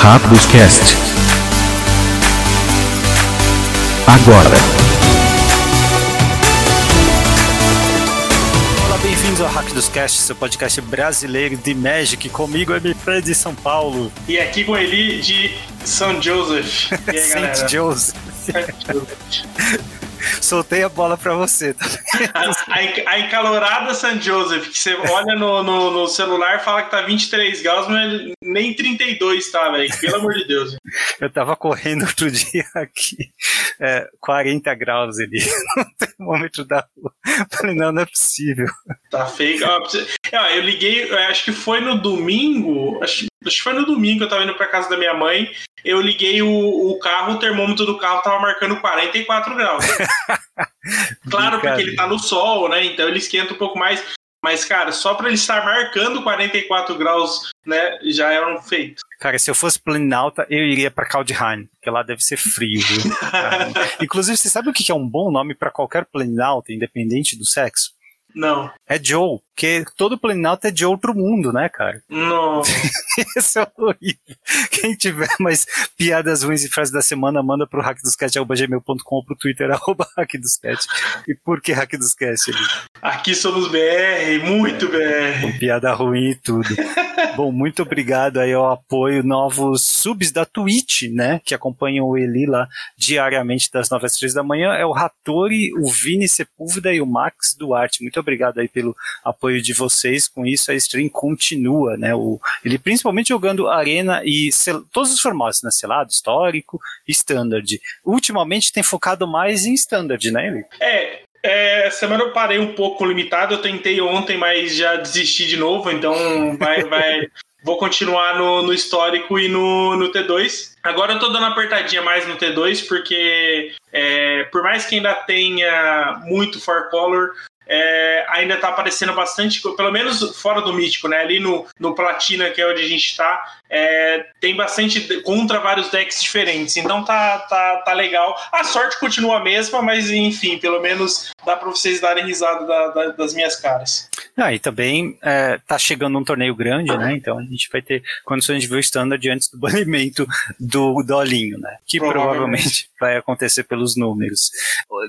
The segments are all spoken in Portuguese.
Rápidos Cast. Agora. Olá, bem-vindos ao Hack dos Cast, seu podcast brasileiro de Magic. Comigo, MP de São Paulo. E aqui com ele de São Joseph. E aí, galera? Saint Joseph. Soltei a bola pra você, tá A, a, encalorada San Joseph, que você olha no, no, no celular e fala que tá 23 graus, mas nem 32 tá, velho. Pelo amor de Deus. Eu tava correndo outro dia aqui, é, 40 graus ali, no termômetro da rua. Falei, não, não é possível. Tá feio. Eu liguei, acho que foi no domingo, acho, acho que foi no domingo que eu tava indo pra casa da minha mãe. Eu liguei o, o carro, o termômetro do carro tava marcando 44 graus. Claro, porque ele tá no sol, né? Então ele esquenta um pouco mais. Mas, cara, só pra ele estar marcando 44 graus, né, já é um feito. Cara, se eu fosse Planalta, eu iria pra Kaldheim, porque lá deve ser frio, viu? Inclusive, você sabe o que é um bom nome pra qualquer Planalta, independente do sexo? Não. É Joe, porque todo Planalta é de outro mundo, né, cara? Não. Isso é horrível. Quem tiver mais piadas ruins e frases da semana, manda pro hackdoscat.gmail.com ou pro Twitter, arroba hackdoscat. E por que hackdoscat? ali? Aqui somos BR, muito BR. Com piada ruim e tudo. Bom, muito obrigado aí ao apoio, novos subs da Twitch, né, que acompanham o Eli lá diariamente das 9 às 3 da manhã, é o Ratori, o Vini Sepúlveda e o Max Duarte. Muito obrigado aí pelo apoio de vocês, com isso a stream continua, né, o, ele principalmente jogando Arena e sel- todos os formatos, né, selado, histórico e Standard. Ultimamente tem focado mais em Standard, né, Eli? É, é, semana eu parei um pouco limitado, eu tentei ontem, mas já desisti de novo, então vai, vai, vou continuar no, no histórico e no, no T2. Agora eu tô dando uma apertadinha mais no T2, porque é, por mais que ainda tenha muito Four Color, é, ainda tá aparecendo bastante, pelo menos fora do mítico, né? Ali no, no Platina, que é onde a gente tá, é, tem bastante contra vários decks diferentes. Então tá, tá, tá legal. A sorte continua a mesma, mas enfim, pelo menos dá pra vocês darem risada da- da- das minhas caras. Ah, e também é, tá chegando um torneio grande, né? Então a gente vai ter condições de ver o standard antes do banimento do Dolinho, né? Que Provavelmente. provavelmente vai acontecer pelos números.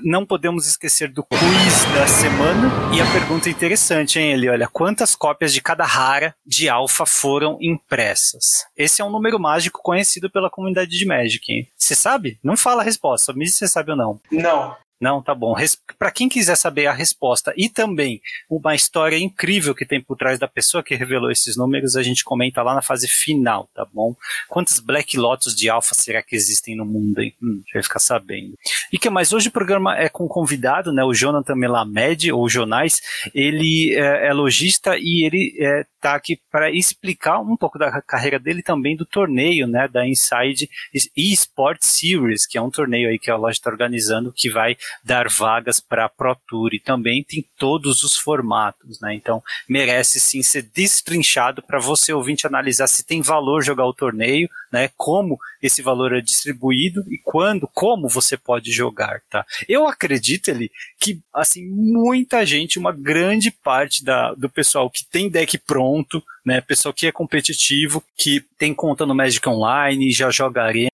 Não podemos esquecer do quiz da semana e a pergunta interessante, hein, Eli? Olha, quantas cópias de cada rara de alfa foram impressas? Esse é um número mágico conhecido pela comunidade de Magic, hein? Você sabe? Não fala a resposta, me diz se você sabe ou não. Não. Não, tá bom. Para quem quiser saber a resposta e também uma história incrível que tem por trás da pessoa que revelou esses números, a gente comenta lá na fase final, tá bom? Quantos Black Lotus de Alpha será que existem no mundo, hein? Hum, vai ficar sabendo. E que mais? Hoje o programa é com um convidado, né? O Jonathan Melamed, ou Jonais. Ele é, é lojista e ele é, tá aqui para explicar um pouco da carreira dele também do torneio, né? Da Inside eSport Series, que é um torneio aí que a loja está organizando que vai dar vagas para a Pro Tour e também tem todos os formatos, né? Então merece sim ser destrinchado para você ouvinte analisar se tem valor jogar o torneio, né? Como esse valor é distribuído e quando, como você pode jogar, tá? Eu acredito ele que assim muita gente, uma grande parte da, do pessoal que tem deck pronto, né? Pessoal que é competitivo, que tem conta no Magic Online, já joga arena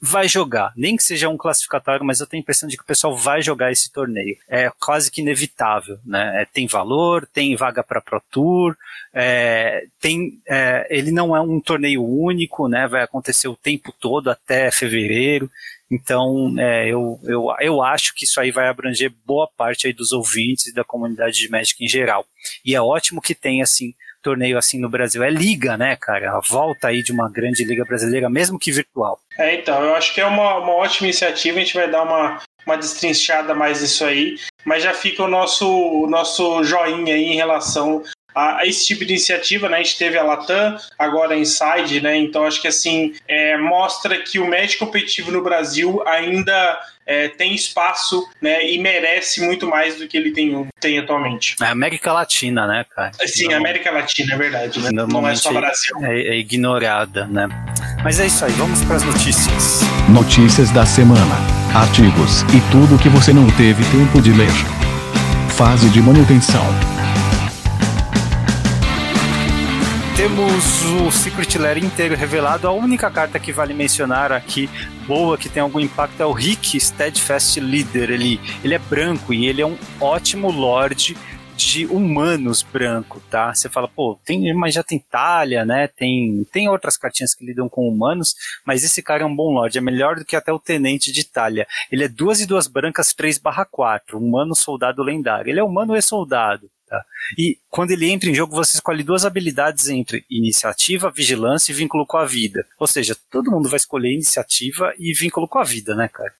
vai jogar, nem que seja um classificatório, mas eu tenho a impressão de que o pessoal vai jogar esse torneio. É quase que inevitável, né? É, tem valor, tem vaga para Pro Tour, é, tem, é, ele não é um torneio único, né? Vai acontecer o tempo todo até fevereiro. Então, é, eu, eu, eu acho que isso aí vai abranger boa parte aí dos ouvintes e da comunidade de Magic em geral. E é ótimo que tem, assim, torneio assim no Brasil. É liga, né, cara? A volta aí de uma grande liga brasileira, mesmo que virtual. É, então, eu acho que é uma, uma ótima iniciativa, a gente vai dar uma, uma destrinchada mais nisso aí, mas já fica o nosso, o nosso joinha aí em relação a, a esse tipo de iniciativa, né? A gente teve a Latam, agora a Inside, né? Então acho que assim é, mostra que o Magic competitivo no Brasil ainda é, tem espaço, né? E merece muito mais do que ele tem, tem atualmente. É América Latina, né, cara? Sim, Não- América Latina, é verdade, né? Não é normalmente só Brasil. É, é ignorada, né? Mas é isso aí, vamos para as notícias. Notícias da semana, artigos e tudo que você não teve tempo de ler. Fase de manutenção. Temos o Secret Lair inteiro revelado. A única carta que vale mencionar aqui, boa, que tem algum impacto, é o Rick Steadfast Leader. Ele, ele é branco e ele é um ótimo Lorde de humanos branco, tá? Você fala, pô, tem, mas já tem Talha, né? Tem, tem outras cartinhas que lidam com humanos, mas esse cara é um bom Lorde, é melhor do que até o Tenente de Talha. Ele é duas e duas brancas 3 barra 4, humano soldado lendário. Ele é humano e soldado. Tá? E quando ele entra em jogo, você escolhe duas habilidades entre iniciativa, vigilância e vínculo com a vida. Ou seja, todo mundo vai escolher iniciativa e vínculo com a vida, né, cara?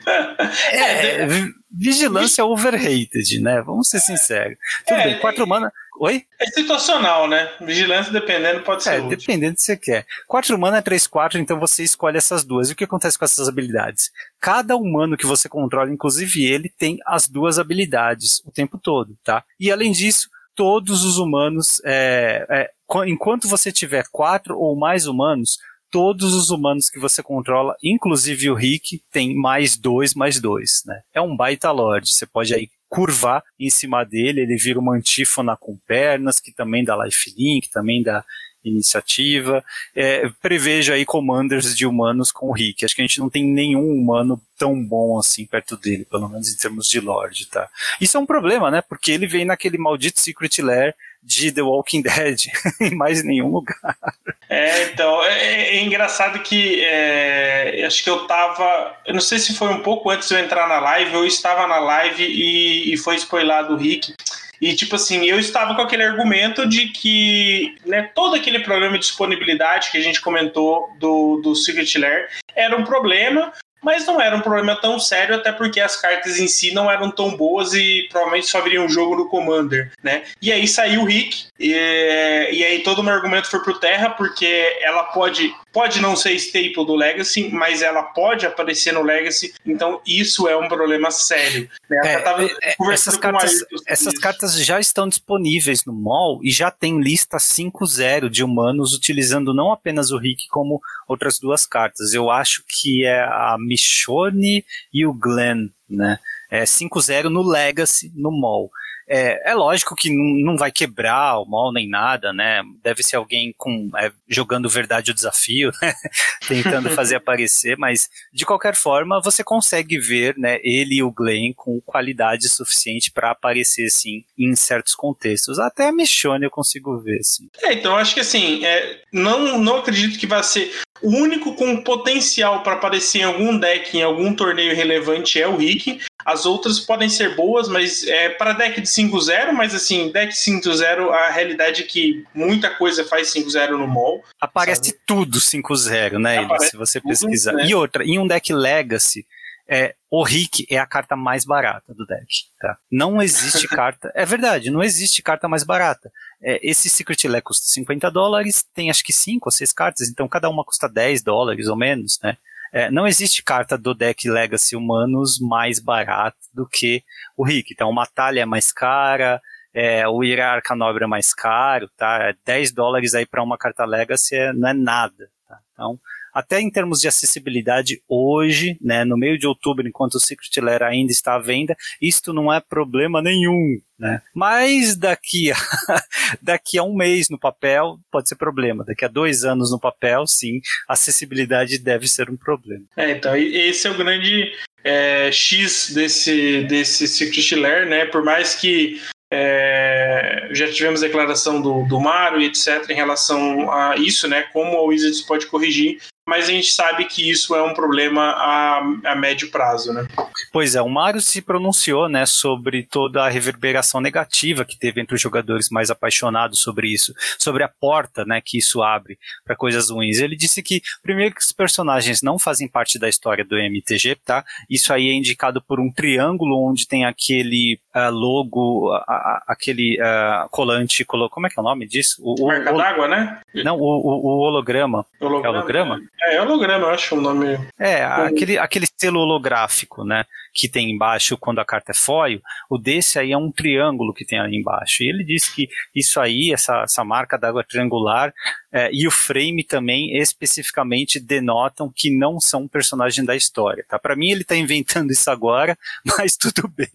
é, vigilância overrated, né? Vamos ser sinceros. Tudo é, bem, quatro mana. Oi? É situacional, né? Vigilância, dependendo, pode ser. É, útil. dependendo do que você quer. Quatro mana é 3-4, então você escolhe essas duas. E o que acontece com essas habilidades? Cada humano que você controla, inclusive ele, tem as duas habilidades o tempo todo, tá? E além disso, todos os humanos, é, é, enquanto você tiver quatro ou mais humanos, todos os humanos que você controla, inclusive o Rick, tem mais dois, mais dois, né? É um baita lord. Você pode aí curvar em cima dele, ele vira uma antífona com pernas, que também dá lifelink, também dá iniciativa. É, prevejo aí commanders de humanos com o Rick. Acho que a gente não tem nenhum humano tão bom assim perto dele, pelo menos em termos de Lorde, tá? Isso é um problema, né? Porque ele vem naquele maldito Secret Lair de The Walking Dead em mais nenhum lugar. É, então, é, é engraçado que é, acho que eu tava. Eu não sei se foi um pouco antes de eu entrar na live, eu estava na live e, e foi spoilado o Rick. E, tipo assim, eu estava com aquele argumento de que né, todo aquele problema de disponibilidade que a gente comentou do, do Secret Lair era um problema, mas não era um problema tão sério, até porque as cartas em si não eram tão boas e provavelmente só viriam um jogo no Commander, né? E aí saiu o Rick, e, e aí todo o meu argumento foi pro Terra, porque ela pode, pode não ser staple do Legacy, mas ela pode aparecer no Legacy, então isso é um problema sério. Né? É, é, essas, cartas, essas cartas já estão disponíveis no mall e já tem lista 5-0 de humanos utilizando não apenas o Rick como outras duas cartas. Eu acho que é a Michonne e o Glenn, né? É 5-0 no Legacy, no mall. É, é lógico que não, vai quebrar o mall nem nada, né? Deve ser alguém com é, jogando verdade o desafio, né? tentando fazer aparecer, mas de qualquer forma você consegue ver, né? Ele e o Glenn com qualidade suficiente para aparecer, assim, em certos contextos. Até a Michonne eu consigo ver, assim. É, então acho que assim, é, não, não acredito que vai ser o único com potencial para aparecer em algum deck, em algum torneio relevante é o Rick. As outras podem ser boas, mas é para deck de 5-0, mas assim, deck 5-0, a realidade é que muita coisa faz 5-0 no mall. Aparece sabe? tudo 5-0, né, Ele, se você pesquisar. Né? E outra, em um deck Legacy, é, o Rick é a carta mais barata do deck. Tá? Não existe carta. É verdade, não existe carta mais barata. É, esse Secret Lair custa 50 dólares, tem acho que 5 ou 6 cartas, então cada uma custa 10 dólares ou menos, né? É, não existe carta do deck Legacy Humanos mais barata do que o Rick. Então, uma talha é mais cara, é, o Hierarca Nobre é mais caro, tá? 10 dólares aí para uma carta Legacy é, não é nada. Tá? Então, até em termos de acessibilidade, hoje, né, no meio de outubro, enquanto o Secret Lair ainda está à venda, isto não é problema nenhum. Né? Mas daqui a, daqui a um mês no papel pode ser problema. Daqui a dois anos no papel, sim, acessibilidade deve ser um problema. É, então, esse é o grande é, X desse, desse Secret Lair, né? Por mais que é, já tivemos declaração do, do Mario e etc. em relação a isso, né? Como a Wizards pode corrigir mas a gente sabe que isso é um problema a, a médio prazo, né? Pois é, o Mário se pronunciou, né, sobre toda a reverberação negativa que teve entre os jogadores mais apaixonados sobre isso, sobre a porta, né, que isso abre para coisas ruins. Ele disse que, primeiro, que os personagens não fazem parte da história do MTG, tá? Isso aí é indicado por um triângulo onde tem aquele uh, logo, uh, aquele uh, colante, como é que é o nome disso? O, Marca d'água, né? Não, o, o, o holograma. holograma. É holograma? É, é holograma, eu acho o nome. É, aquele, aquele selo holográfico, né? Que tem embaixo quando a carta é foil, o desse aí é um triângulo que tem ali embaixo. E ele disse que isso aí, essa, essa marca d'água triangular, é, e o frame também especificamente denotam que não são personagem da história, tá? Para mim ele está inventando isso agora, mas tudo bem.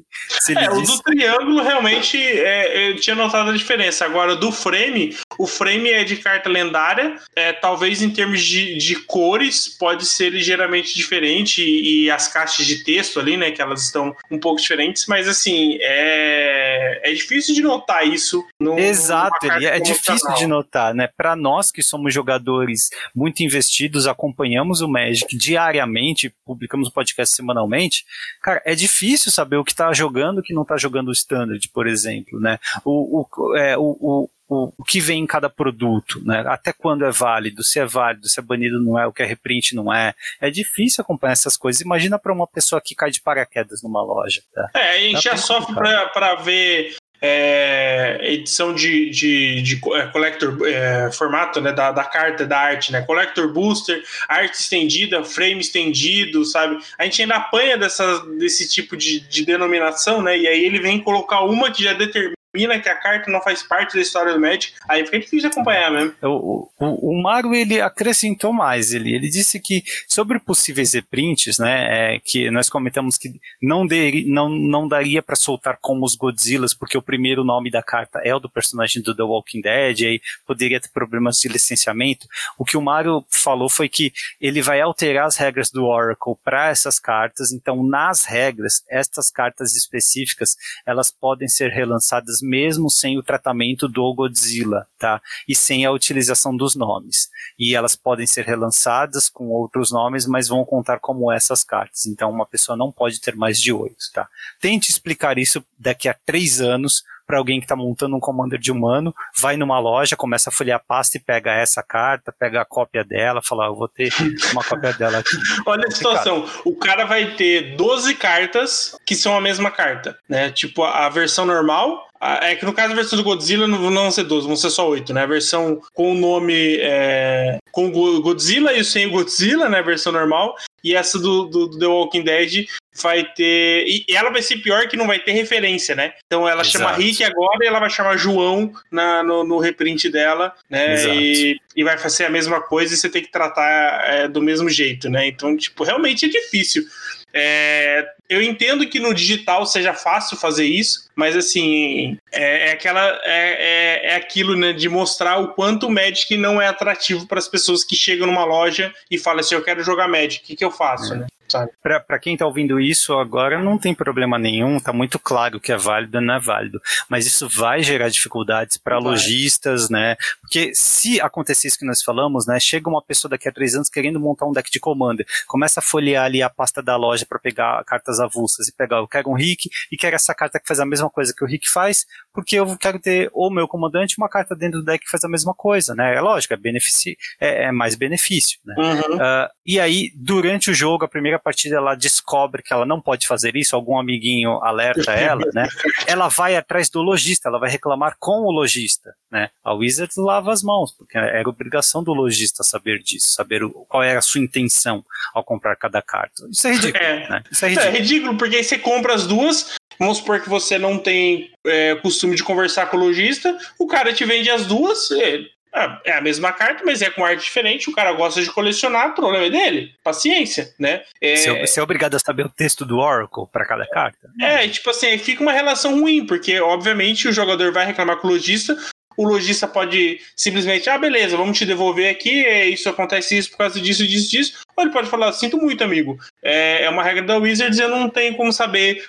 é, o do triângulo realmente é, eu tinha notado a diferença. Agora do frame, o frame é de carta lendária, é, talvez em termos de, de cores pode ser ligeiramente diferente e, e, as caixas de texto ali, né, que elas estão um pouco diferentes, mas assim é, é difícil de notar isso. No, Exato, é difícil de notar, né? Para nós que somos jogadores muito investidos, acompanhamos o Magic diariamente, publicamos o podcast semanalmente, cara, é difícil saber o que está jogando, o que não está jogando o Standard, por exemplo, né? O, o, é, o, o o, o, que vem em cada produto, né? Até quando é válido, se é válido, se é banido não é, o que é reprint não é. É difícil acompanhar essas coisas. Imagina para uma pessoa que cai de paraquedas numa loja. Tá? É, a gente já sofre para ver é, edição de, de, de é, collector é, formato né, da, da carta da arte, né? Collector booster, arte estendida, frame estendido, sabe? A gente ainda apanha dessa, desse tipo de, de denominação, né? E aí ele vem colocar uma que já determina mina que a carta não faz parte da história do Magic, aí fica difícil acompanhar mesmo. O, o, o Mago, ele acrescentou mais, ele, ele disse que sobre possíveis reprints, né, é, que nós comentamos que não, de, não, não daria para soltar como os Godzillas, porque o primeiro nome da carta é o do personagem do The Walking Dead, aí poderia ter problemas de licenciamento. O que o Mario falou foi que ele vai alterar as regras do Oracle para essas cartas, então nas regras, estas cartas específicas, elas podem ser relançadas mesmo sem o tratamento do Godzilla, tá? E sem a utilização dos nomes. E elas podem ser relançadas com outros nomes, mas vão contar como essas cartas. Então uma pessoa não pode ter mais de oito, tá? Tente explicar isso daqui a três anos para alguém que está montando um commander de humano, vai numa loja, começa a folhear a pasta e pega essa carta, pega a cópia dela, fala, ah, eu vou ter uma cópia dela aqui. Olha a situação, o cara vai ter 12 cartas que são a mesma carta, né? Tipo, a versão normal, é que no caso a versão do Godzilla não vão ser 12, vão ser só 8, né? A versão com o nome é, com Godzilla e sem o Godzilla, né? A versão normal. E essa do, do, do The Walking Dead vai ter. E ela vai ser pior que não vai ter referência, né? Então ela Exato. chama Rick agora e ela vai chamar João na, no, no reprint dela, né? E, e, vai fazer a mesma coisa e você tem que tratar é, do mesmo jeito, né? Então, tipo, realmente é difícil. É, eu entendo que no digital seja fácil fazer isso, mas assim, é, é aquela é, é, é, aquilo né, de mostrar o quanto o Magic não é atrativo para as pessoas que chegam numa loja e falam assim: eu quero jogar Magic, o que, que eu faço? Para quem está ouvindo isso agora, não tem problema nenhum, está muito claro que é válido ou não é válido. Mas isso vai gerar dificuldades para lojistas, né? Porque se acontecer isso que nós falamos, né? Chega uma pessoa daqui a três anos querendo montar um deck de Commander, começa a folhear ali a pasta da loja para pegar cartas avulsas e pegar, eu quero um Rick e quero essa carta que faz a mesma coisa que o Rick faz, porque eu quero ter o meu comandante uma carta dentro do deck que faz a mesma coisa, né? É lógico, é, benefici é, é mais benefício, né? Uhum. Uh, e aí, durante o jogo, a primeira partida ela descobre que ela não pode fazer isso, algum amiguinho alerta ela, né? Ela vai atrás do lojista, ela vai reclamar com o lojista, né? A Wizard lava as mãos, porque era obrigação do lojista saber disso, saber o, qual era a sua intenção ao comprar cada carta. Isso é ridículo, é. Né? Isso é, é ridículo. É ridículo, porque aí você compra as duas, Vamos supor que você não tem é, costume de conversar com o lojista, o cara te vende as duas, é, é a mesma carta, mas é com arte diferente, o cara gosta de colecionar, o problema é dele. Paciência, né? É... Você é obrigado a saber o texto do Oracle para cada carta? É, tipo assim, fica uma relação ruim, porque obviamente o jogador vai reclamar com o lojista, o lojista pode simplesmente, ah, beleza, vamos te devolver aqui, isso acontece isso por causa disso, disso, disso. Ou ele pode falar, sinto muito, amigo. É, é uma regra da Wizards, eu não tenho como saber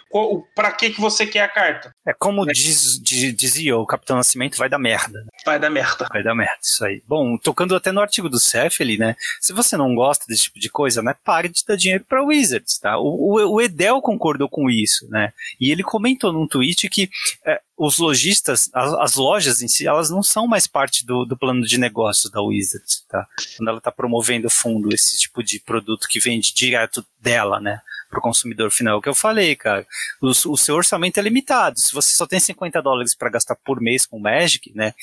para que, que você quer a carta. É como é. Diz, diz, dizia o Capitão Nascimento, vai dar merda. Vai dar merda. Vai dar merda, isso aí. Bom, tocando até no artigo do Cefeli, né? Se você não gosta desse tipo de coisa, né? Pare de dar dinheiro para Wizards, tá? O, o, o, Edel concordou com isso, né? E ele comentou num tweet que é, os lojistas, as, as, lojas em si, elas não são mais parte do, do plano de negócios da Wizards, tá? Quando ela está promovendo fundo, esse tipo de produto que vende direto dela, né? Para o consumidor final. É o que eu falei, cara. O, o, seu orçamento é limitado. Se você só tem 50 dólares para gastar por mês com Magic, né?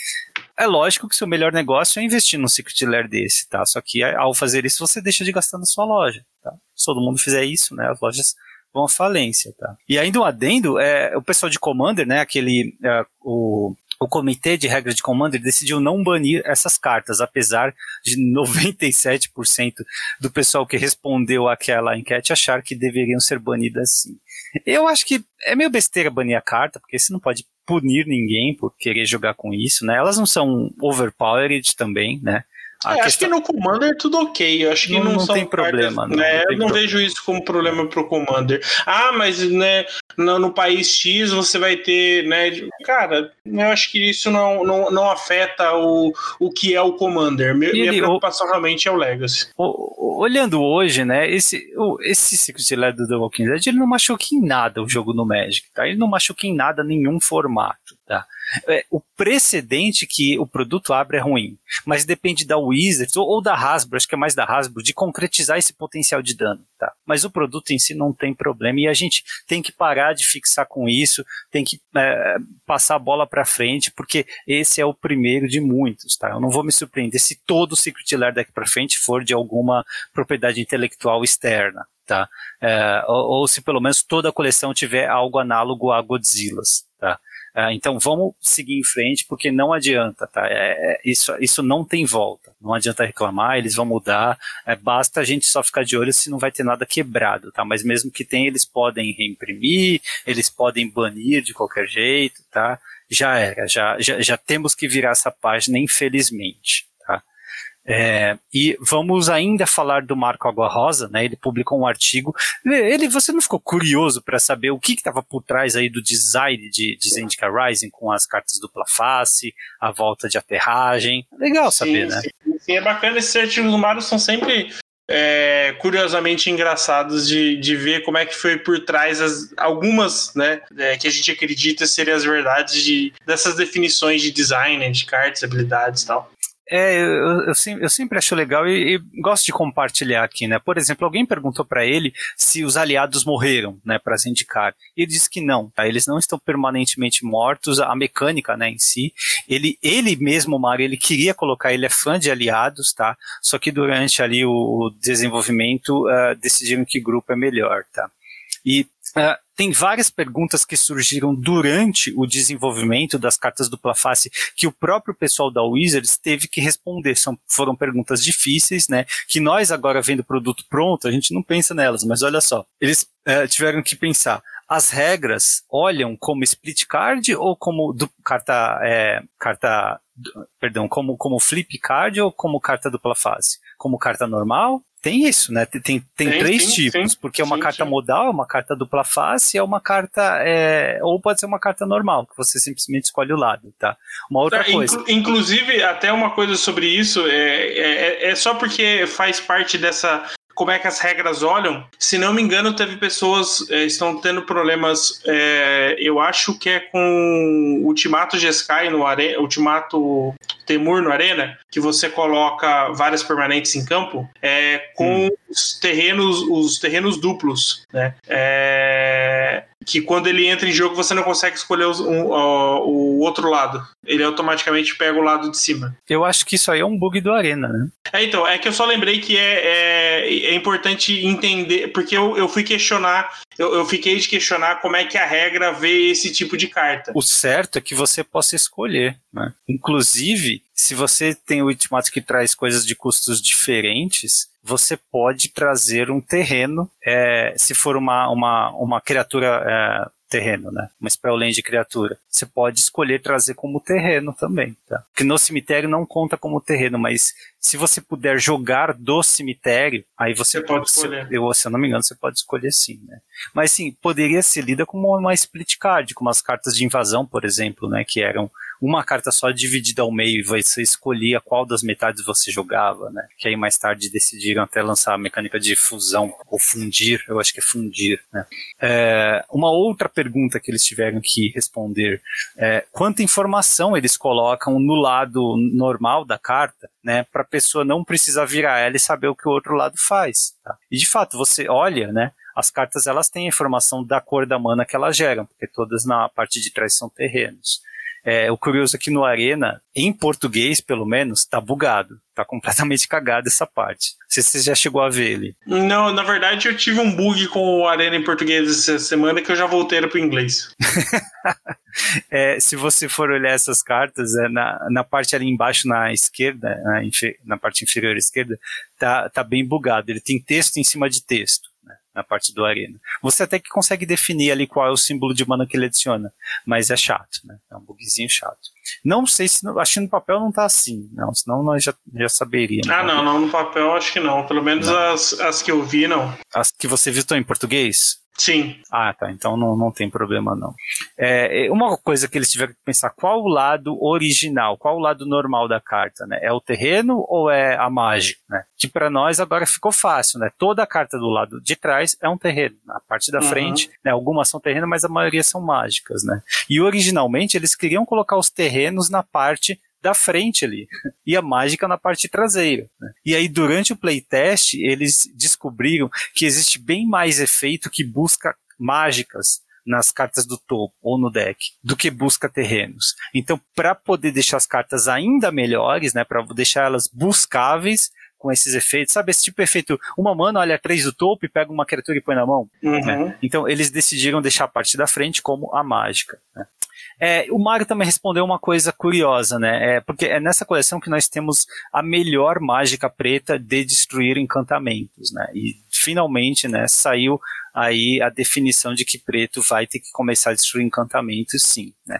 É lógico que seu melhor negócio é investir num Secret Lair desse, tá? Só que ao fazer isso, você deixa de gastar na sua loja, tá? Se todo mundo fizer isso, né? As lojas vão à falência, tá? E ainda um adendo, é, o pessoal de Commander, né, aquele, é, o, o comitê de regras de Commander decidiu não banir essas cartas, apesar de 97% do pessoal que respondeu àquela enquete achar que deveriam ser banidas sim. Eu acho que é meio besteira banir a carta, porque você não pode punir ninguém por querer jogar com isso, né? Elas não são overpowered também, né? É, questão... Acho que no Commander é tudo ok. Eu acho que não, não, não tem problema. Cartas, não, né? não eu não vejo isso como problema pro Commander. Ah, mas né, no, no, país X você vai ter, né? Cara, eu acho que isso não, não, não afeta o, o que é o Commander. Minha, minha preocupação o, realmente é o Legacy. O, olhando hoje, né? Esse, o, esse Secret Lair do The Walking Dead ele não machuca em nada o jogo no Magic, tá? Ele não machuca em nada nenhum formato, tá? É, o precedente que o produto abre é ruim, mas depende da Wizards ou, ou, da Hasbro, acho que é mais da Hasbro, de concretizar esse potencial de dano, tá? Mas o produto em si não tem problema e a gente tem que parar de fixar com isso, tem que é, passar a bola para frente, porque esse é o primeiro de muitos, tá? Eu não vou me surpreender se todo o Secret Lair daqui para frente for de alguma propriedade intelectual externa, tá? É, ou, ou, se pelo menos toda a coleção tiver algo análogo a Godzillas, tá? É, então vamos seguir em frente, porque não adianta, tá? É, é, isso, isso não tem volta. Não adianta reclamar, eles vão mudar. É, basta a gente só ficar de olho se não vai ter nada quebrado, tá? Mas mesmo que tenha, eles podem reimprimir, eles podem banir de qualquer jeito, tá? Já era, já, já, já temos que virar essa página, infelizmente. É, e vamos ainda falar do Marco Água Rosa, né? Ele publicou um artigo. Ele, você não ficou curioso para saber o que estava por trás aí do design de, de Zendika Rising com as cartas dupla face, a volta de aterragem? Legal saber, sim, né? Sim, sim, é bacana. Esses artigos do Mário são sempre é, curiosamente engraçados de, de ver como é que foi por trás as, algumas, né, é, que a gente acredita serem as verdades de, dessas definições de design, né, de cartas, habilidades e tal. É, eu, eu, eu, sempre acho legal e, e, gosto de compartilhar aqui, né? Por exemplo, alguém perguntou para ele se os aliados morreram, né, para indicar. E ele disse que não, tá? Eles não estão permanentemente mortos, a mecânica, né, em si. Ele, ele mesmo, Mário, ele queria colocar, ele é fã de aliados, tá? Só que durante ali o, o desenvolvimento uh, decidiram que grupo é melhor, tá? E Uh, tem várias perguntas que surgiram durante o desenvolvimento das cartas dupla face que o próprio pessoal da Wizards teve que responder. São, foram perguntas difíceis, né? Que nós agora vendo o produto pronto, a gente não pensa nelas, mas olha só, eles uh, tiveram que pensar. As regras olham como split card ou como do, carta, é, carta, perdão, como, como flip card ou como carta dupla face? Como carta normal? Tem isso, né? Tem, tem, tem três sim, tipos, sim, porque é uma sim, carta modal, é uma carta dupla face, é uma carta. É, ou pode ser uma carta normal, que você simplesmente escolhe o lado, tá? Uma outra tá, coisa. Inclu inclusive, até uma coisa sobre isso, é, é, é só porque faz parte dessa como é que as regras olham. Se não me engano, teve pessoas é, estão tendo problemas. É, eu acho que é com Ultimato Jeskai no Arena, Ultimato Temur no Arena, que você coloca várias permanentes em campo, é, com hum. os terrenos, os terrenos duplos, né? É, que quando ele entra em jogo você não consegue escolher um, o, o outro lado. Ele automaticamente pega o lado de cima. Eu acho que isso aí é um bug do Arena, né? É, então, é que eu só lembrei que é, é, é importante entender, porque eu, eu fui questionar, eu, eu fiquei de questionar como é que a regra vê esse tipo de carta. O certo é que você possa escolher, né? Inclusive, se você tem o Ultimato que traz coisas de custos diferentes, você pode trazer um terreno, é, se for uma, uma, uma criatura é, terreno, né? Uma Spellland criatura. Você pode escolher trazer como terreno também, tá? Porque no cemitério não conta como terreno, mas se você puder jogar do cemitério, aí você, você pode, escolher. Eu, se eu não me engano, você pode escolher sim, né? Mas sim, poderia ser lida como uma split card, como as cartas de invasão, por exemplo, né? Que eram uma carta só dividida ao meio e você escolhia qual das metades você jogava, né? Que aí mais tarde decidiram até lançar a mecânica de fusão ou fundir, eu acho que é fundir, né? É, uma outra pergunta que eles tiveram que responder é quanta informação eles colocam no lado normal da carta, né? Para a pessoa não precisar virar ela e saber o que o outro lado faz, tá? E de fato, você olha, né? as cartas elas têm a informação da cor da mana que elas geram, porque todas na parte de trás são terrenos. É, o curioso é que no Arena, em português pelo menos, tá bugado. Tá completamente cagado essa parte. Não sei se você já chegou a ver ele. Não, na verdade eu tive um bug com o Arena em português essa semana que eu já voltei para o inglês. é, se você for olhar essas cartas, é, na, na parte ali embaixo na esquerda, na, na parte inferior esquerda, tá, tá bem bugado. Ele tem texto em cima de texto na parte do Arena. Você até que consegue definir ali qual é o símbolo de mana que ele adiciona, mas é chato, né? É um bugzinho chato. Não sei se, acho que no papel não tá assim, não, senão nós já, já saberíamos. Ah, não, não, no papel acho que não, pelo menos as, as que eu vi, não. As que você viu estão em português? Sim. Ah, tá. Então não, não tem problema, não. É, é, uma coisa que eles tiveram que pensar, qual o lado original, qual o lado normal da carta, né? É o terreno ou é a mágica, né? Que para nós agora ficou fácil, né? Toda a carta do lado de trás é um terreno. A parte da uhum. frente, né? Algumas são terreno, mas a maioria são mágicas, né? E originalmente eles queriam colocar os terrenos na parte da frente ali. E a mágica na parte traseira. Né? E aí, durante o playtest, eles descobriram que existe bem mais efeito que busca mágicas nas cartas do topo ou no deck do que busca terrenos. Então, para poder deixar as cartas ainda melhores, né, para deixar elas buscáveis com esses efeitos, sabe esse tipo de efeito, uma mana olha três do topo e pega uma criatura e põe na mão. Uhum. Né? Então, eles decidiram deixar a parte da frente como a mágica. Né? É, o Mario também respondeu uma coisa curiosa, né? É, porque é nessa coleção que nós temos a melhor mágica preta de destruir encantamentos, né? E finalmente, né, saiu aí a definição de que preto vai ter que começar a destruir encantamentos, sim, né?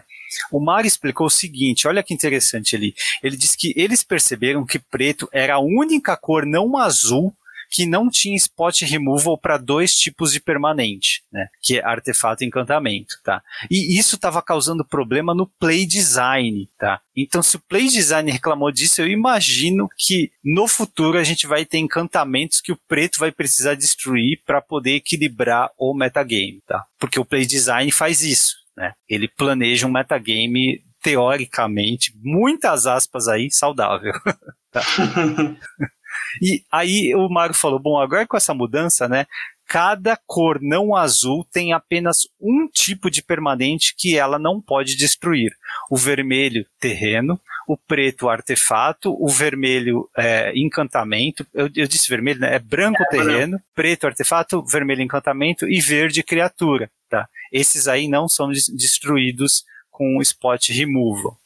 O Mario explicou o seguinte, olha que interessante ali. Ele disse que eles perceberam que preto era a única cor não azul que não tinha spot removal para dois tipos de permanente, né? Que é artefato e encantamento, tá? E isso estava causando problema no play design, tá? Então, se o play design reclamou disso, eu imagino que no futuro a gente vai ter encantamentos que o preto vai precisar destruir para poder equilibrar o metagame, tá? Porque o play design faz isso, né? Ele planeja um metagame teoricamente, muitas aspas aí, saudável. tá? E aí o Mario falou: bom, agora com essa mudança, né? Cada cor não azul tem apenas um tipo de permanente que ela não pode destruir. O vermelho, terreno, o preto, artefato, o vermelho, é, encantamento. Eu, eu, disse vermelho, né? É branco, é, terreno, preto, artefato, vermelho, encantamento e verde, criatura. Tá? Esses aí não são destruídos com o spot removal.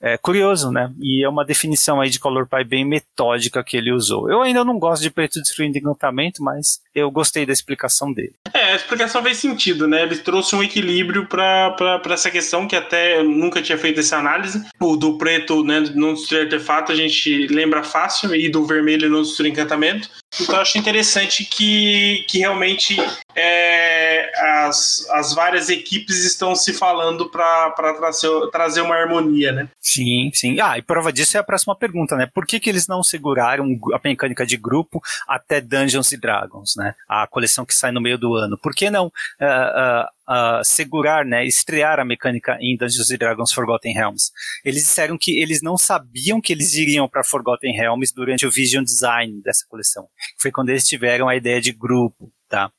É curioso, né? E é uma definição aí de color pie bem metódica que ele usou. Eu ainda não gosto de preto destruindo encantamento, mas eu gostei da explicação dele. É, a explicação fez sentido, né? Ele trouxe um equilíbrio para essa questão que até eu nunca tinha feito essa análise. O do preto, né, não destruir artefato, a gente lembra fácil, e do vermelho não destruir encantamento. Então eu acho interessante que, que realmente é, as, as várias equipes estão se falando para trazer, trazer uma harmonia, né? Sim, sim. Ah, e prova disso é a próxima pergunta, né? Por que, que eles não seguraram a mecânica de grupo até Dungeons Dragons, né? A coleção que sai no meio do ano. Por que não uh, uh, uh, segurar, né, estrear a mecânica em Dungeons Dragons Forgotten Realms. Eles disseram que eles não sabiam que eles iriam para Forgotten Realms durante o Vision Design dessa coleção. Foi quando eles tiveram a ideia de grupo, tá?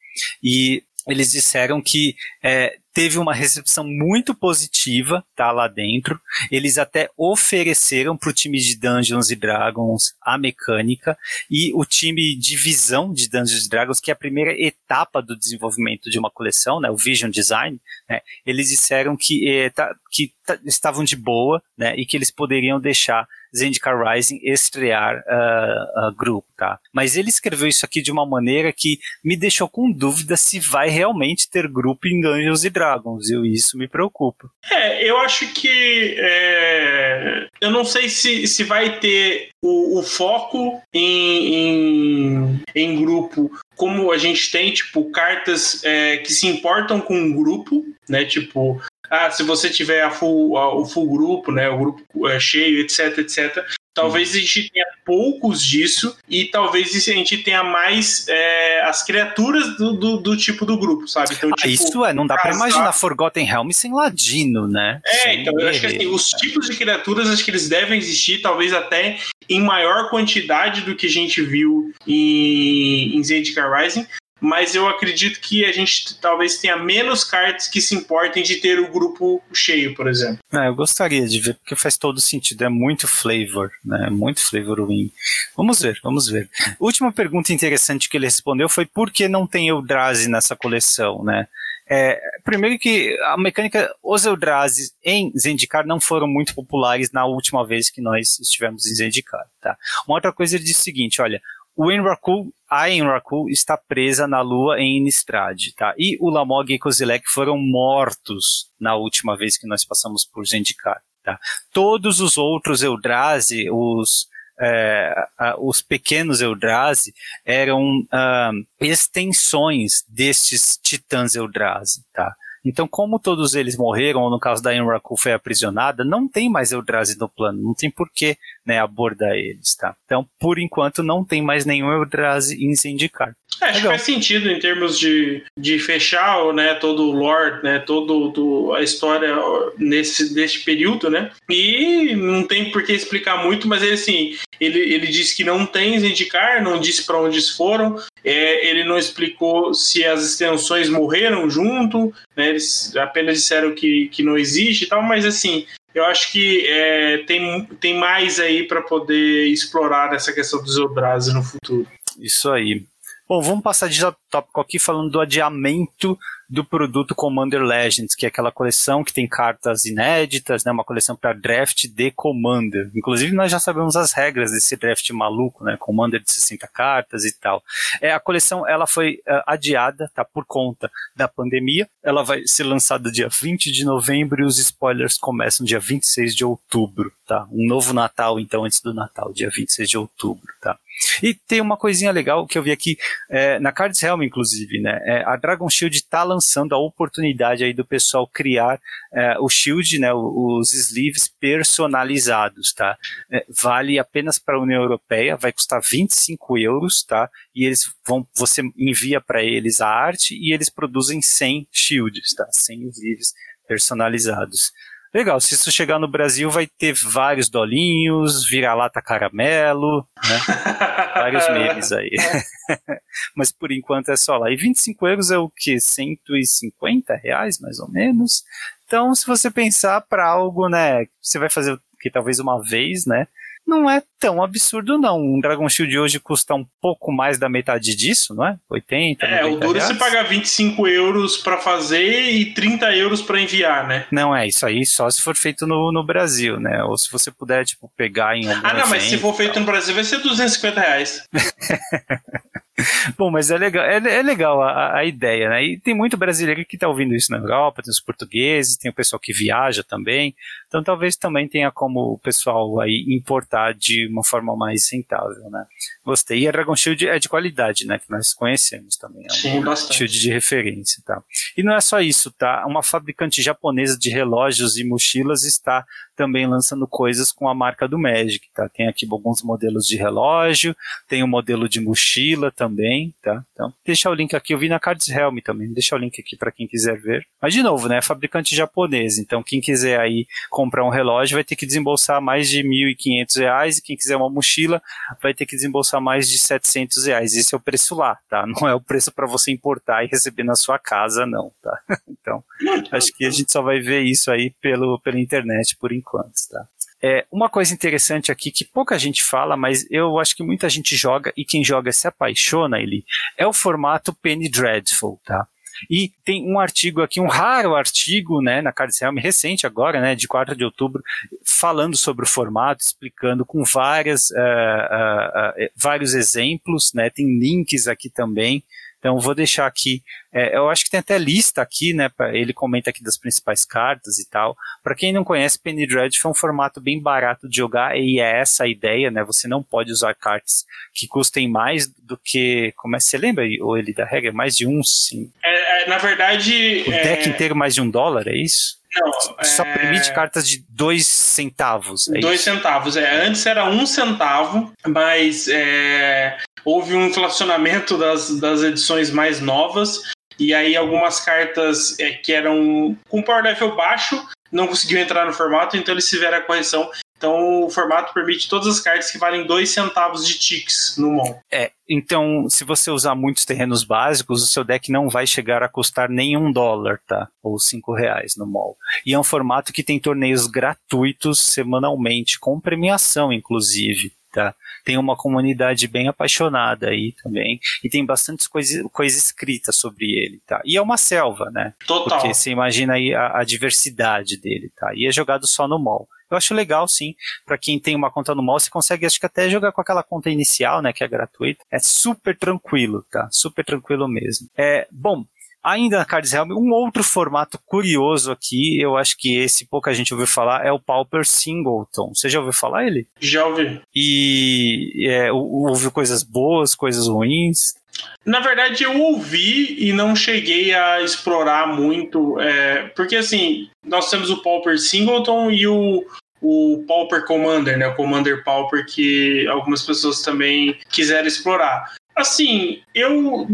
E eles disseram que é, teve uma recepção muito positiva, tá, lá dentro. Eles até ofereceram para o time de Dungeons Dragons a mecânica e o time de visão de Dungeons Dragons, que é a primeira etapa do desenvolvimento de uma coleção, né, o Vision Design, né, eles disseram que, é, tá, que tá, estavam de boa, né, e que eles poderiam deixar Zendikar Rising estrear uh, uh, grupo, tá? Mas ele escreveu isso aqui de uma maneira que me deixou com dúvida se vai realmente ter grupo em Dungeons Dragons Dragons, e isso me preocupa. É, eu acho que. É, eu não sei se, se vai ter o, o foco em, em, em, grupo como a gente tem, tipo, cartas é, que se importam com um grupo, né? Tipo, ah, se você tiver full, a, o full grupo, né? O grupo é, cheio, etc, etc. Talvez a gente tenha poucos disso e talvez a gente tenha mais é, as criaturas do, do, do, tipo do grupo, sabe? Então, ah, tipo, isso é, não dá pra imaginar Forgotten Realms sem Ladino, né? É, sem então eu acho que assim, os tipos de criaturas acho que eles devem existir, talvez até em maior quantidade do que a gente viu em, em Zendikar Rising, mas eu acredito que a gente talvez tenha menos cartas que se importem de ter o grupo cheio, por exemplo. É, eu gostaria de ver, porque faz todo sentido, é muito flavor, né? Muito flavor win. Vamos ver, vamos ver. Última pergunta interessante que ele respondeu foi por que não tem Eldrazi nessa coleção, né? É, primeiro que a mecânica, os Eldrazi em Zendikar não foram muito populares na última vez que nós estivemos em Zendikar, tá? Uma outra coisa ele disse o seguinte, olha, o Enraku, a Enraku está presa na lua em Innistrad, tá? E o Lamog e Kozilek foram mortos na última vez que nós passamos por Zendikar, tá? Todos os outros Eldrazi, os é, os pequenos Eldrazi eram uh, extensões destes titãs Eldrazi, tá? Então, como todos eles morreram, ou no caso da Enraku foi aprisionada, não tem mais Eldrazi no plano, não tem porquê né, abordar eles, tá? Então, por enquanto, não tem mais nenhum Eldrazi em Zendikar. É, acho que faz sentido em termos de, de fechar né, todo o lore, né, todo, a história nesse, nesse período, né? E não tem por que explicar muito, mas ele assim, ele, ele disse que não tem Zendikar, não disse para onde eles foram, é, ele não explicou se as extensões morreram junto, né, eles apenas disseram que, que não existe e tal, mas assim, eu acho que é, tem, tem mais aí para poder explorar essa questão dos Eldrazi no futuro. Isso aí. Bom, vamos passar de tópico aqui falando do adiamento do produto Commander Legends, que é aquela coleção que tem cartas inéditas, né, uma coleção para draft de Commander. Inclusive nós já sabemos as regras desse draft maluco, né, Commander de 60 cartas e tal. É a coleção, ela foi uh, adiada, tá, por conta da pandemia. Ela vai ser lançada dia 20 de novembro e os spoilers começam dia 26 de outubro, tá? Um novo Natal então antes do Natal, dia 26 de outubro, tá? E tem uma coisinha legal que eu vi aqui é, na Cards Helm, inclusive, né? É, a Dragon Shield está lançando a oportunidade aí do pessoal criar é, o Shield, né? Os sleeves personalizados, tá? É, vale apenas para a União Europeia, vai custar 25 euros, tá? E eles vão, você envia para eles a arte e eles produzem 100 shields, tá? 100 sleeves personalizados. Legal, se isso chegar no Brasil, vai ter vários dolinhos, vira-lata caramelo, né? vários memes aí. Mas por enquanto é só lá. E 25 euros é o que? 150 reais, mais ou menos? Então, se você pensar para algo, né, você vai fazer que talvez uma vez, né? Não é tão absurdo, não. Um Dragon Shield hoje custa um pouco mais da metade disso, não é? 80, É, o duro é você pagar 25 euros para fazer e 30 euros para enviar, né? Não, é isso aí só se for feito no, no Brasil, né? Ou se você puder, tipo, pegar em algum Ah, não, mas se for feito no Brasil vai ser 250 reais. Bom, mas é legal, é, é legal a, a, ideia, né? E tem muito brasileiro que está ouvindo isso na Europa, tem os portugueses, tem o pessoal que viaja também. Então talvez também tenha como o pessoal aí importar de uma forma mais rentável, né? Gostei. E a Dragon Shield é de qualidade, né? Que nós conhecemos também. É Sim, bastante. Shield de referência, tá? E não é só isso, tá? Uma fabricante japonesa de relógios e mochilas está também lançando coisas com a marca do Magic, tá? Tem aqui alguns modelos de relógio, tem o um modelo de mochila também, tá? Então, deixa o link aqui, eu vi na Cards Helm também, deixa o link aqui para quem quiser ver. Mas de novo, né, fabricante japonês, então quem quiser aí comprar um relógio vai ter que desembolsar mais de 1.500 reais e quem quiser uma mochila vai ter que desembolsar mais de 700 reais. Esse é o preço lá, tá? Não é o preço para você importar e receber na sua casa, não, tá? Então, acho que a gente só vai ver isso aí pelo, pela internet por enquanto enquanto, tá? É, uma coisa interessante aqui que pouca gente fala, mas eu acho que muita gente joga e quem joga se apaixona ele é o formato Penny Dreadful, tá? E tem um artigo aqui, um raro artigo, né, na Cards Helm, recente agora, né, de 4 de outubro, falando sobre o formato, explicando com várias, uh, uh, uh, vários exemplos, né, tem links aqui também, então vou deixar aqui, é, eu acho que tem até lista aqui, né? Pra, ele comenta aqui das principais cartas e tal. Para quem não conhece, Penny Dread foi um formato bem barato de jogar e é essa a ideia, né? Você não pode usar cartas que custem mais do que, como é, você lembra ou ele da regra mais de um sim? É, é, na verdade, o deck inteiro mais de um dólar, é isso? Não, Só é... permite cartas de dois centavos. É dois isso? centavos. É, antes era um centavo, mas é, houve um inflacionamento das, das edições mais novas. E aí algumas cartas é, que eram com power level baixo não conseguiu entrar no formato, então eles tiveram a correção Então o formato permite todas as cartas que valem 2 centavos de ticks no mall. É, então se você usar muitos terrenos básicos, o seu deck não vai chegar a custar nem um dólar, tá? Ou cinco reais no mall. E é um formato que tem torneios gratuitos semanalmente, com premiação, inclusive. Tá? Tem uma comunidade bem apaixonada aí também. E tem bastante coisa, coisa escrita sobre ele, tá? E é uma selva, né? Total. Porque você imagina aí a, a diversidade dele, tá? E é jogado só no mall. Eu acho legal, sim. Para quem tem uma conta no mall, você consegue, acho que até jogar com aquela conta inicial, né, que é gratuita. É super tranquilo, tá? Super tranquilo mesmo. É, bom, Ainda na Cards Realm, um outro formato curioso aqui, eu acho que esse pouca gente ouviu falar, é o Pauper Singleton. Você já ouviu falar ele? Já ouvi. E é, ouviu coisas boas, coisas ruins? Na verdade, eu ouvi e não cheguei a explorar muito, é, porque assim, nós temos o Pauper Singleton e o, o Pauper Commander, né? O Commander Pauper que algumas pessoas também quiseram explorar. Assim, eu,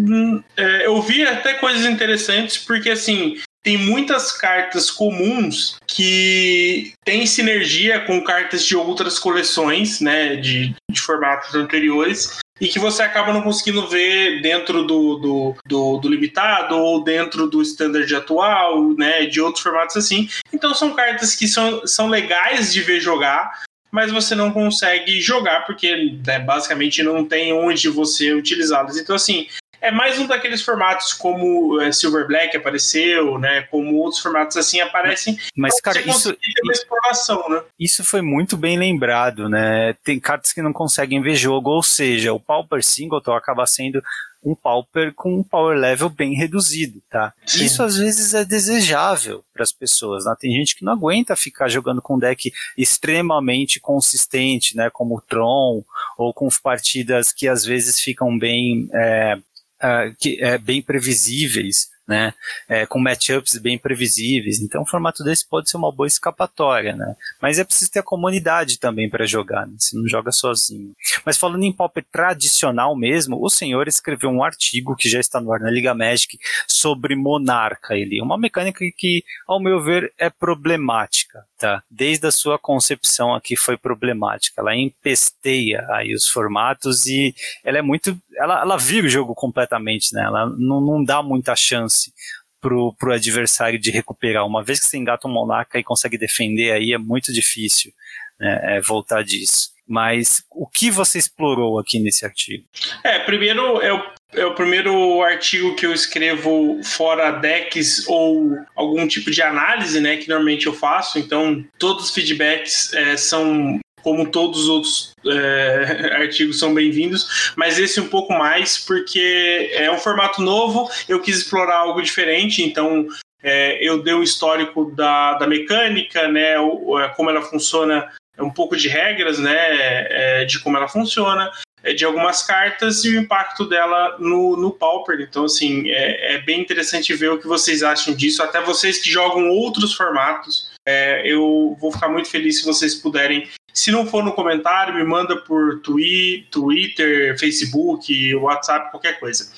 é, eu vi até coisas interessantes, porque assim, tem muitas cartas comuns que têm sinergia com cartas de outras coleções, né, de, de formatos anteriores, e que você acaba não conseguindo ver dentro do, do, do, do, limitado ou dentro do standard atual, né, de outros formatos assim. Então são cartas que são, são legais de ver jogar, mas você não consegue jogar porque né, basicamente não tem onde você utilizá-las. Então, assim, é mais um daqueles formatos como é, Silver Black apareceu, né? Como outros formatos assim aparecem. Mas, cara, isso. Exploração, né? Isso foi muito bem lembrado, né? Tem cartas que não conseguem ver jogo, ou seja, o Pauper Singleton acaba sendo um Pauper com um power level bem reduzido, tá? Sim. Isso às vezes é desejável para as pessoas, né? Tem gente que não aguenta ficar jogando com um deck extremamente consistente, né? Como o Tron, ou com partidas que às vezes ficam bem, é, é, que, é, bem previsíveis né? É, com matchups bem previsíveis. Então, um formato desse pode ser uma boa escapatória, né? Mas é preciso ter a comunidade também para jogar, né? Você não joga sozinho. Mas falando em Pauper tradicional mesmo, o senhor escreveu um artigo que já está no ar na Liga Magic sobre Monarca. Ele uma mecânica que, ao meu ver, é problemática, tá? Desde a sua concepção aqui foi problemática. Ela empesteia aí os formatos e ela é muito, ela, ela vira o jogo completamente, né? Ela não, não dá muita chance pro, pro adversário de recuperar. Uma vez que você engata um monarca e consegue defender, aí é muito difícil né, é, voltar disso. Mas o que você explorou aqui nesse artigo? É, primeiro o, é o primeiro artigo que eu escrevo fora decks ou algum tipo de análise, né? Que normalmente eu faço. Então, todos os feedbacks é, são como todos os outros é, artigos são bem-vindos, mas esse um pouco mais, porque é um formato novo, eu quis explorar algo diferente, então é, eu dei um histórico da, da mecânica, né, é, como ela funciona, um pouco de regras, né, é, de como ela funciona, é, de algumas cartas e o impacto dela no, no Pauper. Então, assim, é, é, bem interessante ver o que vocês acham disso. Até vocês que jogam outros formatos, é, eu vou ficar muito feliz se vocês puderem se não for no comentário, me manda por twi Twitter, Facebook, WhatsApp, qualquer coisa.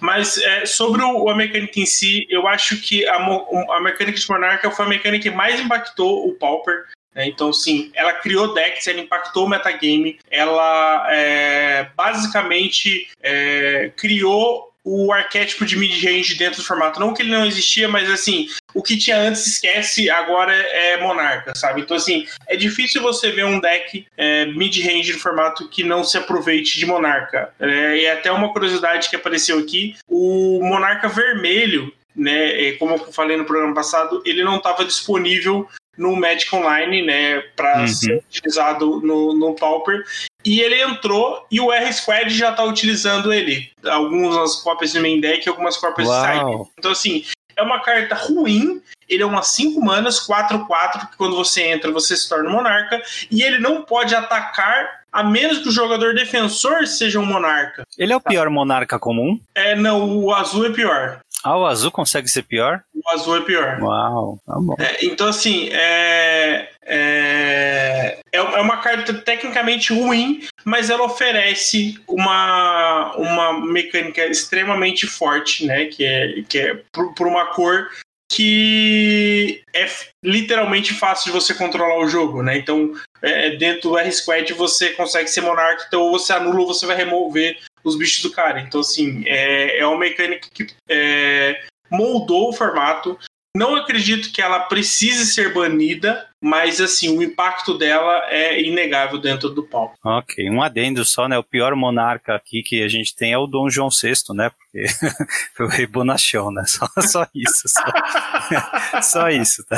Mas é, sobre o, a mecânica em si, eu acho que a, a mecânica de Monarca foi a mecânica que mais impactou o Pauper. Né? Então, sim, ela criou decks, ela impactou o metagame, ela é, basicamente é, criou o arquétipo de mid-range dentro do formato. Não que ele não existia, mas assim, o que tinha antes esquece, agora é monarca, sabe? Então, assim, é difícil você ver um deck é, mid-range no formato que não se aproveite de monarca. É, e até uma curiosidade que apareceu aqui: o monarca vermelho, né? É, como eu falei no programa passado, ele não estava disponível no Magic Online, né, para uhum. ser utilizado no, no Pauper. E ele entrou e o R-Squad já tá utilizando ele. Algumas cópias de main deck algumas cópias Uau. de side. Então, assim, é uma carta ruim. Ele é uma 5 manas, 4-4, que quando você entra, você se torna monarca. E ele não pode atacar a menos que o jogador defensor seja um monarca. Ele é o pior monarca comum? É, não, o azul é pior. Ah, o azul consegue ser pior? O azul é pior. Uau, tá bom. É, então, assim, é, é, é, é uma carta tecnicamente ruim, mas ela oferece uma, uma mecânica extremamente forte, né? Que é, que é por, por uma cor que é literalmente fácil de você controlar o jogo, né? Então, é, dentro do R-Squad você consegue ser monarca, então ou você anula ou você vai remover os bichos do cara. Então, assim, é, é uma mecânica que é, moldou o formato. Não acredito que ela precise ser banida, mas assim, o impacto dela é inegável dentro do palco. Ok, um adendo só, né? O pior monarca aqui que a gente tem é o Dom João VI, né? Porque foi o rei Bonachão, né? Só, só isso. Só, só isso, tá?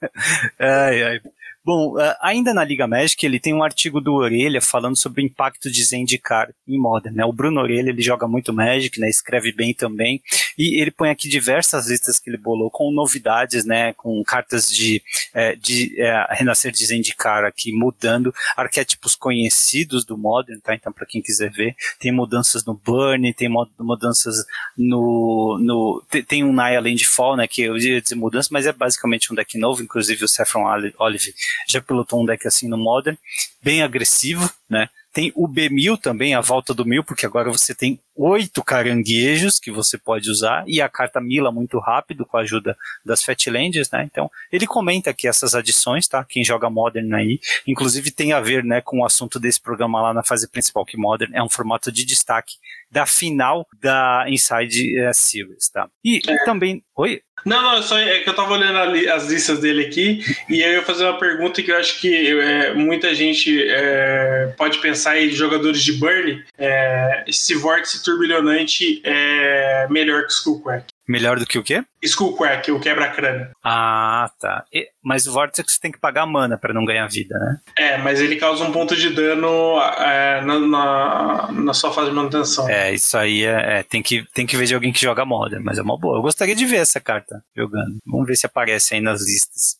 Ai, ai. Bom, uh, ainda na Liga Magic, ele tem um artigo do Orelha falando sobre o impacto de Zendikar em Modern, né? O Bruno Orelha, ele joga muito Magic, né? Escreve bem também, e ele põe aqui diversas listas que ele bolou com novidades, né? Com cartas de, é, de é, Renascer de Zendikar aqui mudando, arquétipos conhecidos do Modern, tá? Então, para quem quiser ver, tem mudanças no Burn, tem mudanças no... no tem, um Naya Landfall, né? Que eu ia dizer mudança, mas é basicamente um deck novo, inclusive o Saffron Olive já pilotou um deck assim no Modern, bem agressivo, né? Tem o B1000 também, a volta do 1000, porque agora você tem oito caranguejos que você pode usar e a carta Mila muito rápido com a ajuda das Fatlands, né? Então, ele comenta aqui essas adições, tá? Quem joga Modern aí, inclusive tem a ver, né, com o assunto desse programa lá na fase principal, que Modern é um formato de destaque da final da Inside uh, Series, tá? E é. também, oi? Não, não, só é que eu tava olhando ali, as listas dele aqui e aí eu ia fazer uma pergunta que eu acho que é, muita gente é, pode pensar em jogadores de Burn, é, esse vórtice turbilhonante é melhor que Skullcrack. Melhor do que o quê? Skullcrack, o quebra-crânio. Ah, tá. E, mas o Vortex tem que pagar mana para não ganhar vida, né? É, mas ele causa um ponto de dano é, na, na, na, sua fase de manutenção. É, isso aí é, é, tem, que, tem que ver de alguém que joga Modern, mas é uma boa. Eu gostaria de ver essa carta jogando. Vamos ver se aparece aí nas listas.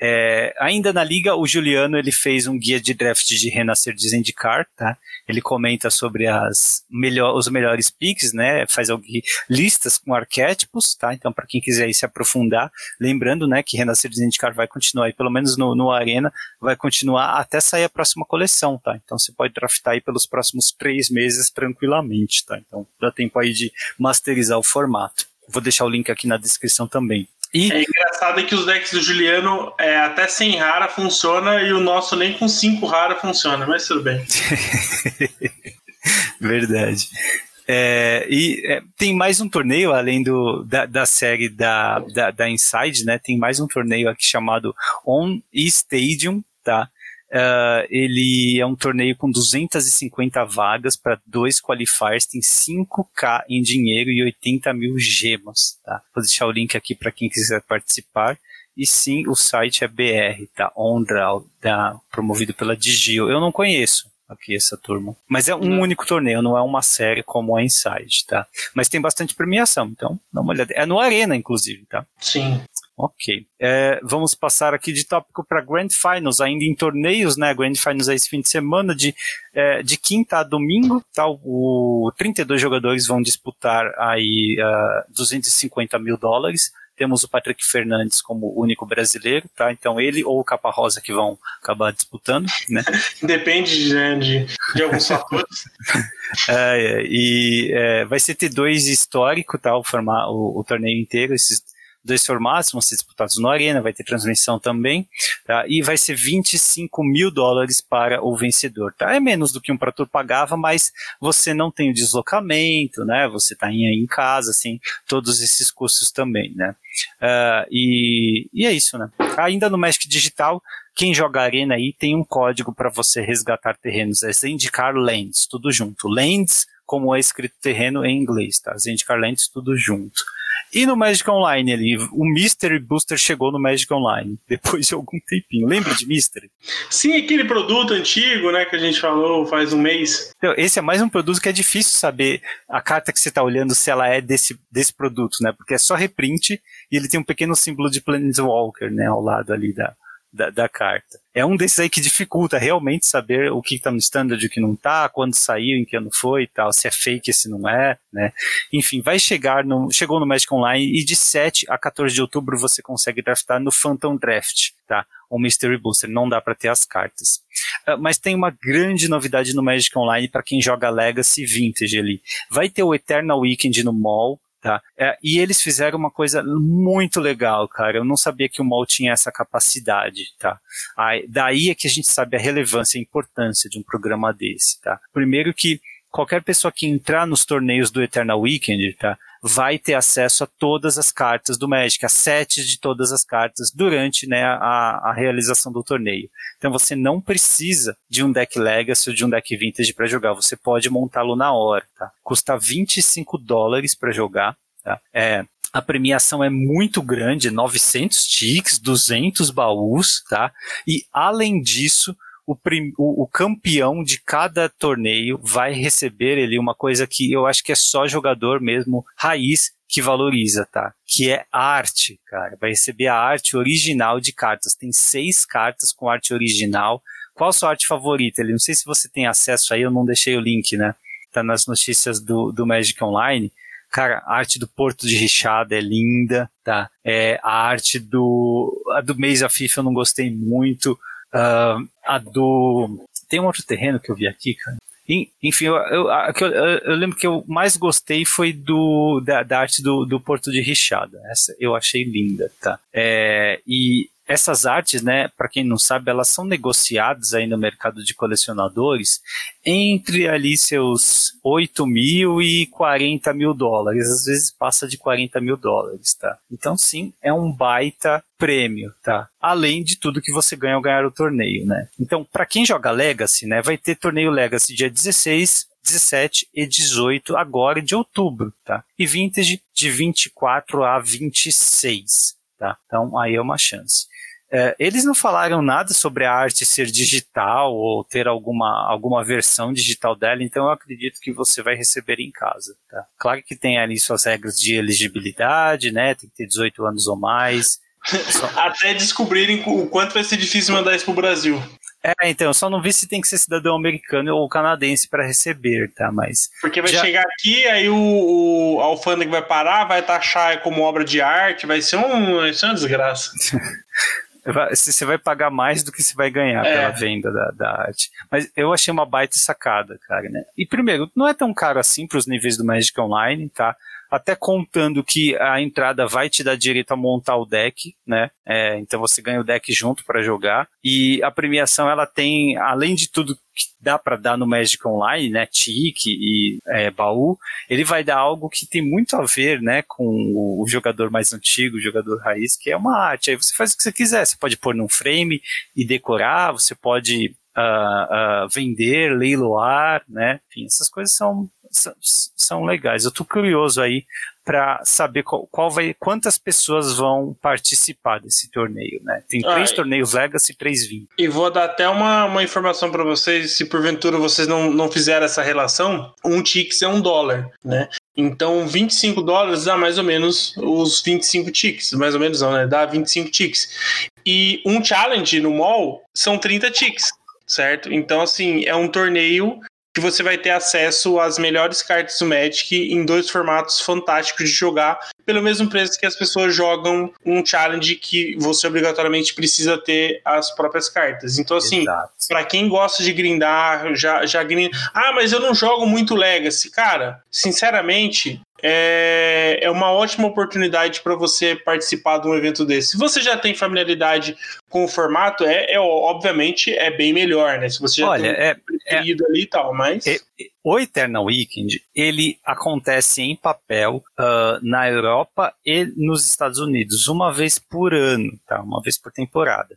É, ainda na liga, o Juliano ele fez um guia de draft de Renascer de Zendikar, tá? Ele comenta sobre as melhor, os melhores picks, né? Faz listas com arquétipos, tá? Então, para quem quiser se aprofundar, lembrando, né, que Renascer de Zendikar vai continuar aí, pelo menos no, no Arena, vai continuar até sair a próxima coleção, tá? Então, você pode draftar aí pelos próximos três meses tranquilamente, tá? Então, dá tempo aí de masterizar o formato. Vou deixar o link aqui na descrição também. E... É engraçado que os decks do Juliano é, até sem rara funciona e o nosso nem com 5 rara funciona, mas tudo bem. Verdade. É, e é, tem mais um torneio, além do, da, da série da, da, da, Inside, né? Tem mais um torneio aqui chamado On Stadium, tá? Uh, ele é um torneio com 250 vagas para dois qualifiers, tem 5k em dinheiro e 80 mil gemas. Tá? Vou deixar o link aqui para quem quiser participar. E sim, o site é BR, tá? Ondraw, tá? promovido pela Digio. Eu não conheço aqui essa turma. Mas é um não. único torneio, não é uma série como a Inside, tá? Mas tem bastante premiação, então dá uma olhada. É no Arena, inclusive, tá? Sim. Ok. É, vamos passar aqui de tópico para Grand Finals, ainda em torneios, né? Grand Finals é esse fim de semana, de, é, de quinta a domingo, tá? O, 32 jogadores vão disputar aí uh, 250 mil dólares. Temos o Patrick Fernandes como único brasileiro, tá? Então ele ou o Capa Rosa que vão acabar disputando, né? Depende né, de, de alguns fatores. é, e é, vai ser T2 histórico, tá? O, formar, o, o torneio inteiro, esses dois formatos vão ser disputados no Arena, vai ter transmissão também, tá? E vai ser 25 mil dólares para o vencedor, tá? É menos do que um Prator pagava, mas você não tem o deslocamento, né? Você está em, em casa, assim, todos esses custos também, né? Uh, e, e é isso, né? Ainda no Magic Digital, quem joga Arena aí tem um código para você resgatar terrenos, é indicar Lands, tudo junto. Lands, como é escrito terreno em inglês, tá? Zendikar Lands, tudo junto. E no Magic Online ali, o Mystery Booster chegou no Magic Online, depois de algum tempinho. Lembra de Mystery? Sim, aquele produto antigo, né, que a gente falou faz um mês. Então, esse é mais um produto que é difícil saber a carta que você está olhando se ela é desse, desse produto, né? Porque é só reprint e ele tem um pequeno símbolo de Planeswalker, né, ao lado ali da, da, da, carta. É um desses aí que dificulta realmente saber o que está no standard e o que não está, quando saiu, em que ano foi e tal, se é fake, se não é, né? Enfim, vai chegar no, chegou no Magic Online e de 7 a 14 de outubro você consegue draftar no Phantom Draft, tá? O Mystery Booster, não dá para ter as cartas. Uh, mas tem uma grande novidade no Magic Online para quem joga Legacy Vintage ali. Vai ter o Eternal Weekend no mall, Tá? É, e eles fizeram uma coisa muito legal, cara. Eu não sabia que o MOL tinha essa capacidade, tá? Aí, daí é que a gente sabe a relevância e a importância de um programa desse, tá? Primeiro que qualquer pessoa que entrar nos torneios do Eternal Weekend, tá? Vai ter acesso a todas as cartas do Magic, a sete de todas as cartas durante né, a, a realização do torneio. Então você não precisa de um deck Legacy ou de um deck Vintage para jogar, você pode montá-lo na hora. Tá? Custa 25 dólares para jogar. Tá? É, a premiação é muito grande, 900 ticks, 200 baús, tá? E além disso, o, prim, o, o, campeão de cada torneio vai receber ele uma coisa que eu acho que é só jogador mesmo raiz que valoriza, tá? Que é arte, cara. Vai receber a arte original de cartas. Tem seis cartas com arte original. Qual sua arte favorita? Ele não sei se você tem acesso aí, eu não deixei o link, né? Tá nas notícias do, do Magic Online. Cara, a arte do Porto de Richard é linda, tá? É, a arte do, a do Mês of FIFA eu não gostei muito. Uh, a do. Tem um outro terreno que eu vi aqui, cara. Enfim, eu, eu, eu, eu, lembro que eu mais gostei foi do da, da arte do, do Porto de Richada. Essa eu achei linda, tá? É, e essas artes, né, para quem não sabe, elas são negociadas aí no mercado de colecionadores entre ali seus 8 mil e 40 mil dólares, às vezes passa de 40 mil dólares, tá? Então sim, é um baita prêmio, tá? Além de tudo que você ganha ao ganhar o torneio, né? Então, para quem joga Legacy, né, vai ter torneio Legacy dia 16, 17 e 18 agora de outubro, tá? E Vintage de 24 a 26, tá? Então aí é uma chance. É, eles não falaram nada sobre a arte ser digital ou ter alguma, alguma versão digital dela, então eu acredito que você vai receber em casa. Tá? Claro que tem ali suas regras de elegibilidade, né? Tem que ter 18 anos ou mais. Só... Até descobrirem o quanto vai ser difícil mandar isso pro Brasil. É, então, só não vi se tem que ser cidadão americano ou canadense para receber, tá? Mas. Porque vai já... chegar aqui, aí o, o alfândega vai parar, vai taxar como obra de arte, vai ser, um, vai ser uma desgraça. você vai pagar mais do que você vai ganhar é. pela venda da, da, arte. Mas eu achei uma baita sacada, cara, né? E primeiro, não é tão caro assim para os níveis do Magic Online, tá? Até contando que a entrada vai te dar direito a montar o deck, né? É, então você ganha o deck junto para jogar. E a premiação ela tem, além de tudo que dá para dar no Magic Online, né, Tic e é, baú, ele vai dar algo que tem muito a ver, né, com o, o, jogador mais antigo, o jogador raiz, que é uma arte. Aí você faz o que você quiser, você pode pôr num frame e decorar, você pode uh, uh, vender, leiloar, né, enfim, essas coisas são são, legais. Eu tô curioso aí para saber qual, qual, vai, quantas pessoas vão participar desse torneio, né? Tem três ah, torneios Legacy e três 20. E vou dar até uma, uma informação para vocês, se porventura vocês não, não fizeram essa relação, um Tix é um dólar, né? Então, 25 dólares dá mais ou menos os 25 ticks. Mais ou menos não, né? Dá 25 ticks. E um challenge no mall são 30 ticks, certo? Então, assim, é um torneio que você vai ter acesso às melhores cartas do Magic em dois formatos fantásticos de jogar, pelo mesmo preço que as pessoas jogam um challenge que você obrigatoriamente precisa ter as próprias cartas. Então, assim, para quem gosta de grindar, já, já grinda. Ah, mas eu não jogo muito Legacy. Cara, sinceramente, é, é uma ótima oportunidade para você participar de um evento desse. Se você já tem familiaridade com o formato, é, é obviamente é bem melhor, né? Se você já Olha, tem é, preferido é, ali e tal, mas. É, o Eternal Weekend, ele acontece em papel uh, na Europa e nos Estados Unidos, uma vez por ano, tá? Uma vez por temporada.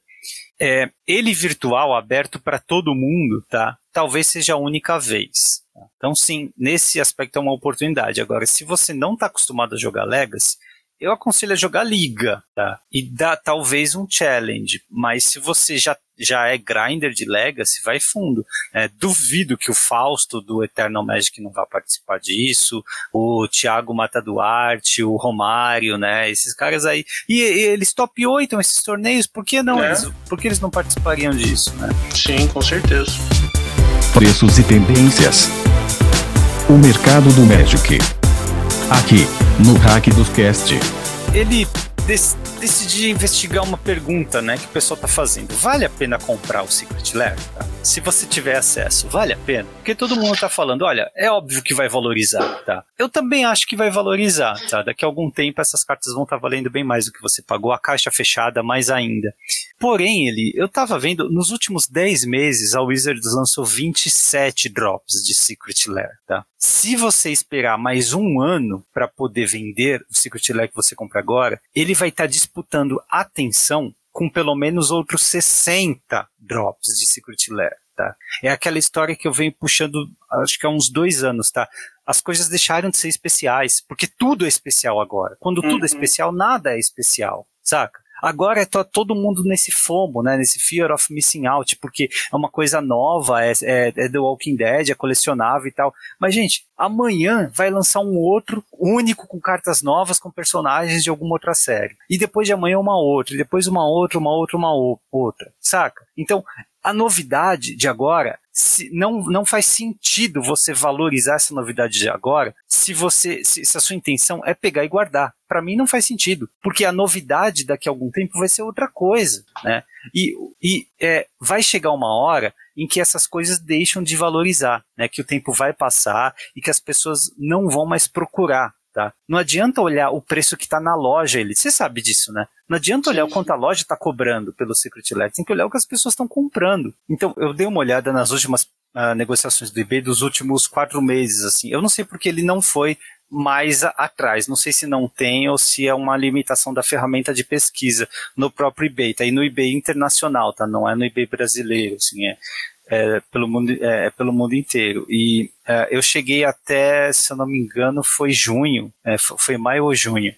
É, ele virtual, aberto para todo mundo, tá? Talvez seja a única vez. Então, sim, nesse aspecto é uma oportunidade. Agora, se você não está acostumado a jogar Legacy, eu aconselho a jogar Liga, tá? E dá talvez um challenge. Mas se você já, já é grinder de Legacy, vai fundo. É, duvido que o Fausto do Eternal Magic não vá participar disso. O Thiago Mata Duarte, o Romário, né? Esses caras aí. E, e eles top 8 esses torneios, por que não? É. Eles, por que eles não participariam disso, né? Sim, com certeza. Preços e tendências. O mercado do Magic. Aqui, no Hack dos Cast. Ele decidi investigar uma pergunta, né, que o pessoal tá fazendo. Vale a pena comprar o Secret Lair? Tá? Se você tiver acesso, vale a pena? Porque todo mundo tá falando, olha, é óbvio que vai valorizar, tá? Eu também acho que vai valorizar, tá? Daqui a algum tempo essas cartas vão estar tá valendo bem mais do que você pagou, a caixa fechada mais ainda. Porém, ele, eu tava vendo, nos últimos 10 meses a Wizards lançou 27 drops de Secret Lair, tá? Se você esperar mais um ano para poder vender o Secret Lair que você compra agora, ele vai estar tá disputando atenção com pelo menos outros 60 drops de Secret Lair. Tá? É aquela história que eu venho puxando, acho que há uns dois anos, tá? As coisas deixaram de ser especiais, porque tudo é especial agora. Quando uhum. tudo é especial, nada é especial, saca? Agora é todo mundo nesse FOMO, né? Nesse Fear of Missing Out, porque é uma coisa nova, é, é, é The Walking Dead, é colecionável e tal. Mas, gente, amanhã vai lançar um outro único com cartas novas, com personagens de alguma outra série. E depois de amanhã uma outra, e depois uma outra, uma outra, uma outra, saca? Então, a novidade de agora se, não, não faz sentido você valorizar essa novidade de agora se você se, se a sua intenção é pegar e guardar. Para mim não faz sentido, porque a novidade daqui a algum tempo vai ser outra coisa, né? E, e é, vai chegar uma hora em que essas coisas deixam de valorizar, né? Que o tempo vai passar e que as pessoas não vão mais procurar Tá? Não adianta olhar o preço que está na loja, ele. Você sabe disso, né? Não adianta olhar o quanto a loja está cobrando pelo Secret Lair, tem que olhar o que as pessoas estão comprando. Então, eu dei uma olhada nas últimas uh, negociações do eBay dos últimos quatro meses, assim. Eu não sei porque ele não foi mais atrás. Não sei se não tem ou se é uma limitação da ferramenta de pesquisa no próprio eBay. Tá aí no eBay internacional, tá? Não é no eBay brasileiro, assim. É, é, pelo, mundo, é, é, pelo mundo inteiro. E é, eu cheguei até, se eu não me engano, foi junho, é, foi maio ou junho.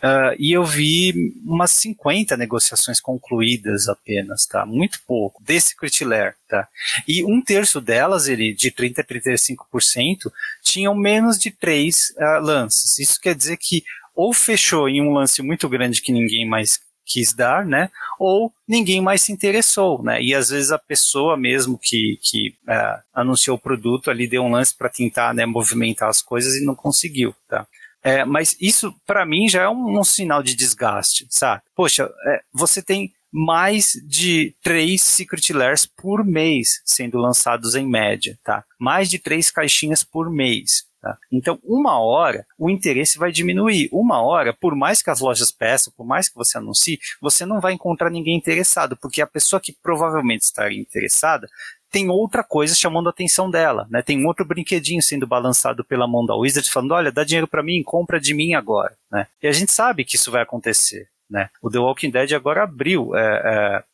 Uh, e eu vi umas 50 negociações concluídas apenas, tá? Muito pouco, desse Critilair, tá? E um terço delas, ele, de 30% a 35%, tinham menos de três uh, lances. Isso quer dizer que ou fechou em um lance muito grande que ninguém mais quis dar, né? Ou ninguém mais se interessou, né? E às vezes a pessoa mesmo que, que é, anunciou o produto ali deu um lance para tentar né, movimentar as coisas e não conseguiu, tá? É, mas isso, para mim, já é um, um, sinal de desgaste, sabe? Poxa, é, você tem mais de três Secret Lairs por mês sendo lançados em média, tá? Mais de três caixinhas por mês. Tá? Então, uma hora, o interesse vai diminuir. Uma hora, por mais que as lojas peçam, por mais que você anuncie, você não vai encontrar ninguém interessado, porque a pessoa que provavelmente estaria interessada tem outra coisa chamando a atenção dela, né? Tem um outro brinquedinho sendo balançado pela mão da Wizard falando, olha, dá dinheiro para mim, compra de mim agora, né? E a gente sabe que isso vai acontecer, né? O The Walking Dead agora abriu é, é,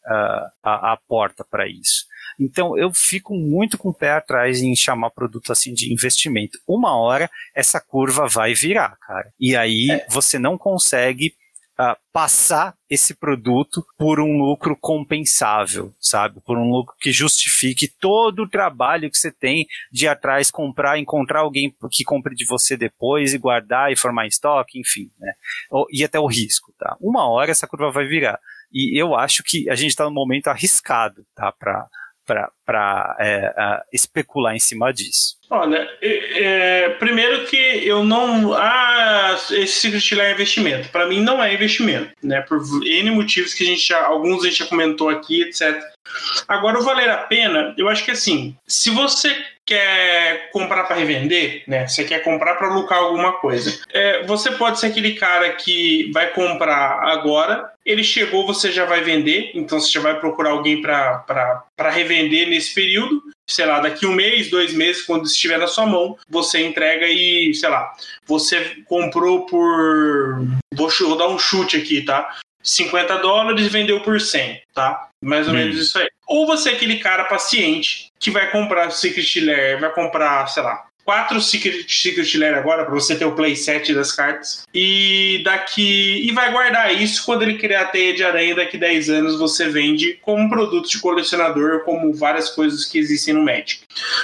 a, a porta para isso. Então eu fico muito com o pé atrás em chamar produto assim de investimento. Uma hora essa curva vai virar, cara. E aí é. você não consegue uh, passar esse produto por um lucro compensável, sabe? Por um lucro que justifique todo o trabalho que você tem de ir atrás, comprar, encontrar alguém que compre de você depois e guardar e formar estoque, enfim, né? E até o risco, tá? Uma hora essa curva vai virar. E eu acho que a gente está num momento arriscado, tá? Para para é, especular em cima disso? Olha, é, primeiro que eu não. Ah, esse Secret é investimento. Para mim não é investimento, né? Por N motivos que a gente já. Alguns a gente já comentou aqui, etc. Agora, o valer a pena, eu acho que assim, se você quer comprar para revender, né? Você quer comprar para lucrar alguma coisa. É, você pode ser aquele cara que vai comprar agora, ele chegou, você já vai vender, então você já vai procurar alguém para revender nesse período. Sei lá, daqui um mês, dois meses, quando estiver na sua mão, você entrega e, sei lá, você comprou por. Vou dar um chute aqui, tá? 50 dólares vendeu por 100, tá? Mais ou hum. menos isso aí. Ou você é aquele cara paciente que vai comprar Secret Lair, vai comprar, sei lá, quatro Secret, Secret Lair agora para você ter o playset das cartas e daqui e vai guardar isso quando ele criar a teia de aranha daqui 10 anos você vende como produto de colecionador como várias coisas que existem no Magic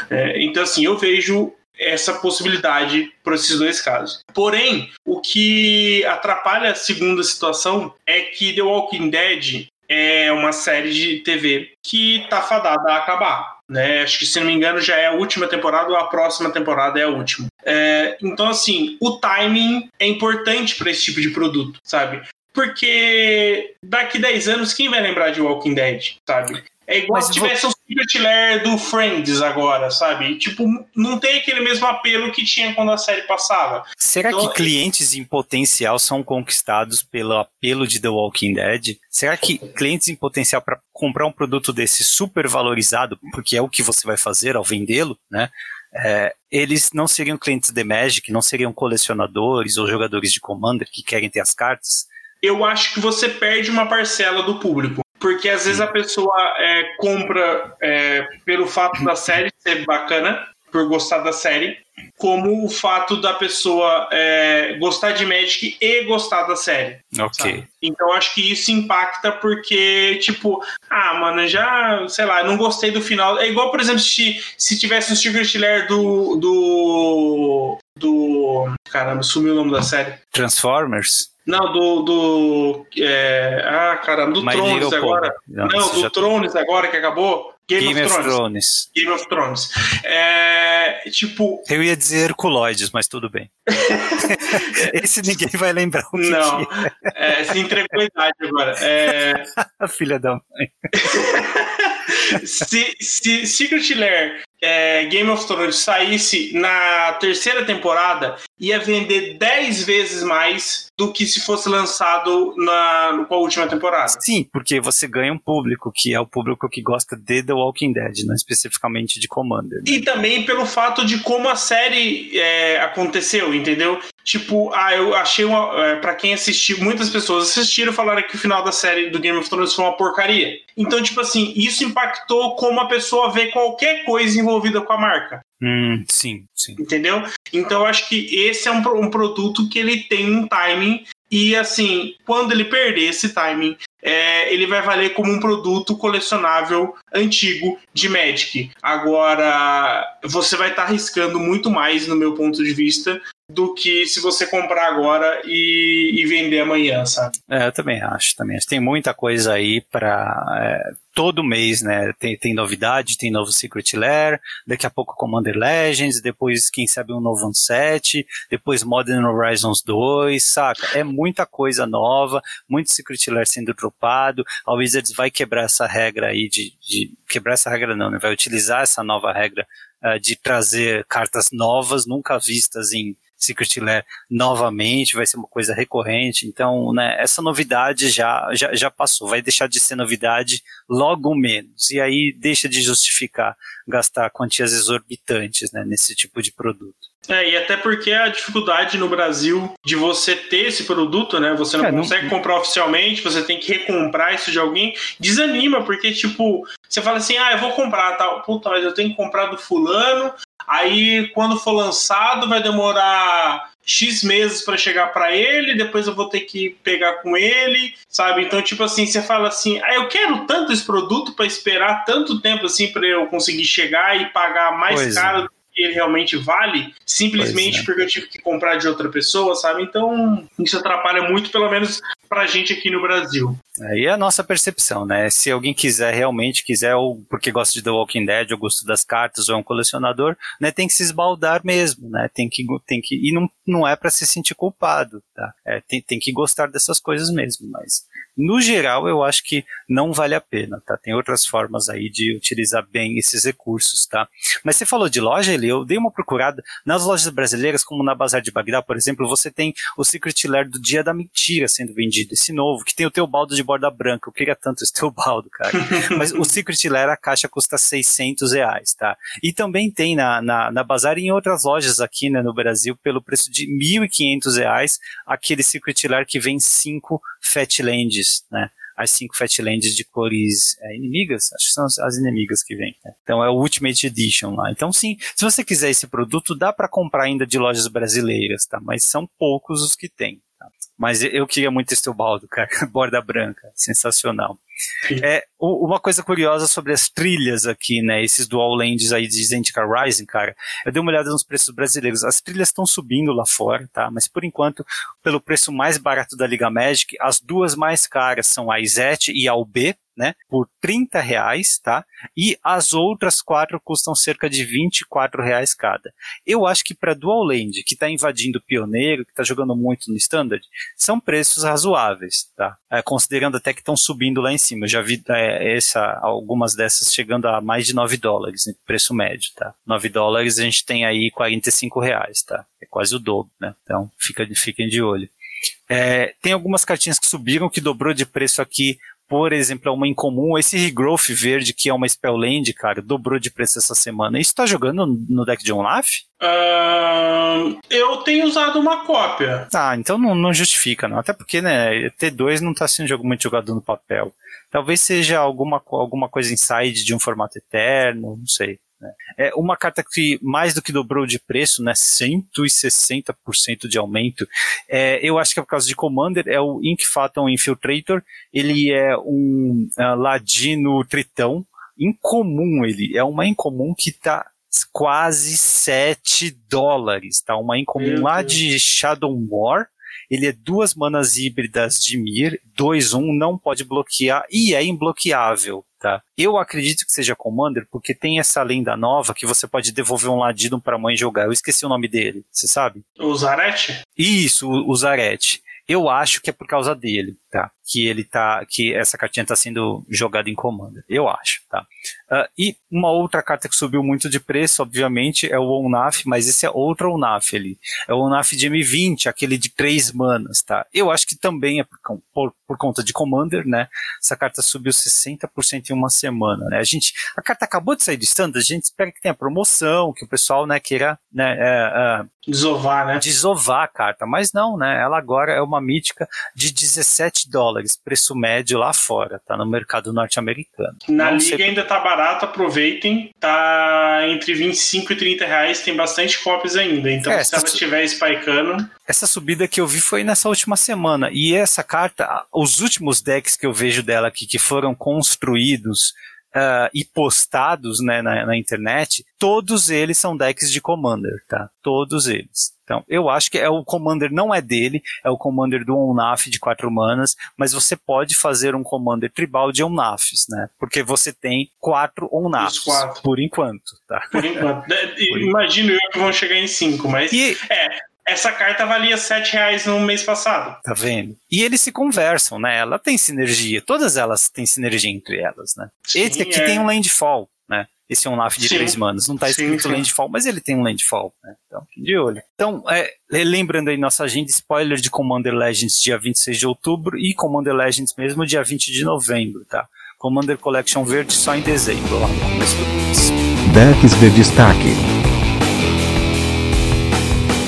é, então assim eu vejo essa possibilidade para esses dois casos. Porém, o que atrapalha a segunda situação é que The Walking Dead é uma série de TV que tá fadada a acabar. Né? Acho que, se não me engano, já é a última temporada ou a próxima temporada é a última. É, então, assim, o timing é importante para esse tipo de produto, sabe? porque daqui 10 anos, quem vai lembrar de Walking Dead, sabe? É igual Mas se tivesse vou... um Lair do Friends agora, sabe? Tipo, não tem aquele mesmo apelo que tinha quando a série passava. Será então, que clientes em potencial são conquistados pelo apelo de The Walking Dead? Será que clientes em potencial para comprar um produto desse super valorizado, porque é o que você vai fazer ao vendê-lo, né? É, eles não seriam clientes de Magic, não seriam colecionadores ou jogadores de Commander que querem ter as cartas? Eu acho que você perde uma parcela do público. Porque às vezes a pessoa é, compra é, pelo fato da série ser bacana, por gostar da série, como o fato da pessoa é, gostar de Magic e gostar da série. Ok. Sabe? Então acho que isso impacta porque, tipo, ah, mano, já, sei lá, não gostei do final. É igual, por exemplo, se, se tivesse um Secret Lair do. do. do. Caramba, sumiu o nome da série. Transformers? Não, do. do é... Ah, caramba, do My Thrones agora. Não, não do Thrones agora que acabou. Game, Game of, Thrones. Thrones. Game of Thrones. É, tipo. Eu ia dizer Herculoides, mas tudo bem. Esse ninguém vai lembrar o que Não, é, se entregou a idade agora. É... Filha da mãe. se, se Secret Lair é, Game of Thrones saísse na terceira temporada, ia vender 10 vezes mais do que se fosse lançado na, com a última temporada. Sim, porque você ganha um público que é o público que gosta de The Walking Dead, não especificamente de Commander. Né? E também pelo fato de como a série é, aconteceu, entendeu? Tipo, ah, eu achei uma. É, pra quem assistiu, muitas pessoas assistiram e falaram que o final da série do Game of Thrones foi uma porcaria. Então, tipo assim, isso impactou como a pessoa vê qualquer coisa envolvida com a marca. Hum, sim, sim. Entendeu? Então, eu acho que esse é um, um produto que ele tem um timing e assim, quando ele perder esse timing, é, ele vai valer como um produto colecionável antigo de Magic. Agora, você vai estar tá arriscando muito mais, no meu ponto de vista, do que se você comprar agora e, e vender amanhã, sabe? É, eu também acho, também acho. Tem muita coisa aí para é, todo mês, né? Tem, tem novidade, tem novo Secret Lair, daqui a pouco Commander Legends, depois, quem sabe, um novo set, depois Modern Horizons 2, saca? É muita coisa nova, muito Secret Lair sendo dropado. A Wizards vai quebrar essa regra aí de, de quebrar essa regra não, né? Vai utilizar essa nova regra uh, de trazer cartas novas, nunca vistas em Secret Lair novamente, vai ser uma coisa recorrente. Então, né, essa novidade já, já, já passou, vai deixar de ser novidade logo menos. E aí deixa de justificar gastar quantias exorbitantes né, nesse tipo de produto. É, e até porque a dificuldade no Brasil de você ter esse produto, né? Você não é, consegue não... comprar oficialmente, você tem que recomprar isso de alguém, desanima, porque, tipo, você fala assim, ah, eu vou comprar tal, puta, mas eu tenho que comprar do fulano, Aí, quando for lançado, vai demorar X meses para chegar para ele, depois eu vou ter que pegar com ele, sabe? Então, tipo assim, você fala assim: ah, eu quero tanto esse produto para esperar tanto tempo assim para eu conseguir chegar e pagar mais pois caro é. Que ele realmente vale, simplesmente é. porque eu tive que comprar de outra pessoa, sabe? Então, isso atrapalha muito, pelo menos pra gente aqui no Brasil. Aí é a nossa percepção, né? Se alguém quiser realmente, quiser, ou porque gosta de The Walking Dead, ou gosta das cartas, ou é um colecionador, né? Tem que se esbaldar mesmo, né? Tem que, tem que, e não, não é para se sentir culpado, tá? É, tem, tem que gostar dessas coisas mesmo, mas no geral eu acho que não vale a pena, tá? Tem outras formas aí de utilizar bem esses recursos, tá? Mas você falou de loja, eu dei uma procurada nas lojas brasileiras, como na Bazar de Bagdá, por exemplo, você tem o Secret Lair do Dia da Mentira sendo vendido, esse novo, que tem o teu baldo de borda branca, eu queria tanto esse teu baldo, cara. Mas o Secret Lair, a caixa custa 600 reais, tá? E também tem na, na, na Bazar e em outras lojas aqui, né, no Brasil, pelo preço de 1.500 reais, aquele Secret Lair que vem cinco Fatlands, né? As cinco Fatlands de cores é, inimigas, acho que são as, as inimigas que vêm. Né? Então é o Ultimate Edition lá. Então sim, se você quiser esse produto, dá para comprar ainda de lojas brasileiras, tá? Mas são poucos os que tem. Mas eu queria muito esse teu baldo, cara. Borda branca, sensacional. É, uma coisa curiosa sobre as trilhas aqui, né? Esses dual lands aí de Zendikar Rising, cara. Eu dei uma olhada nos preços brasileiros. As trilhas estão subindo lá fora, tá? Mas por enquanto, pelo preço mais barato da Liga Magic, as duas mais caras são a Izete e a UB, né? Por 30 reais, tá? E as outras quatro custam cerca de 24 reais cada. Eu acho que para Dual Land, que está invadindo o Pioneiro, que está jogando muito no Standard, são preços razoáveis, tá? É, considerando até que estão subindo lá em cima. Eu já vi é, essa, algumas dessas chegando a mais de 9 dólares, né, preço médio, tá? 9 dólares a gente tem aí 45 reais, tá? É quase o dobro, né? Então fica, fiquem de olho. É, tem algumas cartinhas que subiram, que dobrou de preço aqui. Por exemplo, é uma incomum. Esse Regrowth verde, que é uma Spellland, cara, dobrou de preço essa semana. Isso tá jogando no deck de Onlaf? Uh, eu tenho usado uma cópia. Ah, então não, não justifica, não. Até porque, né, T2 não tá sendo muito jogado no papel. Talvez seja alguma, alguma coisa inside de um formato eterno, não sei. É uma carta que mais do que dobrou de preço, né, 160% de aumento. É, eu acho que é por causa de Commander, é o Ink Phantom Infiltrator. Ele é um uh, ladino tritão, incomum ele, é uma incomum que está quase 7 dólares, tá? Uma incomum lá de Shadow War. Ele é duas manas híbridas de Mir, 2-1, não pode bloquear e é imbloqueável. Tá? Eu acredito que seja Commander porque tem essa lenda nova que você pode devolver um ladino para a mãe jogar. Eu esqueci o nome dele, você sabe? O Zarete? Isso, o Zarete. Eu acho que é por causa dele, tá? Que ele tá, que essa cartinha está sendo jogada em Commander. Eu acho, tá? Uh, e uma outra carta que subiu muito de preço, obviamente, é o Onaf, mas esse é outro Onaf ali. É o Onaf de M20, aquele de três manas, tá? Eu acho que também é por, por, por conta de Commander, né? Essa carta subiu 60% em uma semana, né? A gente, a carta acabou de sair do standard, a gente espera que tenha promoção, que o pessoal, né, queira, né, é, é, desovar, né? Desovar a carta, mas não, né? Ela agora é uma mítica de 17 dólares, preço médio lá fora, tá? No mercado norte-americano. Na não liga ainda tá barato, aproveitem. Tá entre 25 e 30 reais, tem bastante cópias ainda. Então, é, se ela estiver spikando. Essa subida que eu vi foi nessa última semana. E essa carta, os últimos decks que eu vejo dela aqui, que foram construídos uh, e postados né, na, na, internet, todos eles são decks de Commander, tá? Todos eles. Então, eu acho que é o Commander não é dele, é o Commander do Onaf de quatro manas, mas você pode fazer um Commander tribal de Onafs, né? Porque você tem quatro Onafs, por enquanto, tá? Por enquanto. Imagino eu que vão chegar em cinco, mas e... é, essa carta valia 7 reais no mês passado. Tá vendo? E eles se conversam, né? Ela tem sinergia. Todas elas têm sinergia entre elas, né? Sim, Esse aqui é. tem um landfall? Esse é um NAF de Sim. 3 manos. Não tá escrito sim, landfall, mas ele tem um landfall, né? Então, de olho. Então, é, lembrando aí nossa agenda, spoiler de Commander Legends dia 26 de outubro e Commander Legends mesmo dia 20 de novembro, tá? Commander Collection Verde só em dezembro, lá no começo do mês. Decks de destaque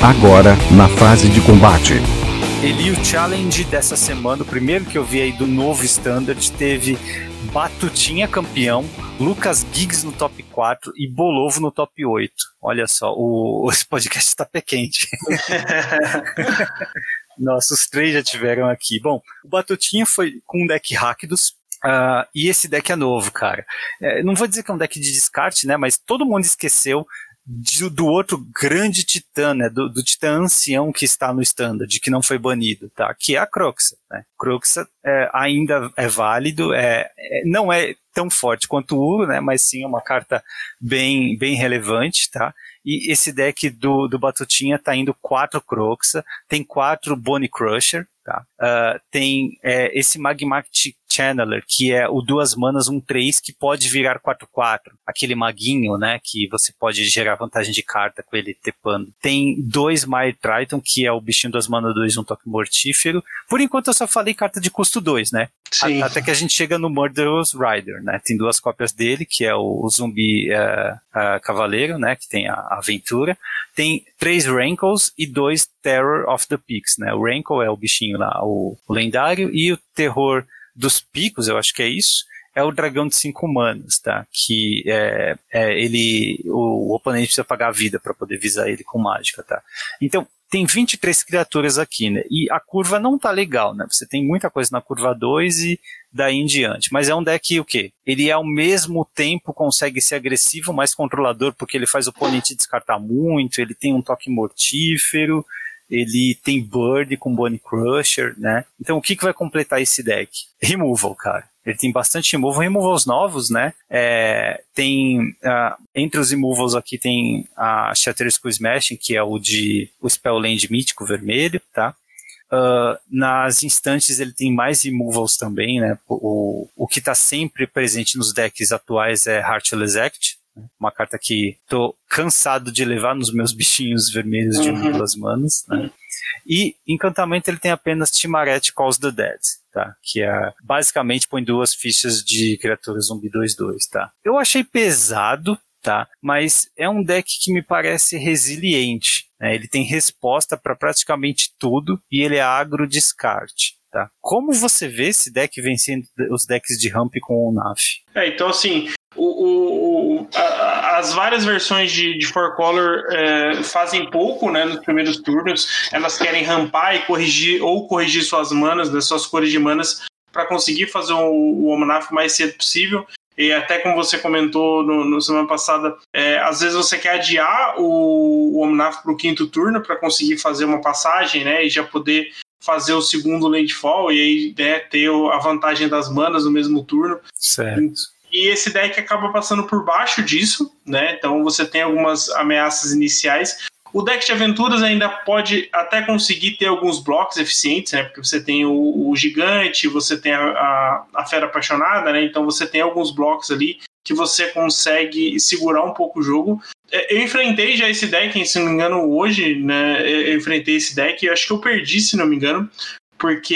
agora na fase de combate. Eli, o challenge dessa semana, o primeiro que eu vi aí do novo Standard, teve Batutinha campeão, Lucas Giggs no top 4 e Bolovo no top 8. Olha só, o, esse podcast está pé quente. Nossa, os três já tiveram aqui. Bom, o Batutinha foi com um deck Rakdos, Uh, e esse deck é novo, cara. É, não vou dizer que é um deck de descarte, né? Mas todo mundo esqueceu do, outro grande titã, né, do, do, titã ancião que está no standard, que não foi banido, tá? Que é a Croxa. Né? Croxa é, ainda é válido, é, é, não é tão forte quanto o Uro, né, mas sim é uma carta bem, bem relevante, tá? E esse deck do, do Batutinha tá indo quatro Croxa, tem quatro Bone Crusher, tá? Uh, tem é, esse Magmatic Channeler, que é o duas manas, um 3, que pode virar 4-4. Aquele maguinho, né? Que você pode gerar vantagem de carta com ele tepando. Tem dois Mire Triton, que é o bichinho duas manas 2, um toque mortífero. Por enquanto eu só falei carta de custo 2, né? Sim. Até que a gente chega no Murderous Rider, né? Tem duas cópias dele, que é o, o zumbi uh, uh, cavaleiro, né? Que tem a, a aventura. Tem três Rankles e dois Terror of the Peaks, né? O Rankle é o bichinho lá, o, o lendário, e o Terror dos picos, eu acho que é isso, é o dragão de cinco manos, tá? Que é, é ele, o, o, oponente precisa pagar a vida para poder visar ele com mágica, tá? Então, tem 23 criaturas aqui, né? E a curva não tá legal, né? Você tem muita coisa na curva 2 e daí em diante. Mas é um deck o quê? Ele ao mesmo tempo consegue ser agressivo, mais controlador, porque ele faz o oponente descartar muito, ele tem um toque mortífero, ele tem Bird com Bonnie Crusher, né? Então o que, que vai completar esse deck? Removal, cara. Ele tem bastante removal, removals novos, né? É, tem, uh, entre os removals aqui tem a Shatter Skull Smashing, que é o de o Spellland mítico vermelho, tá? Uh, nas instantes ele tem mais removals também, né? O, o que está sempre presente nos decks atuais é Heartless Act? Uma carta que tô cansado de levar nos meus bichinhos vermelhos de uhum. duas manas, né? E encantamento ele tem apenas Timaret Calls the Dead, tá? Que é basicamente põe duas fichas de criatura zumbi 2-2, tá? Eu achei pesado, tá? Mas é um deck que me parece resiliente. Né? Ele tem resposta para praticamente tudo e ele é agro descarte. Tá. Como você vê esse deck vencendo os decks de ramp com o NAF? É, então assim, o, o, as várias versões de, de Four Color é, fazem pouco né, nos primeiros turnos. Elas querem rampar e corrigir, ou corrigir suas manas, né, suas cores de manas, para conseguir fazer o, o Omnaf o mais cedo possível. E até como você comentou no, no semana passada, é, às vezes você quer adiar o, o Omnaf para o quinto turno para conseguir fazer uma passagem, né? E já poder fazer o segundo landfall e aí né, ter a vantagem das manas no mesmo turno. Certo. E esse deck acaba passando por baixo disso, né? Então você tem algumas ameaças iniciais. O deck de aventuras ainda pode até conseguir ter alguns blocos eficientes, né? Porque você tem o, o gigante, você tem a, a, a, fera apaixonada, né? Então você tem alguns blocos ali que você consegue segurar um pouco o jogo. É, eu enfrentei já esse deck, se não me engano, hoje, né? Eu enfrentei esse deck, eu acho que eu perdi, se não me engano, porque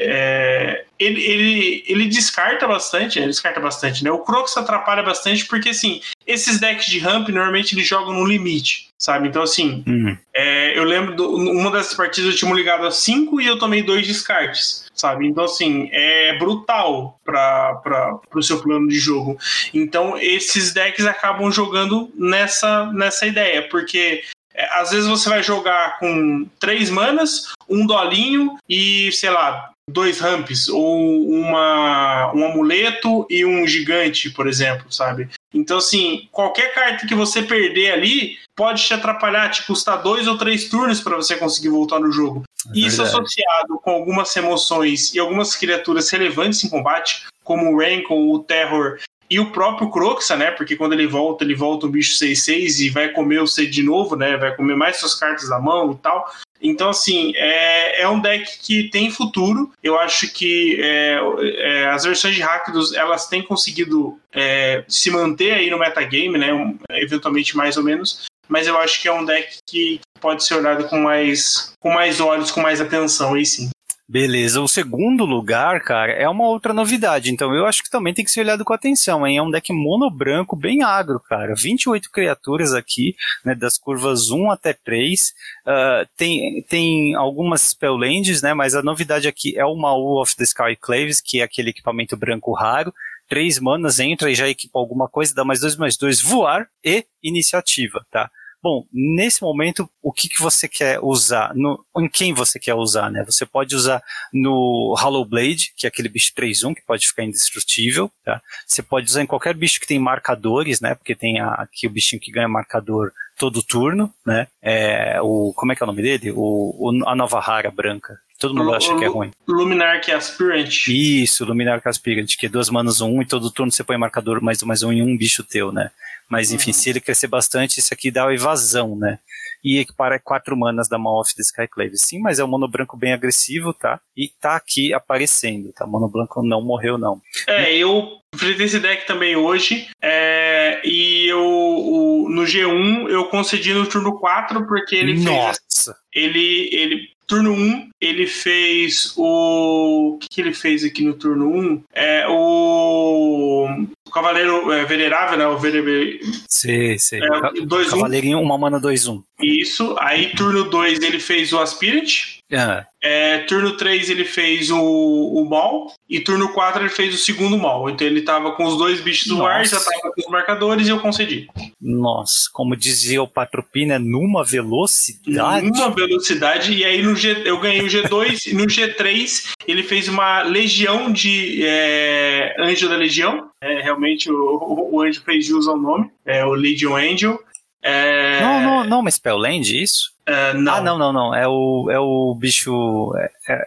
é, ele, ele, ele descarta bastante, ele descarta bastante, né? O Crocs atrapalha bastante porque, assim, esses decks de ramp normalmente eles jogam no limite, sabe? Então, assim, uhum. é, eu lembro, do, uma dessas partidas eu tinha ligado a 5 e eu tomei dois descartes, sabe? Então, assim, é brutal para o seu plano de jogo. Então, esses decks acabam jogando nessa, nessa ideia, porque é, às vezes você vai jogar com três manas, um dolinho e, sei lá, dois ramps, ou uma, um amuleto e um gigante, por exemplo, sabe? Então, assim, qualquer carta que você perder ali pode te atrapalhar, te custar dois ou três turnos para você conseguir voltar no jogo. É Isso associado com algumas emoções e algumas criaturas relevantes em combate, como o Rancor, o Terror e o próprio Croxa, né? Porque quando ele volta, ele volta um bicho 6-6 e vai comer o C de novo, né? Vai comer mais suas cartas da mão e tal. Então, assim, é, é um deck que tem futuro. Eu acho que é, é, as versões de Rakdos, elas têm conseguido é, se manter aí no metagame, né? Um, eventualmente mais ou menos. Mas eu acho que é um deck que pode ser olhado com mais, com mais olhos, com mais atenção, aí sim. Beleza. O segundo lugar, cara, é uma outra novidade. Então eu acho que também tem que ser olhado com atenção, hein? É um deck mono branco, bem agro, cara. 28 criaturas aqui, né? Das curvas 1 até 3. Uh, ah, tem, tem algumas spelllands, né? Mas a novidade aqui é o Maul of the Sky Claves, que é aquele equipamento branco raro. Três manas, entra e já equipa alguma coisa, dá mais dois, mais dois, voar e iniciativa, tá? Bom, nesse momento, o que, que você quer usar? No, em quem você quer usar, né? Você pode usar no Hollow Blade, que é aquele bicho 3-1 que pode ficar indestrutível, tá? Você pode usar em qualquer bicho que tem marcadores, né? Porque tem a, aqui o bichinho que ganha marcador todo turno, né? É, o, como é que é o nome dele? O, o a nova rara branca. Todo mundo acha que é ruim. Luminark Aspirant. Isso, Luminark Aspirant, que é duas manas um e todo turno você põe marcador mais um mais um em um bicho teu, né? Mas enfim, uhum. se ele crescer bastante, isso aqui dá evasão, né? E equipara quatro manas da Maw of the Skyclave. Sim, mas é um mono branco bem agressivo, tá? E tá aqui aparecendo, tá? Mono branco não morreu, não. É, eu enfrentei esse deck também hoje. É, e eu, o, no G1 eu concedi no turno 4 porque ele Nossa. fez. Ele, ele Turno 1, ele fez o. O que, que ele fez aqui no turno 1? É o. o Cavaleiro é, Venerável, né? O Venerável. Sim, sim. É, dois, Cavaleirinho, um. uma mana 2-1. Isso. Aí, turno 2, ele fez o Aspirant. É. É, turno 3 ele fez o, o mal e turno 4 ele fez o segundo mal. Então ele tava com os dois bichos do ar, já tava com os marcadores e eu concedi. Nossa, como dizia o Patropina, numa velocidade. Numa velocidade, e aí no G, eu ganhei o G2 e no G3 ele fez uma legião de é, Anjo da Legião. É, realmente o, o, anjo fez jus ao nome, é o Legion Angel. É... Não, não, não, mas Spellland, isso? Uh, não. Ah, não, não, não. É o, é o bicho. É, é...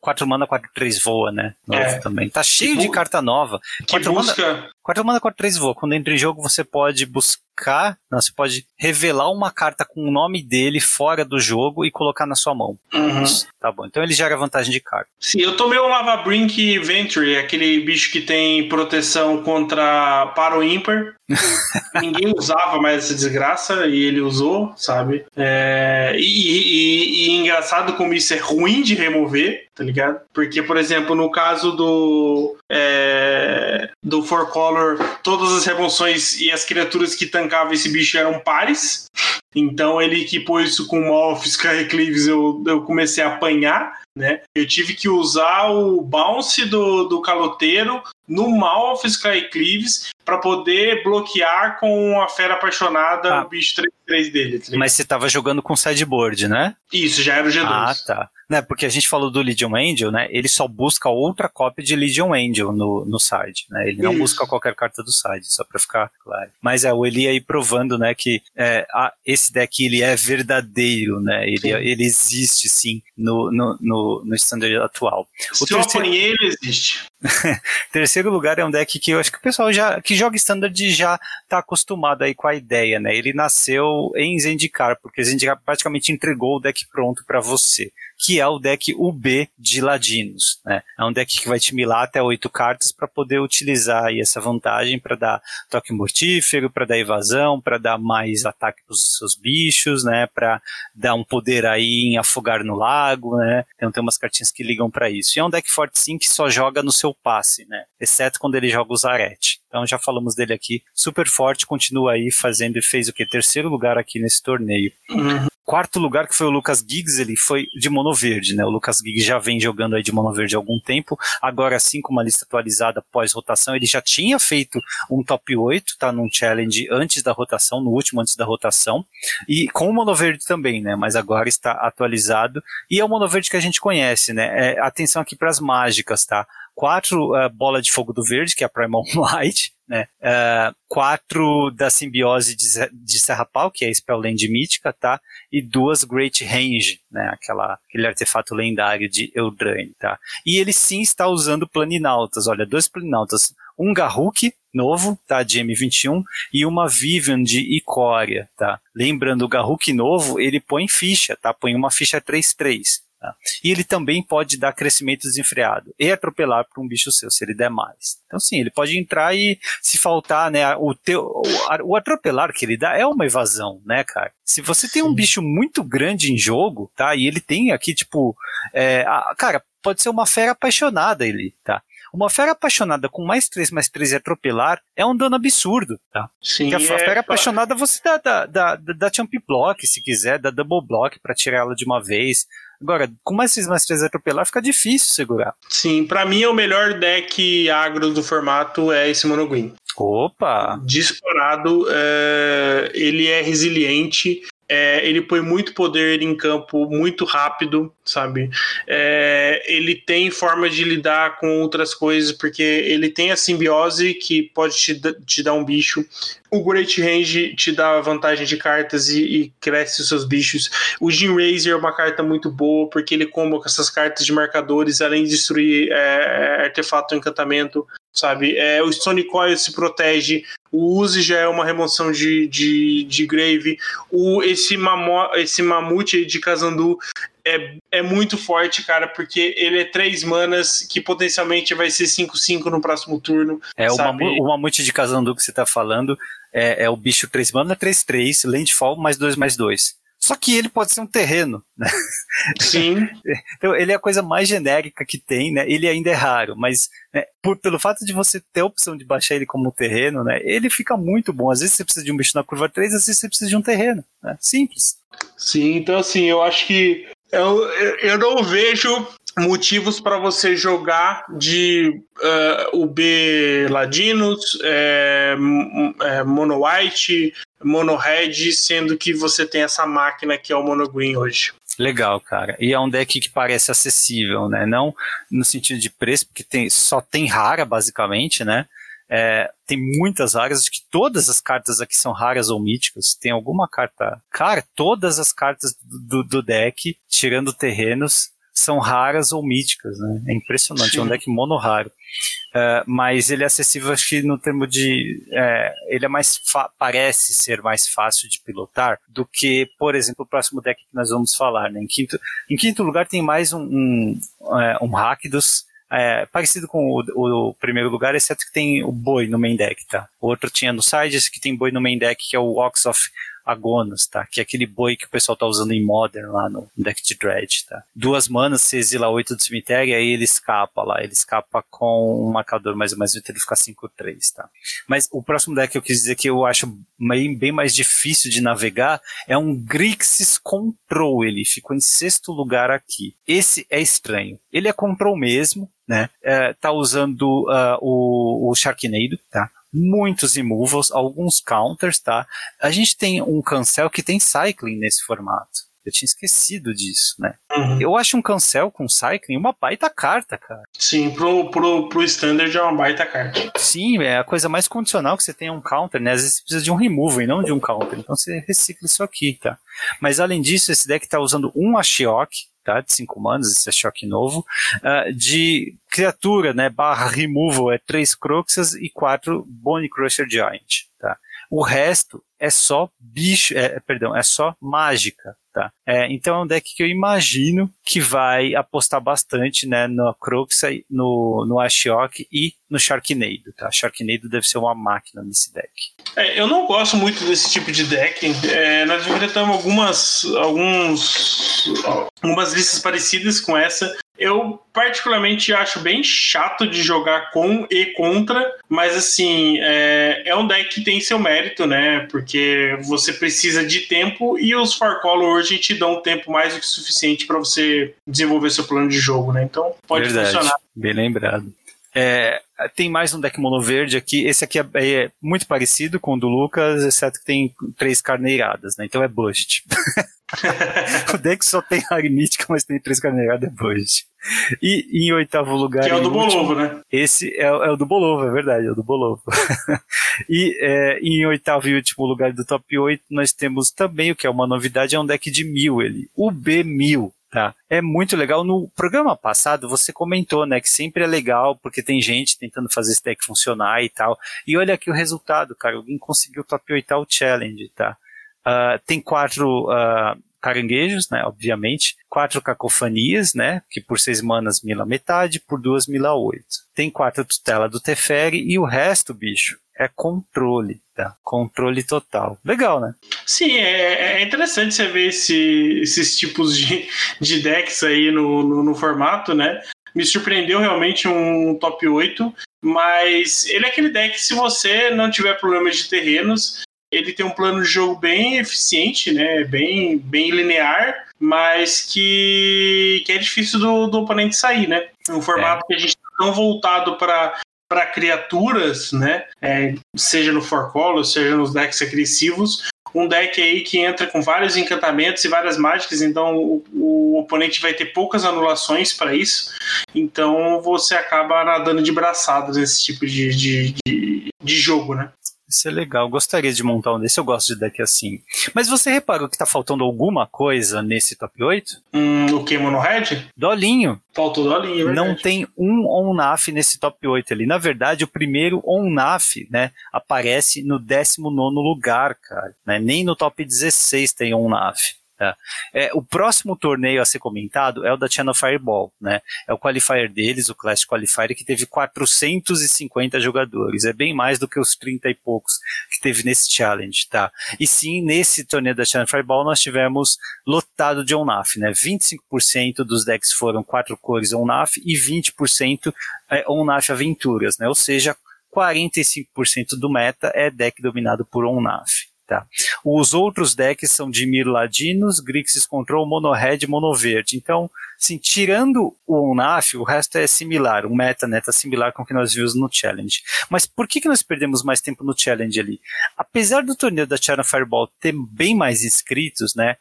4 mana, 4, 3 voa, né? Novo É. também. Tá cheio Que de carta nova. Que 4 mana, busca. 4 mana, 4, 3 voa. Quando entra em jogo, você pode buscar. Não, você pode revelar uma carta com o nome dele fora do jogo e colocar na sua mão. Uhum. Tá bom. Então ele gera vantagem de carta. Sim, eu tomei o Lava Brink Venture, aquele bicho que tem proteção contra para o ímpar. Ninguém usava mais essa desgraça e ele usou, sabe? É, e, e- e engraçado como isso é ruim de remover, tá ligado? Porque, por exemplo, no caso do é, do Four Color, todas as remoções e as criaturas que tancavam esse bicho eram pares. Então ele equipou isso com Morph, Skycleaves, eu, eu comecei a apanhar, né? Eu tive que usar o bounce do, do caloteiro no Malf Skycleaves para poder bloquear com a fera apaixonada Ah. o bicho 3-3 dele. tá? Mas você tava jogando com sideboard, né? Isso, já era o G2. Ah, tá. Né, porque a gente falou do Legion Angel, né? Ele só busca outra cópia de Legion Angel no, no side, né? Ele não Isso. busca qualquer carta do side, só pra ficar claro. Mas é, o Eli aí provando, né, que é, a- esse deck ele é verdadeiro, né? Ele, Sim. ele existe sim no, no, no, no standard atual. Se eu terceiro- apanhei, ele existe. Terceiro lugar é um deck que eu acho que o pessoal já que joga standard já tá acostumado aí com a ideia, né? Ele nasceu em Zendikar, porque Zendikar praticamente entregou o deck pronto para você, que é o deck UB de Ladinos, né? É um deck que vai te milar até oito cartas para poder utilizar aí essa vantagem para dar toque mortífero, para dar evasão, para dar mais ataque pros seus bichos, né? Para dar um poder aí em afogar no lago, né? Então tem umas cartinhas que ligam para isso. E é um deck forte sim que só joga no seu passe, né? Exceto quando ele joga o Zarete. Então já falamos dele aqui. Super forte, continua aí fazendo e fez o que? Terceiro lugar aqui nesse torneio. Uhum. Quarto lugar, que foi o Lucas Giggs, ele foi de mono verde, né? O Lucas Giggs já vem jogando aí de mono verde há algum tempo. Agora sim, com uma lista atualizada pós-rotação, ele já tinha feito um top 8, tá? Num challenge antes da rotação, no último antes da rotação. E com o mono verde também, né? Mas agora está atualizado. E é o mono verde que a gente conhece, né? É, atenção aqui para as mágicas, tá? Quatro uh, bola de fogo do verde, que é a Primal Light, né? Uh, quatro da simbiose de, de Serrapau, que é a Spellland mítica, tá? E duas Great Range, né? Aquela, aquele artefato lendário de Eldraine, tá? E ele sim está usando planinautas, olha, dois planinautas, um Garruk novo, tá? De M21 e uma Vivian de Icória, tá? Lembrando, o Garruk novo, ele põe ficha, tá? Põe uma ficha 3-3. Tá? E ele também pode dar crescimento desenfreado e atropelar para um bicho seu, se ele der mais. Então, sim, ele pode entrar e, se faltar, né, o, teu, o, atropelar que ele dá é uma evasão, né, cara? Se você tem um Sim. bicho muito grande em jogo, tá? E ele tem aqui, tipo, é, a- cara, pode ser uma fera apaixonada ele, tá? Uma fera apaixonada com mais 3, mais 3 e atropelar é um dano absurdo, tá? Sim, Porque a é- fera apaixonada você dá, dá, dá, dá jump block, se quiser, dá double block pra tirar ela de uma vez. Agora, com mais 6 mais 3 atropelar, fica difícil segurar. Sim, pra mim é o melhor deck agro do formato é esse Monoguin. Opa! Disparado, é, ele é resiliente, é, ele põe muito poder em campo muito rápido, sabe? É, ele tem forma de lidar com outras coisas, porque ele tem a simbiose que pode te, te dar um bicho. O Great Range te dá vantagem de cartas e, e cresce os seus bichos. O Jim Razer é uma carta muito boa, porque ele comba com essas cartas de marcadores, além de destruir é, artefato encantamento, sabe? É, o Stone Coil se protege. O Uzi já é uma remoção de, de, de Grave. O, esse, mamo, esse mamute de Kazandu é, é muito forte, cara, porque ele é três manas que potencialmente vai ser 5-5 no próximo turno. É o, mamu, o mamute de Kazandu que você tá falando é, é o bicho 3 mana, 3-3, landfall mais 2 mais 2. Só que ele pode ser um terreno, né? Sim, Então, ele é a coisa mais genérica que tem, né? Ele ainda é raro, mas né, por, pelo fato de você ter a opção de baixar ele como terreno, né? Ele fica muito bom. Às vezes você precisa de um bicho na curva 3, às vezes você precisa de um terreno. Né? Simples. sim. Então, assim, eu acho que eu, eu- não vejo motivos para você jogar de eh, UB Ladinos, é, é, Mono White, Mono Red, sendo que você tem essa máquina que é o Mono Green hoje. Legal, cara. E é um deck que parece acessível, né? Não no sentido de preço, porque tem, só tem rara, basicamente, né? É, tem muitas raras, acho que todas as cartas aqui são raras ou míticas. Tem alguma carta. Cara, todas as cartas do, do deck, tirando terrenos, são raras ou míticas, né? É impressionante, Sim. é um deck mono raro. Uh, mas ele é acessível, acho que no termo de. É, ele é mais. parece ser mais fácil de pilotar do que, por exemplo, o próximo deck que nós vamos falar. Né? Em, quinto, em quinto lugar tem mais um, um, é, um Rakdos. É, parecido com o, o, primeiro lugar, exceto que tem o boi no main deck, tá? O outro tinha no side, esse que tem boi no main deck, que é o Ox of Agonas, tá? Que é aquele boi que o pessoal tá usando em Modern lá no deck de Dread, tá? Duas manas, você exila oito do cemitério aí ele escapa lá. Ele escapa com um marcador mais ou menos, então ele fica 5-3, tá? Mas o próximo deck que eu quis dizer que eu acho bem, bem mais difícil de navegar é um Grixis Control. Ele ficou em sexto lugar aqui. Esse é estranho. Ele é Control mesmo, né? É, tá usando uh, o, o Sharknado, tá? Muitos removals, alguns counters, tá? A gente tem um cancel que tem cycling nesse formato. Eu tinha esquecido disso, né? Uhum. Eu acho um cancel com cycling uma baita carta, cara. Sim, pro, pro, pro standard é uma baita carta. Sim, é a coisa mais condicional que você tem um counter, né? Às vezes você precisa de um removal e não de um counter. Então você recicla isso aqui, tá? Mas além disso, esse deck tá usando um Ashiok, tá? De 5 manas, esse é choque novo. Uh, de criatura, né? Barra removal é 3 Croxas e 4 Bone Crusher Giant? O resto é só bicho, é, perdão, é só mágica, Tá? É, então é um deck que eu imagino que vai apostar bastante né, no Croxa, no, no Ashiok e no Sharknado. Tá? Sharknado deve ser uma máquina nesse deck. É, eu não gosto muito desse tipo de deck. É, nós enfrentamos algumas, alguns, algumas listas parecidas com essa. Eu particularmente acho bem chato de jogar com e contra, mas assim, é, é um deck que tem seu mérito, né? Porque você precisa de tempo e os Far Color hoje te dão tempo mais do que suficiente para você desenvolver seu plano de jogo, né? Então pode Verdade. funcionar. Bem lembrado. É, tem mais um deck mono verde aqui. Esse aqui é, é, muito parecido com o do Lucas, exceto que tem três carneiradas, né? Então é budget. o deck só tem aritmética, mas tem três carneiradas, é budget. E em oitavo lugar. Que é o do Bolovo, né? Esse é, é, o do Bolovo, é verdade, é o do Bolovo. e é, em oitavo e último lugar do top 8, nós temos também o que é uma novidade, é um deck de mil ele. O B1000. Tá. É muito legal. No programa passado você comentou, né, que sempre é legal porque tem gente tentando fazer esse deck funcionar e tal. E olha aqui o resultado, cara. Alguém conseguiu top 8 challenge, tá? Uh, tem quatro uh, caranguejos, né, obviamente. Quatro cacofanias, né, que por seis manas mila metade, por duas mila oito. Tem quatro tutela do Teferi e o resto, bicho, é controle, tá? Controle total. Legal, né? Sim, é, é interessante você ver esse, esses tipos de, de decks aí no, no, no, formato, né? Me surpreendeu realmente um top 8, mas ele é aquele deck, se você não tiver problemas de terrenos, ele tem um plano de jogo bem eficiente, né? Bem, bem linear, mas que, que é difícil do, do oponente sair, né? Um formato é. que a gente tá tão voltado para para criaturas, né? É, seja no Forcolor, seja nos decks agressivos. Um deck aí que entra com vários encantamentos e várias mágicas, então o, o oponente vai ter poucas anulações para isso. Então você acaba nadando de braçadas nesse tipo de, de, de, de jogo, né? Isso é legal. Gostaria de montar um desse. Eu gosto de deck assim. Mas você reparou que tá faltando alguma coisa nesse top 8? Hum, o que? Mono Red? Dolinho. Faltou Dolinho, é Não tem um On-Naf nesse top 8 ali. Na verdade, o primeiro On-Naf, né, aparece no 19 lugar, cara. Né? Nem no top 16 tem On-Naf. É. é. o próximo torneio a ser comentado é o da Channel Fireball, né? É o qualifier deles, o Clash Qualifier, que teve 450 jogadores. É bem mais do que os 30 e poucos que teve nesse challenge, tá? E sim, nesse torneio da Channel Fireball nós tivemos lotado de ONAF, né? 25% dos decks foram quatro cores ONAF e 20% é ONAF Aventuras, né? Ou seja, 45% do meta é deck dominado por ONAF. Tá. Os outros decks são de Mirladinos, Grixis Control, Mono Red Mono Verde. Então, assim, tirando o Onaf, o resto é similar, um meta né, tá similar com o que nós vimos no Challenge. Mas por que, que nós perdemos mais tempo no Challenge ali? Apesar do torneio da China Fireball ter bem mais inscritos, né?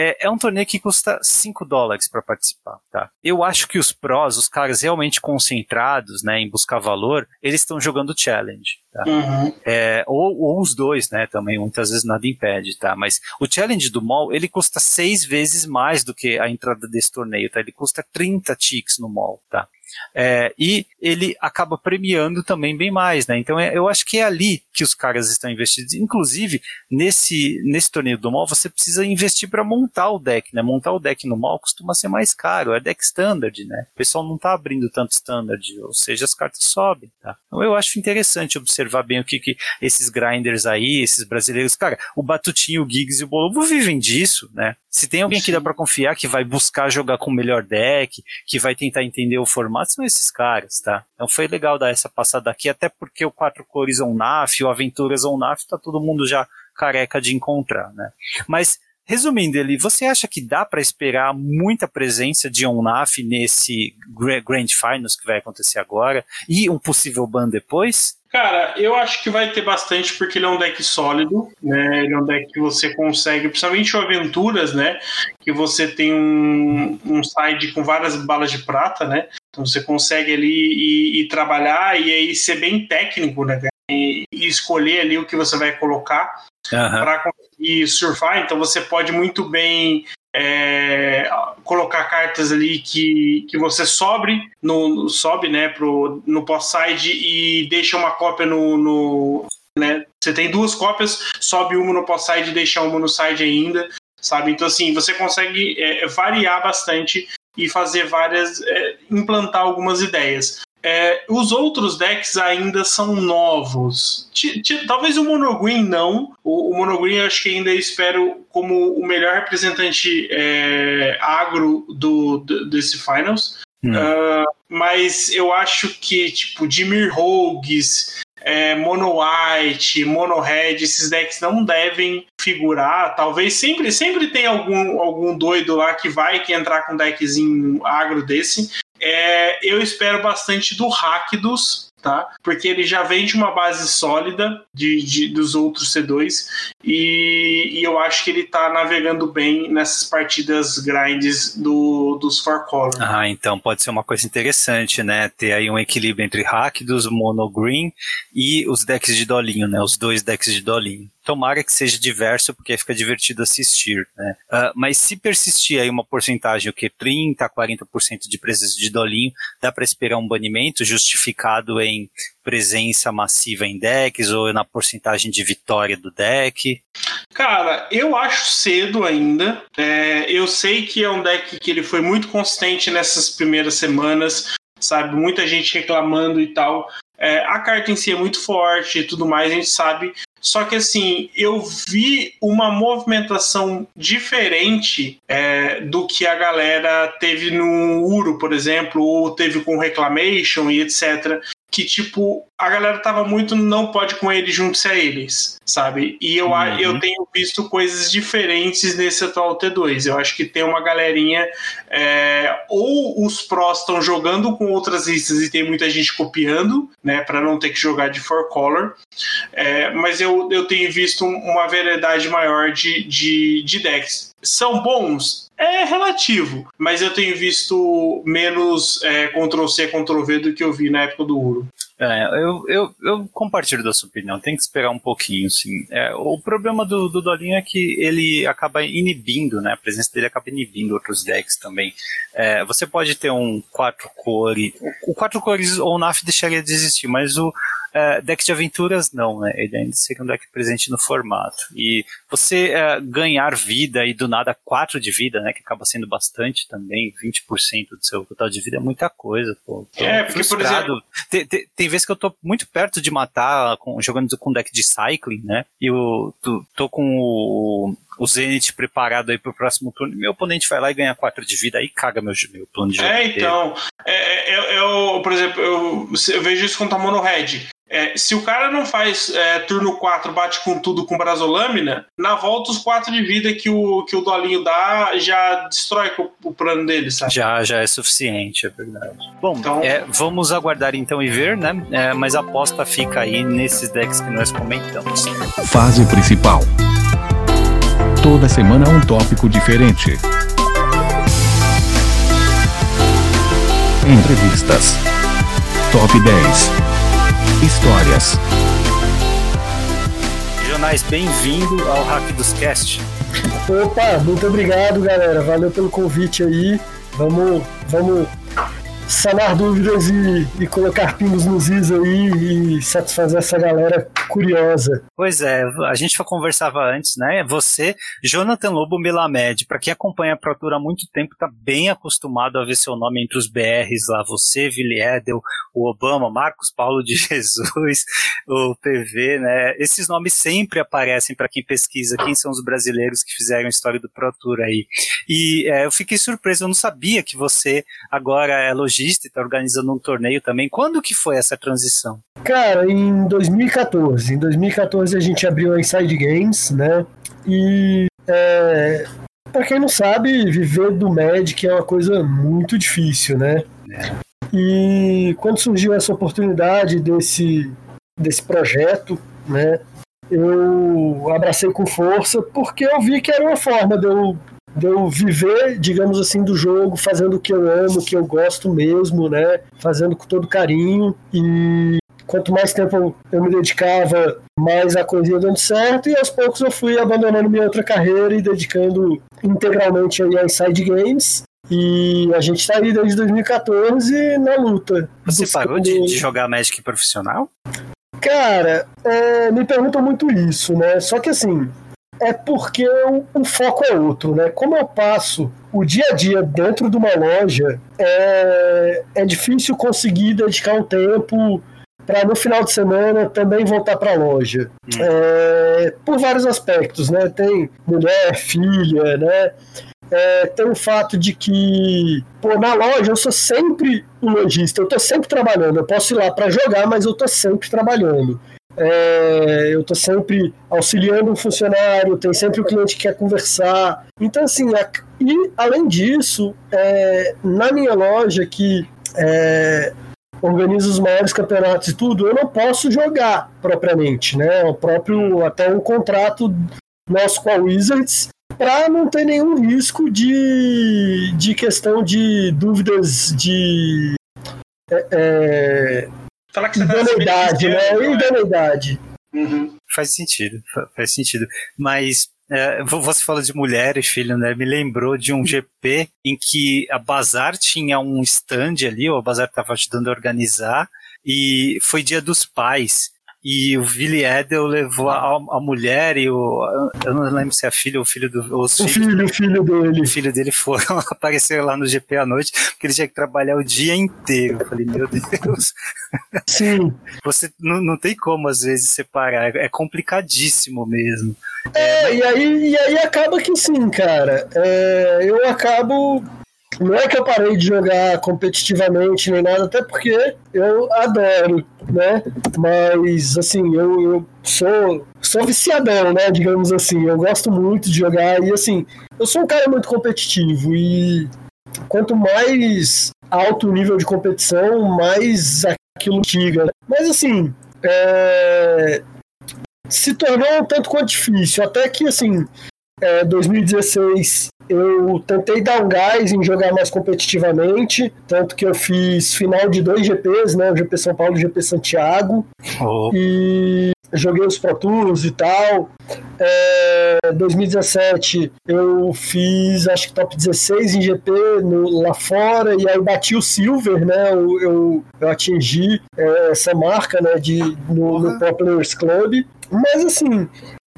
É, é um torneio que custa 5 dólares para participar, tá? Eu acho que os prós, os caras realmente concentrados, né, em buscar valor, eles estão jogando challenge. Tá? Uhum. É, ou, ou, os dois, né? Também muitas vezes nada impede, tá? Mas o challenge do mall ele custa seis vezes mais do que a entrada desse torneio, tá? Ele custa 30 ticks no mall, tá? É, e ele acaba premiando também bem mais, né? Então é, eu acho que é ali que os caras estão investidos. Inclusive, nesse, nesse torneio do mall, você precisa investir para montar o deck, né? Montar o deck no mall costuma ser mais caro, é deck standard, né? O pessoal não está abrindo tanto standard, ou seja, as cartas sobem, tá? Então eu acho interessante observar bem o que, que esses grinders aí, esses brasileiros, cara, o Batutinho, o Giggs e o Bolobo vivem disso, né? Se tem alguém Sim. que dá para confiar que vai buscar jogar com o melhor deck, que vai tentar entender o formato, são esses caras, tá? Então foi legal dar essa passada aqui, até porque o quatro cores Onaf, o Aventuras Onaf, tá todo mundo já careca de encontrar, né? Mas Resumindo, ele, você acha que dá para esperar muita presença de Onaf nesse Grand Finals que vai acontecer agora e um possível ban depois? Cara, eu acho que vai ter bastante porque ele é um deck sólido, né? Ele é um deck que você consegue, principalmente o Aventuras, né? Que você tem um, um side com várias balas de prata, né? Então você consegue ali ir trabalhar e aí ser bem técnico, né? E, e escolher ali o que você vai colocar uhum. para conseguir surfar. Então você pode muito bem é, colocar cartas ali que, que você sobre no, sobe né pro, no post side e deixa uma cópia no, no né você tem duas cópias sobe uma no post side e deixa uma no side ainda sabe então assim você consegue é, variar bastante e fazer várias é, implantar algumas ideias é, os outros decks ainda são novos. T -t talvez o Monogreen não. O, o Monogreen eu acho que ainda espero como o melhor representante é, agro do, do, desse Finals. Hum. Uh, mas eu acho que, tipo, Dimir Rogues, é, Mono White, Mono Red, esses decks não devem figurar. Talvez sempre, sempre tem algum, algum doido lá que vai que entrar com um deckzinho agro desse. É, eu espero bastante do Rakdos, tá? Porque ele já vem de uma base sólida de, de dos outros C2 e, e, eu acho que ele tá navegando bem nessas partidas grinds do, dos Four Color. Ah, então pode ser uma coisa interessante, né? Ter aí um equilíbrio entre Rakdos, Mono Green e os decks de dolinho, né? Os dois decks de dolinho. Tomara que seja diverso, porque fica divertido assistir, né? Uh, mas se persistir aí uma porcentagem, o que 30 a 40% de presença de dolinho, dá para esperar um banimento justificado em presença massiva em decks ou na porcentagem de vitória do deck? Cara, eu acho cedo ainda. É, eu sei que é um deck que ele foi muito consistente nessas primeiras semanas, sabe? Muita gente reclamando e tal. É, a carta em si é muito forte e tudo mais, a gente sabe. Só que assim, eu vi uma movimentação diferente é, do que a galera teve no Uro, por exemplo, ou teve com Reclamation e etc que, tipo, a galera tava muito não pode com ele junto a eles, sabe? E eu, uhum. eu tenho visto coisas diferentes nesse atual T2. Eu acho que tem uma galerinha. É, ou os prós estão jogando com outras listas e tem muita gente copiando, né? para não ter que jogar de four color. É, mas eu, eu tenho visto uma variedade maior de, de, de decks. São bons? É relativo, mas eu tenho visto menos é, Ctrl-C, Ctrl-V do que eu vi na época do Uro. É, eu, eu, eu compartilho da sua opinião, tem que esperar um pouquinho, sim. É, o problema do, do Dolinho é que ele acaba inibindo, né? A presença dele acaba inibindo outros decks também. É, você pode ter um quatro cores. O quatro cores ou NAF deixaria de existir, mas o, Uh, deck de aventuras não, né? Ele ainda seria um deck presente no formato. E você uh, ganhar vida e do nada 4 de vida, né? Que acaba sendo bastante também, 20% do seu total de vida é muita coisa, pô. Tô é, porque frustrado. por exemplo. Tem, tem, tem, vezes que eu tô muito perto de matar com, jogando com deck de cycling, né? E eu tô, tô com o o Zenith preparado aí pro próximo turno, meu oponente vai lá e ganha 4 de vida, aí caga meu, meu plano de jogo. É, então. É, é, é, eu, por exemplo, eu, eu vejo isso contra a Mono Red. É, se o cara não faz é, turno 4, bate com tudo com brasolâmina, na volta os 4 de vida que o, que o Dolinho dá já destrói o, o plano dele, sabe? Já, já é suficiente, é verdade. Bom, então... é, vamos aguardar então e ver, né? É, mas a aposta fica aí nesses decks que nós comentamos. Fase principal. Toda semana um tópico diferente. Entrevistas. Top 10. Histórias. Jonais, bem-vindo ao Hack dos Cast. Opa, muito obrigado, galera. Valeu pelo convite aí. Vamos, vamos sanar dúvidas e, e colocar pingos nos is aí e satisfazer essa galera curiosa. Pois é, a gente conversava antes, né? Você, Jonathan Lobo Melamed, para quem acompanha a Protura há muito tempo, tá bem acostumado a ver seu nome entre os BRs lá. Você, Vili Edel, o Obama, Marcos Paulo de Jesus, o PV, né? Esses nomes sempre aparecem para quem pesquisa quem são os brasileiros que fizeram a história do Protura aí. E é, eu fiquei surpreso, eu não sabia que você agora é logista e está organizando um torneio também. Quando que foi essa transição? Cara, em 2014. Em 2014 a gente abriu a Inside Games, né? E é, para quem não sabe, viver do Magic é uma coisa muito difícil, né? É. E quando surgiu essa oportunidade desse, desse projeto, né? Eu abracei com força porque eu vi que era uma forma de eu de eu viver, digamos assim, do jogo, fazendo o que eu amo, o que eu gosto mesmo, né? Fazendo com todo carinho. E quanto mais tempo eu me dedicava, mais a coisa ia dando certo. E aos poucos eu fui abandonando minha outra carreira e dedicando integralmente aí a Inside Games. E a gente tá aí desde 2014 na luta. Você parou de, de jogar Magic profissional? Cara, é, me perguntam muito isso, né? Só que assim, é porque o, o, foco é outro, né? Como eu passo o dia a dia dentro de uma loja, é, é difícil conseguir dedicar um tempo para no final de semana também voltar para a loja. Hum. É, por vários aspectos, né? Tem mulher, filha, né? É, tem o fato de que, pô, na loja eu sou sempre um lojista, eu tô sempre trabalhando. Eu posso ir lá para jogar, mas eu tô sempre trabalhando é, eu estou sempre auxiliando um funcionário, tem sempre o cliente que quer conversar. Então, assim, a, e além disso, é, na minha loja que é, organiza os maiores campeonatos e tudo, eu não posso jogar propriamente, né? O próprio, até um contrato nosso com a Wizards para não ter nenhum risco de, de questão de dúvidas de é, é Falar que você tá idoneidade, né? Idoneidade. Uhum. Faz sentido, faz sentido. Mas é, você falou de mulher e filho, né? Me lembrou de um GP em que a Bazar tinha um stand ali, ou a Bazar estava ajudando a organizar, e foi dia dos pais e o Billy Edel levou a, a, mulher e o. Eu não lembro se é a filha ou o filho do. o filho, o filho dele. O filho dele foram aparecer lá no GP à noite, porque ele tinha que trabalhar o dia inteiro. Eu falei, meu Deus. Sim. Você não, não tem como, às vezes, separar. É complicadíssimo mesmo. É, é e, aí, e aí acaba que sim, cara. É, eu acabo não é que eu parei de jogar competitivamente nem nada, até porque eu adoro, né? Mas, assim, eu, eu sou, sou viciadão, né? Digamos assim. Eu gosto muito de jogar e, assim, eu sou um cara muito competitivo e quanto mais alto o nível de competição, mais aquilo chega. Mas, assim, é... se tornou um tanto quanto difícil. Até que, assim, é, 2016 eu tentei dar um gás em jogar mais competitivamente, tanto que eu fiz final de dois GPs, né? O GP São Paulo e o GP Santiago. Oh. E joguei os Pro Tours e tal. É, 2017 eu fiz acho que top 16 em GP no, lá fora e aí bati o Silver, né? Eu, eu, eu atingi é, essa marca né, de, no, no Pro Players Club. Mas assim,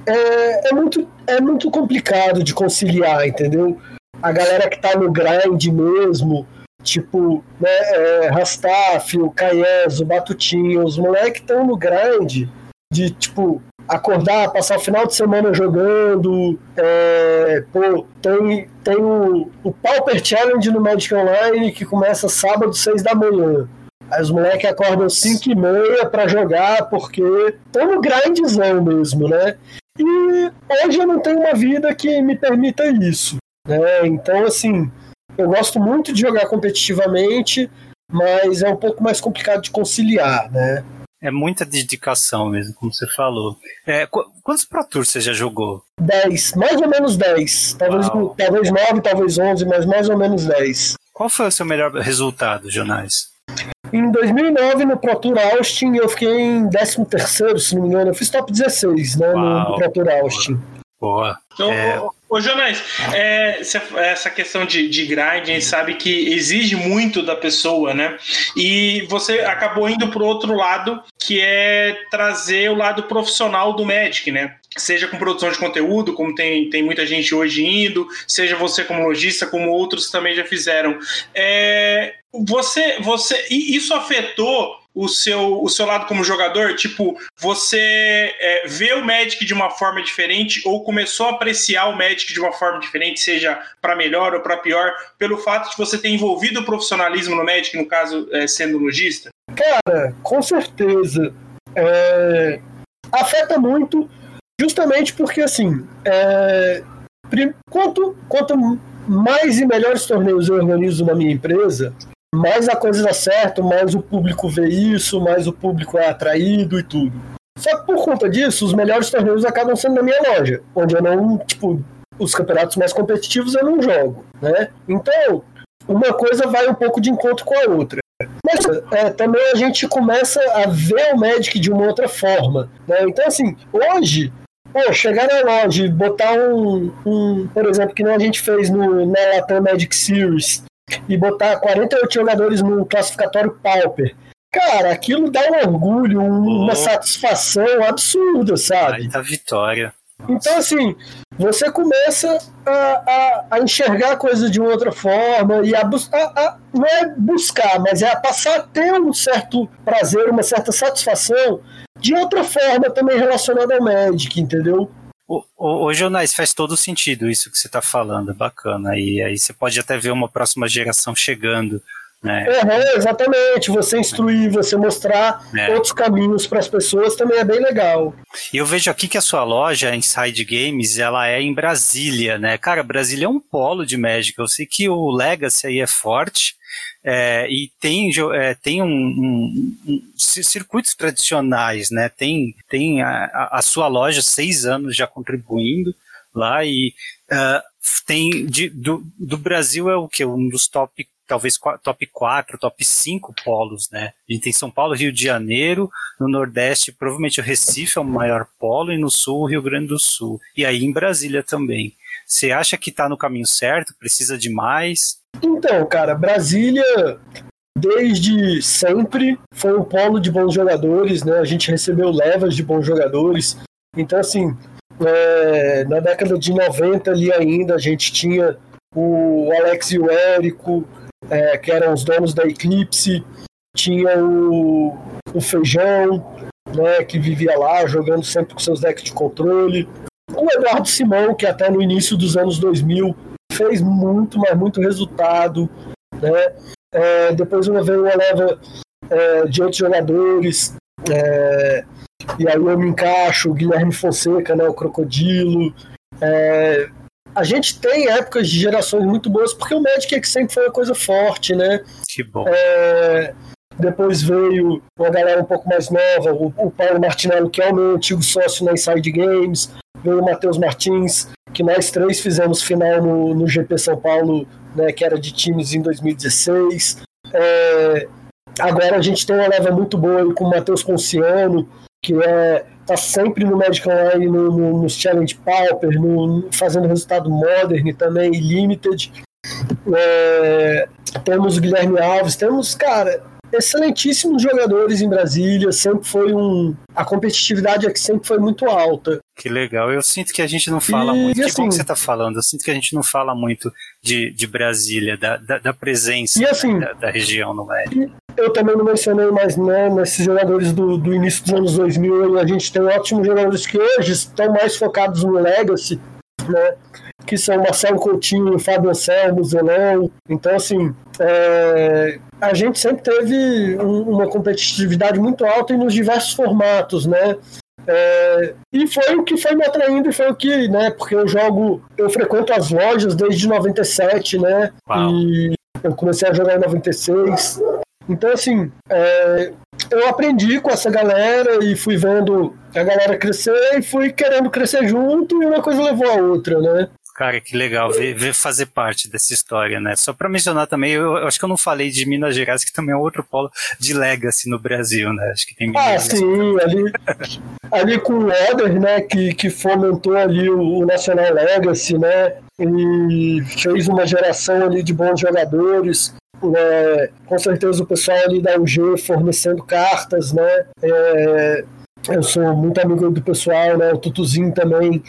é, é, muito, é muito complicado de conciliar, entendeu? A galera que tá no grind mesmo, tipo, né, é, Rastaf, o Batutinho, os moleques estão no grind de, tipo, acordar, passar o final de semana jogando. É, pô, tem, tem o, o Pauper Challenge no Magic Online que começa sábado, 6 da manhã. Aí os moleques acordam 5 e meia pra jogar, porque estão no grindzão mesmo, né? Hoje eu não tenho uma vida que me permita isso. Né? Então, assim, eu gosto muito de jogar competitivamente, mas é um pouco mais complicado de conciliar, né? É muita dedicação mesmo, como você falou. É, qu quantos Pro Tours você já jogou? 10, mais ou menos 10. Talvez, talvez 9, talvez 11, mas mais ou menos 10. Qual foi o seu melhor resultado, Jonais? Em 2009, no Pro Tour Austin, eu fiquei em 13º, se não me engano. Eu fiz top 16, né, Uau. no Pro Tour Austin. Boa. Então, é... Ô, Jonais, é, essa questão de, de grind, a gente sabe que exige muito da pessoa, né? E você acabou indo para o outro lado, que é trazer o lado profissional do Magic, né? Seja com produção de conteúdo, como tem, tem muita gente hoje indo, seja você como lojista, como outros também já fizeram. É, você, você, isso afetou o seu, o seu lado como jogador? Tipo, você é, vê o Magic de uma forma diferente ou começou a apreciar o Magic de uma forma diferente, seja para melhor ou para pior, pelo fato de você ter envolvido o profissionalismo no Magic, no caso, é, sendo lojista? Cara, com certeza. É, afeta muito, justamente porque, assim, é, quanto, quanto mais e melhores torneios eu organizo na minha empresa, mais a coisa dá certo, mais o público vê isso, mais o público é atraído e tudo. Só que por conta disso, os melhores torneios acabam sendo na minha loja, onde eu não, tipo, os campeonatos mais competitivos eu não jogo, né? Então, uma coisa vai um pouco de encontro com a outra. Mas é, também a gente começa a ver o Magic de uma outra forma, né? Então, assim, hoje, pô, chegar na loja e botar um, um, por exemplo, que nem a gente fez no, na Latam Magic Series, e botar 48 jogadores no classificatório Pauper. Cara, aquilo dá um orgulho, uma oh. satisfação absurda, sabe? Aí vitória. Então, assim, você começa a, a, a, enxergar a coisa de outra forma e a, a, não é buscar, mas é a passar a ter um certo prazer, uma certa satisfação de outra forma também relacionada ao Magic, entendeu? Ô, ô, Jonais, faz todo sentido isso que você está falando, bacana. E aí você pode até ver uma próxima geração chegando. É, exatamente. Você instruir, você mostrar é. outros caminhos para as pessoas também é bem legal. E eu vejo aqui que a sua loja, Inside Games, ela é em Brasília, né? Cara, Brasília é um polo de Magic. Eu sei que o Legacy aí é forte, é, e tem, é, tem um, um, um, circuitos tradicionais, né? Tem, tem a, a, sua loja seis anos já contribuindo lá e uh, tem de, do, do Brasil é o que um dos top talvez top 4, top 5 polos, né? A gente tem São Paulo, Rio de Janeiro, no Nordeste, provavelmente o Recife é o maior polo, e no Sul, o Rio Grande do Sul. E aí em Brasília também. Você acha que está no caminho certo? Precisa de mais? Então, cara, Brasília desde sempre foi um polo de bons jogadores, né? A gente recebeu levas de bons jogadores. Então, assim, é, na década de 90 ali ainda a gente tinha o Alex e o Érico, é, que eram os donos da Eclipse, tinha o, o Feijão, né, que vivia lá jogando sempre com seus decks de controle o Eduardo Simão, que até no início dos anos 2000 fez muito, mas muito resultado. Né? É, depois uma veio uma leva é, de outros jogadores, é, e aí eu me encaixo, o Guilherme Fonseca, né, o Crocodilo. A gente tem épocas de gerações muito boas, porque o Magic é que sempre foi uma coisa forte, né? Que bom. É, depois veio uma galera um pouco mais nova, o, o Paulo Martinello, que é o meu antigo sócio na Inside Games, veio o Matheus Martins, que nós três fizemos final no, no GP São Paulo, né, que era de times em 2016. É, agora a gente tem uma leva muito boa com o Matheus Conciano, que é tá sempre no Magic Online, no, no, nos Challenge Pauper, no, fazendo resultado Modern também, Limited. É, temos o Guilherme Alves, temos, cara, excelentíssimos jogadores em Brasília, sempre foi um. A competitividade aqui sempre foi muito alta. Que legal. Eu sinto que a gente não fala e, muito. E assim, que bom que você está falando. Eu sinto que a gente não fala muito de, de Brasília, da, da, da presença e assim, da, da, região, não é? Eu também não mencionei mais né, nesses jogadores do, do início dos anos 2000. A gente tem ótimos jogadores que hoje estão mais focados no Legacy, né? Que são Marcelo Coutinho, Fábio Anselmo, Zelão. Então, assim, é, a gente sempre teve um, uma competitividade muito alta e nos diversos formatos, né? É, e foi o que foi me atraindo e foi o que, né? Porque eu jogo, eu frequento as lojas desde 97, né? Uau. E eu comecei a jogar em 96. Então, assim, é, eu aprendi com essa galera e fui vendo a galera crescer e fui querendo crescer junto e uma coisa levou a outra, né? Cara, que legal ver, ver, fazer parte dessa história, né? Só para mencionar também, eu, eu, acho que eu não falei de Minas Gerais, que também é outro polo de legacy no Brasil, né? Acho que tem Ah, sim, ali, ali com o Eder, né, que, que fomentou ali o, o Nacional Legacy, né? E fez uma geração ali de bons jogadores. Né, com certeza o pessoal ali da UG fornecendo cartas, né? É, eu sou muito amigo do pessoal, né? O Tutuzinho também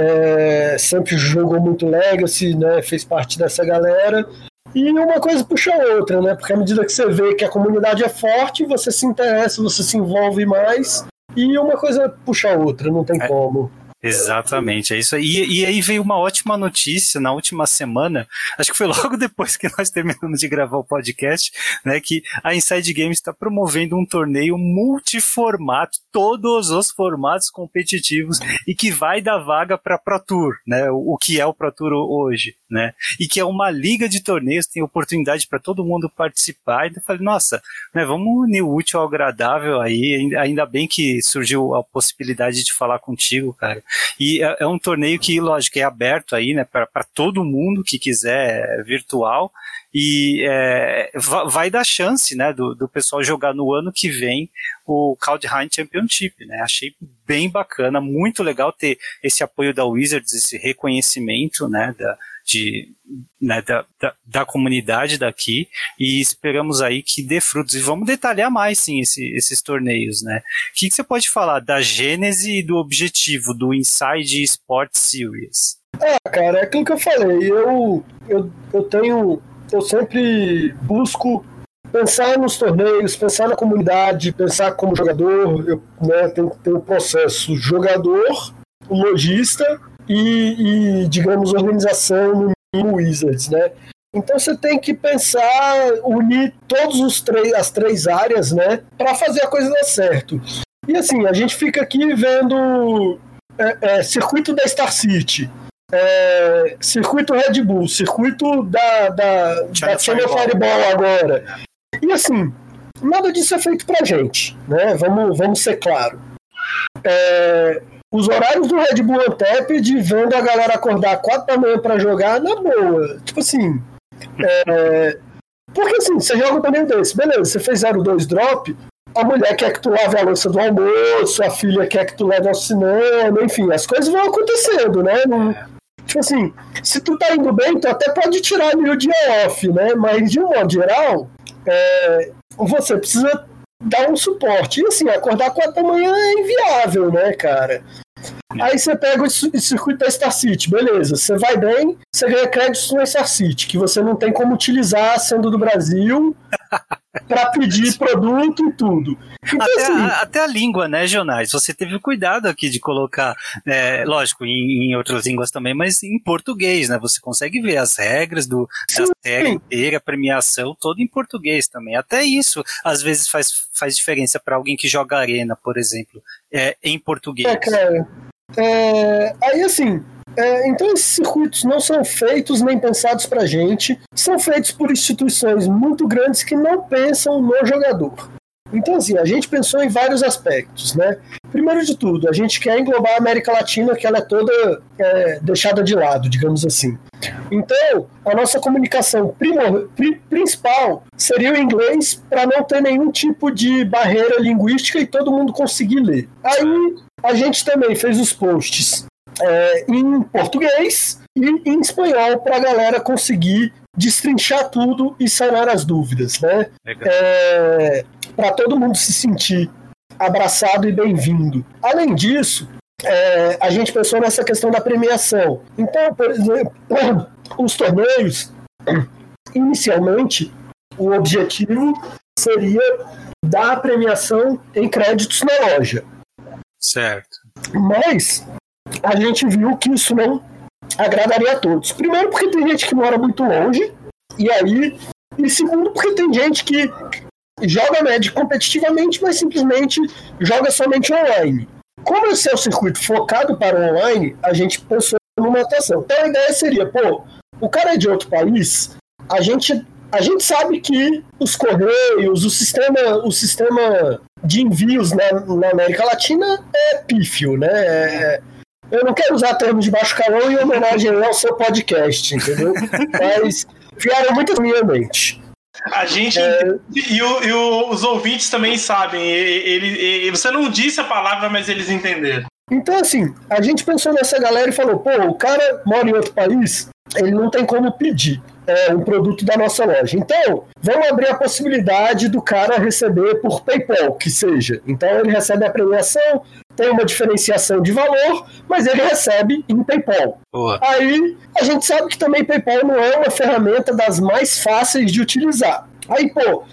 é, sempre jogou muito Legacy, né? Fez parte dessa galera. E uma coisa puxa a outra, né? Porque à medida que você vê que a comunidade é forte, você se interessa, você se envolve mais. E uma coisa puxa a outra, não tem é. como. Exatamente, é isso aí. E, e, aí veio uma ótima notícia na última semana, acho que foi logo depois que nós terminamos de gravar o podcast, né, que a Inside Games está promovendo um torneio multiformato, todos os formatos competitivos, e que vai dar vaga para Pro Tour, né, o, o, que é o Pro Tour hoje, né, e que é uma liga de torneios, tem oportunidade para todo mundo participar, e eu falei, nossa, né, vamos unir o útil ao agradável aí, ainda bem que surgiu a possibilidade de falar contigo, cara, e é, é um torneio que, lógico, é aberto aí, né, para todo mundo que quiser virtual. E é, vai dar chance, né, do, do pessoal jogar no ano que vem o Kaldheim Championship, né? Achei bem bacana, muito legal ter esse apoio da Wizards, esse reconhecimento, né, da, de, né, da, da, da, comunidade daqui e esperamos aí que dê frutos. E vamos detalhar mais, sim, esse, esses torneios, né? O que, que, você pode falar da gênese e do objetivo do Inside Sports Series? Ah, cara, é aquilo que eu falei. Eu, eu, eu tenho. Eu sempre busco pensar nos torneios, pensar na comunidade, pensar como jogador. Eu né, tenho, tenho um processo jogador, lojista e, e digamos, organização no Wizards, né? Então você tem que pensar, unir todos os três, as três áreas, né, para fazer a coisa dar certo. E assim, a gente fica aqui vendo é, é, circuito da Star City, é, circuito Red Bull, circuito da, da, da Channel Fireball agora. E assim, nada disso é feito pra gente, né? Vamos, vamos ser claro. É, os horários do Red Bull Antep vendo a galera acordar 4 da manhã pra jogar, na boa. Tipo assim. É... Porque assim, você joga um torneio desse, beleza, você fez 0-2 drop, a mulher quer que tu lave a louça do almoço, a filha quer que tu leve ao cinema, enfim, as coisas vão acontecendo, né? Não, tipo assim, se tu tá indo bem, tu até pode tirar ali o dia off, né? Mas de um modo geral, é, você precisa dar um suporte. E assim, acordar 4 da manhã é inviável, né, cara? Aí você pega o circuito da Star City, beleza. Você vai bem, você ganha créditos no Star City, que você não tem como utilizar sendo do Brasil para pedir produto e tudo. Então, até, assim, a, até, a, língua, né, Jonais? Você teve cuidado aqui de colocar, é, lógico, em, em, outras línguas também, mas em português, né? Você consegue ver as regras do, da série inteira, a premiação, todo em português também. Até isso, às vezes, faz, faz diferença para alguém que joga arena, por exemplo, é, em português. É, cara. É, aí, assim, é, então esses circuitos não são feitos nem pensados para gente, são feitos por instituições muito grandes que não pensam no jogador. Então, assim, a gente pensou em vários aspectos, né? Primeiro de tudo, a gente quer englobar a América Latina, que ela é toda é, deixada de lado, digamos assim. Então, a nossa comunicação primor, pri, principal seria o inglês para não ter nenhum tipo de barreira linguística e todo mundo conseguir ler. Aí, a gente também fez os posts é, em português e em espanhol para a galera conseguir destrinchar tudo e sanar as dúvidas, né? É, para todo mundo se sentir abraçado e bem-vindo. Além disso, é, a gente pensou nessa questão da premiação. Então, por exemplo, os torneios, inicialmente, o objetivo seria dar a premiação em créditos na loja. Certo. Mas a gente viu que isso não agradaria a todos. Primeiro, porque tem gente que mora muito longe, e aí. E segundo, porque tem gente que joga Magic competitivamente, mas simplesmente joga somente online. Como esse é o circuito focado para o online, a gente pensou numa atuação. Então a ideia seria, pô, o cara é de outro país, a gente a gente sabe que os correios, o sistema, o sistema de envios na, na América Latina é pífio, né? É, eu não quero usar termos de baixo calão em homenagem ao seu podcast, entendeu? Mas vieram muito na minha mente. A gente é... e, o, e o, os ouvintes também sabem. Ele, ele, você não disse a palavra, mas eles entenderam. Então, assim, a gente pensou nessa galera e falou: pô, o cara mora em outro país, ele não tem como pedir é, um produto da nossa loja. Então, vamos abrir a possibilidade do cara receber por PayPal, que seja. Então, ele recebe a premiação, tem uma diferenciação de valor, mas ele recebe em PayPal. Boa. Aí, a gente sabe que também PayPal não é uma ferramenta das mais fáceis de utilizar. Aí, pô,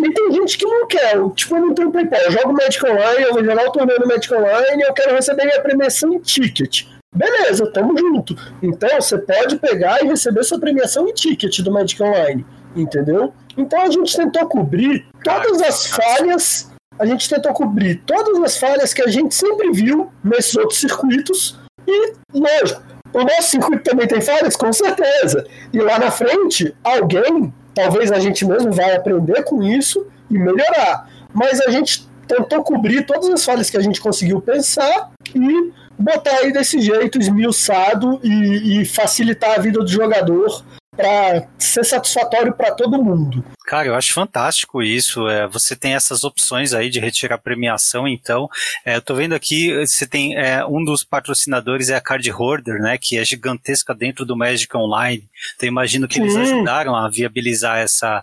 e tem gente que não quer, tipo, eu não tenho PayPal, eu jogo Magic Online, eu vou jogar o torneio no Magic Online e eu quero receber minha premiação em ticket. Beleza, tamo junto. Então você pode pegar e receber sua premiação em ticket do Magic Online, entendeu? Então a gente tentou cobrir todas as falhas, a gente tentou cobrir todas as falhas que a gente sempre viu nesses outros circuitos e, lógico, o nosso circuito também tem falhas, com certeza. E lá na frente, alguém, talvez a gente mesmo vai aprender com isso e melhorar. Mas a gente tentou cobrir todas as falhas que a gente conseguiu pensar e botar aí desse jeito esmiuçado e, e facilitar a vida do jogador para ser satisfatório para todo mundo. Cara, eu acho fantástico isso. É, você tem essas opções aí de retirar premiação, então. É, eu tô vendo aqui, você tem é, um dos patrocinadores é a Card Hoarder, né? Que é gigantesca dentro do Magic Online. Então imagino que eles ajudaram a viabilizar essa.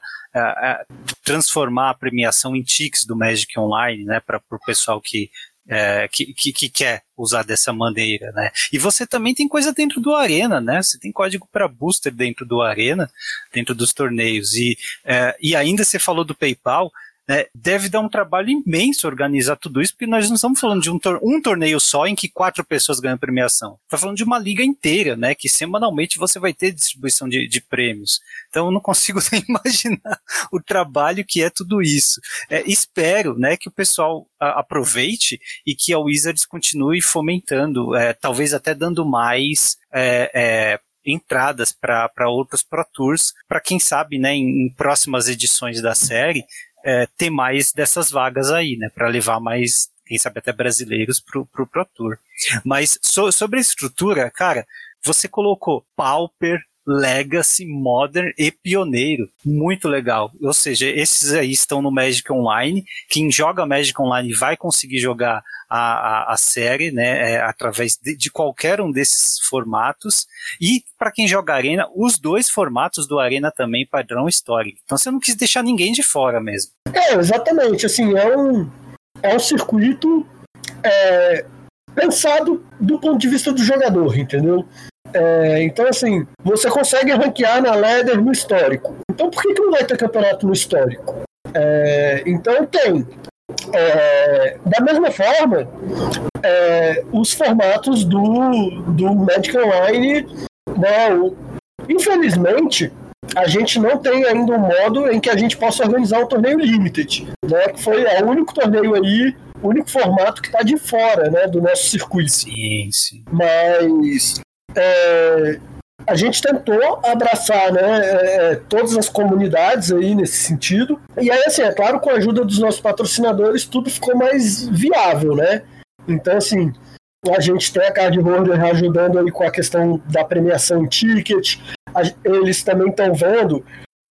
transformar a premiação em tickets do Magic Online, né? Para o pessoal que é, que, que, que, quer usar dessa maneira, né? E você também tem coisa dentro do Arena, né? Você tem código para booster dentro do Arena, dentro dos torneios. E, é, e ainda você falou do PayPal. Né, deve dar um trabalho imenso organizar tudo isso, porque nós não estamos falando de um, tor um torneio só em que quatro pessoas ganham premiação. Está falando de uma liga inteira, né? Que semanalmente você vai ter distribuição de, de prêmios. Então eu não consigo nem imaginar o trabalho que é tudo isso. É, espero, né, que o pessoal a, aproveite e que a Wizards continue fomentando, é, talvez até dando mais é, é entradas para outros Pro Tours, para quem sabe, né, em, em, próximas edições da série, é, ter mais dessas vagas aí, né? Para levar mais, quem sabe até brasileiros pro, pro Pro Tour. Mas so, sobre a estrutura, cara, você colocou Pauper, Legacy, Modern e Pioneiro. Muito legal. Ou seja, esses aí estão no Magic Online. Quem joga Magic Online vai conseguir jogar a, a, a série, né, é, através de, de, qualquer um desses formatos. E para quem joga Arena, os dois formatos do Arena também padrão histórico. Então você não quis deixar ninguém de fora mesmo. É, exatamente. Assim, é um, é um circuito é, pensado do ponto de vista do jogador, entendeu? É, então, assim, você consegue ranquear na ladder no histórico. Então, por que, que não vai ter campeonato no histórico? É, então, tem. É, da mesma forma, é, os formatos do, do Magic Online, né, o, infelizmente, a gente não tem ainda um modo em que a gente possa organizar um torneio limited, né, que foi o único torneio aí, o único formato que está de fora né, do nosso circuito. Sim, sim. Mas é, a gente tentou abraçar né, é, todas as comunidades aí nesse sentido. E aí, assim, é claro, com a ajuda dos nossos patrocinadores, tudo ficou mais viável, né? Então, assim, a gente tem a Card Holder ajudando aí com a questão da premiação em ticket. Eles também estão vendo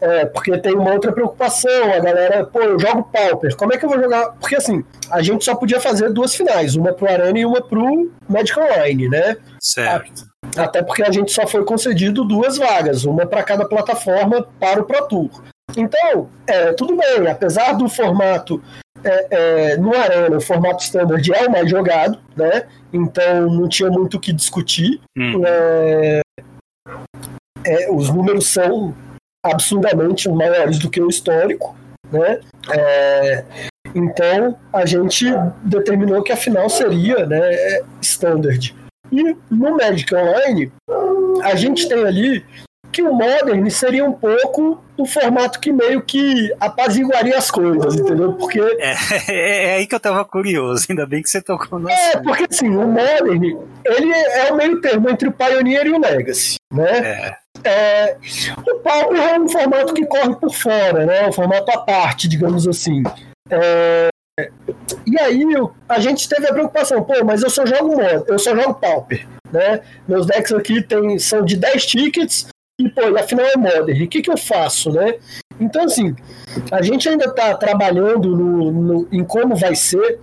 é, porque tem uma outra preocupação, a galera, pô, eu jogo Pauper, como é que eu vou jogar? Porque assim, a gente só podia fazer duas finais, uma pro Arena e uma pro Magic Online, né? Certo. Até porque a gente só foi concedido duas vagas, uma para cada plataforma para o Pro Tour. Então, é, tudo bem, apesar do formato é, é, no Arena, o formato standard é o mais jogado, né? Então não tinha muito o que discutir. Hum. É, é, os números são absurdamente maiores do que o histórico, né? É, então a gente determinou que a final seria, né, standard. E no Magic Online a gente tem ali que o Modern seria um pouco o formato que meio que apaziguaria as coisas, entendeu? Porque. É, é, é aí que eu tava curioso, ainda bem que você tocou no É, porque assim, o Modern, ele é o meio termo entre o Pioneer e o Legacy, né? É. É, o Pauper é um formato que corre por fora, né? um formato à parte, digamos assim. É, E aí a gente teve a preocupação, pô, mas eu só jogo modo, eu só jogo Pauper, né? Meus decks aqui tem, são de 10 tickets e, pô, afinal é Modern. O que, que eu faço, né? Então, assim, a gente ainda está trabalhando no, no, em como vai ser,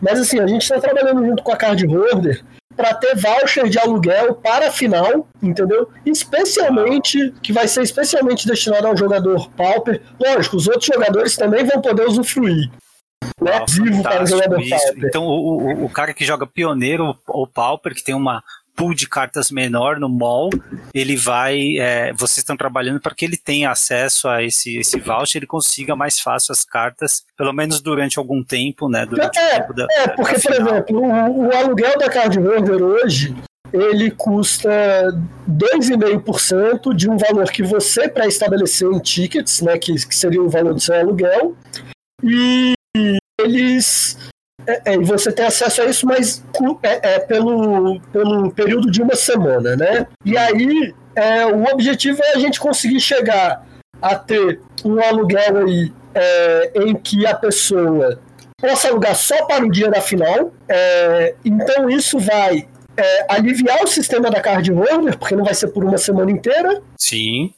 mas assim, a gente está trabalhando junto com a Card Holder para ter voucher de aluguel para a final, entendeu? Especialmente, que vai ser especialmente destinado ao jogador Pauper. Lógico, os outros jogadores também vão poder usufruir. Né? Vivo para isso. Pauper. Então, o, o, o cara que joga Pioneiro ou Pauper, que tem uma pool de cartas menor no mall, ele vai. É, vocês estão trabalhando para que ele tenha acesso a esse, esse voucher, ele consiga mais fácil as cartas, pelo menos durante algum tempo, né? Durante é, o tempo da, é porque, por exemplo, o, o aluguel da Card Holder hoje ele custa 2,5% de um valor que você pré-estabeleceu em tickets, né, que, que seria o valor do seu aluguel, e eles é, é, você tem acesso a isso, mas é, é, pelo, pelo período de uma semana, né? E aí, é, o objetivo é a gente conseguir chegar a ter um aluguel aí é, em que a pessoa possa alugar só para o dia da final. É, então, isso vai é, aliviar o sistema da card holder, porque não vai ser por uma semana inteira. Sim.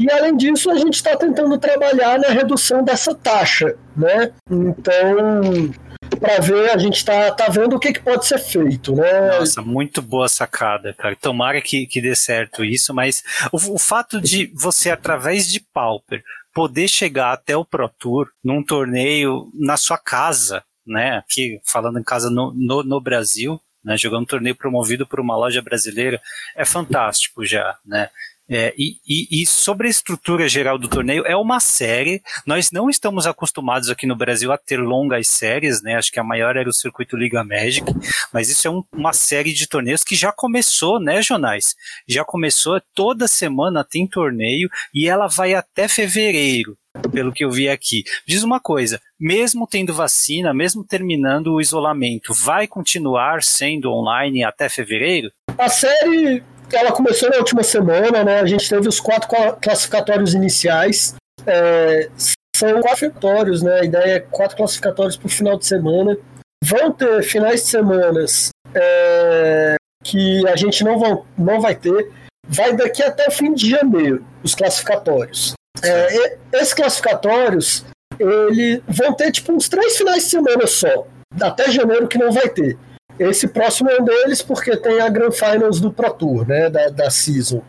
E além disso, a gente está tentando trabalhar na redução dessa taxa, né? Então, para ver, a gente está tá vendo o que, que pode ser feito, né? Nossa, muito boa sacada, cara. Tomara que, que dê certo isso, mas o, o fato de você, através de Pauper, poder chegar até o Pro Tour num torneio na sua casa, né? Aqui falando em casa no, no, no Brasil, né? Jogando um torneio promovido por uma loja brasileira, é fantástico já, né? É, e, e, e, sobre a estrutura geral do torneio, é uma série. Nós não estamos acostumados aqui no Brasil a ter longas séries, né? Acho que a maior era o Circuito Liga Magic, mas isso é um, uma série de torneios que já começou, né, Jonais? Já começou, toda semana tem torneio e ela vai até fevereiro pelo que eu vi aqui. Diz uma coisa, mesmo tendo vacina, mesmo terminando o isolamento, vai continuar sendo online até fevereiro? A série ela começou na última semana, né? A gente teve os quatro classificatórios iniciais. É, são quatro classificatórios, né? A ideia é quatro classificatórios por final de semana. Vão ter finais de semanas é, que a gente não, vão, não vai ter. Vai daqui até o fim de janeiro, os classificatórios. É, esses classificatórios, ele vão ter tipo uns três finais de semana só. Até janeiro que não vai ter. Esse próximo é um deles porque tem a Grand Finals do Pro Tour, né, da, da Season.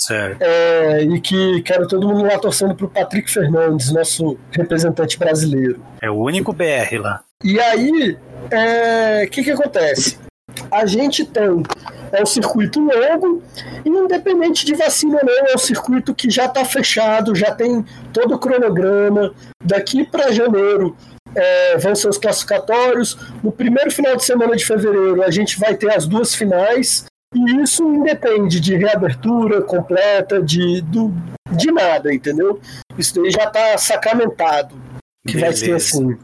Certo. É, e que quero todo mundo lá torcendo pro Patrick Fernandes, nosso representante brasileiro. É o único BR lá. E aí, o é, que que acontece? A gente tem é um circuito longo e independente de vacina ou não, é um circuito que já está fechado, já tem todo o cronograma. Daqui para janeiro é, vão ser os classificatórios. No primeiro final de semana de fevereiro, a gente vai ter as duas finais. E isso independe de reabertura completa, de, do, de nada, entendeu? Isso daí já está sacramentado. Que Beleza. vai ser assim.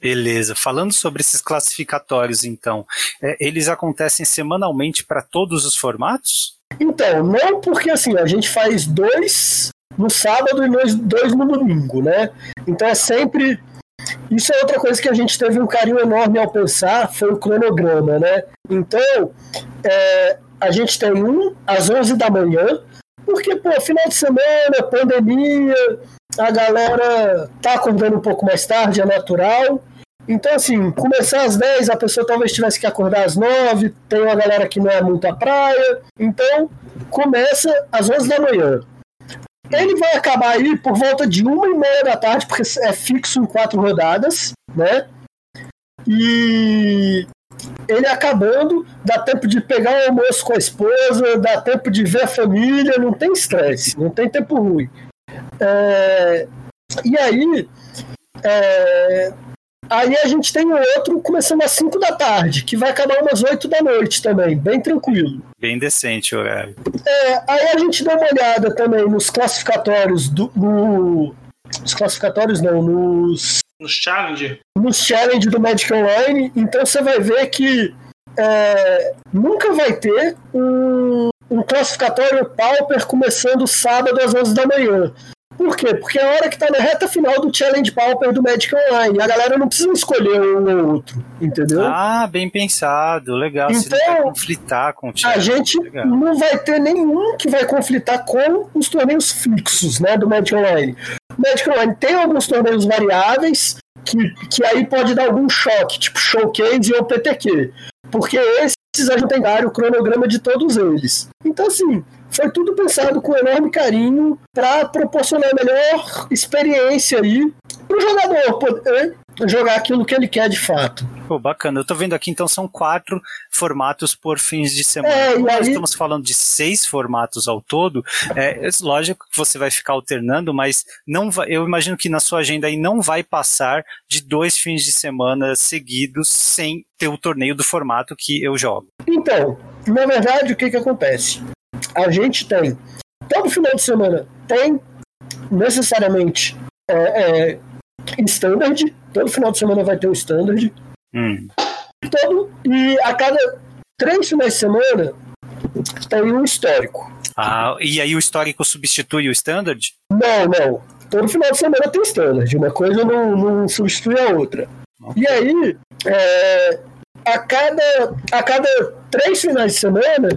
Beleza. Falando sobre esses classificatórios, então, é, eles acontecem semanalmente para todos os formatos? Então, não porque assim, a gente faz dois no sábado e dois no domingo, né? Então é sempre isso é outra coisa que a gente teve um carinho enorme ao pensar, foi o cronograma, né? Então, é, a gente tem um às 11 da manhã, porque, pô, final de semana, pandemia, a galera tá acordando um pouco mais tarde, é natural. Então, assim, começar às 10, a pessoa talvez tivesse que acordar às 9, tem uma galera que não é muito à praia. Então, começa às 11 da manhã. Ele vai acabar aí por volta de uma e meia da tarde, porque é fixo em quatro rodadas, né? E ele acabando, dá tempo de pegar o almoço com a esposa, dá tempo de ver a família, não tem estresse, não tem tempo ruim. É, e aí, é, Aí a gente tem outro começando às 5 da tarde, que vai acabar umas 8 da noite também, bem tranquilo. Bem decente o horário. É, aí a gente dá uma olhada também nos classificatórios do. No, nos classificatórios não, nos. Nos challenge? Nos challenge do Magic Online. Então você vai ver que é, nunca vai ter um, um classificatório Pauper começando sábado às 11 da manhã. Por quê? Porque é a hora que tá na reta final do Challenge Pauper do Magic Online. A galera não precisa escolher um ou outro, entendeu? Ah, bem pensado, legal. Então, Você não vai conflitar com o Challenge. A gente legal. não vai ter nenhum que vai conflitar com os torneios fixos, né, do Magic Online. O Magic Online tem alguns torneios variáveis, que, que aí pode dar algum choque, tipo Showcase ou PTQ. Porque esses a gente tem o cronograma de todos eles. Então, assim, foi tudo pensado com enorme carinho para proporcionar a melhor experiência aí para o jogador poder jogar aquilo que ele quer de fato. Pô, bacana. Eu tô vendo aqui, então são quatro formatos por fins de semana. É, Nós aí... estamos falando de seis formatos ao todo. É, é, lógico que você vai ficar alternando, mas não vai, eu imagino que na sua agenda aí não vai passar de dois fins de semana seguidos sem ter o torneio do formato que eu jogo. Então, na verdade, o que que acontece? A gente tem, todo final de semana tem necessariamente é, é, standard, todo final de semana vai ter um standard. Hum. Todo, e a cada três finais de semana tem um histórico. Ah, e aí o histórico substitui o standard? Não, não. Todo final de semana tem standard. Uma coisa não, não substitui a outra. Okay. E aí, é, a cada, a cada três finais de semana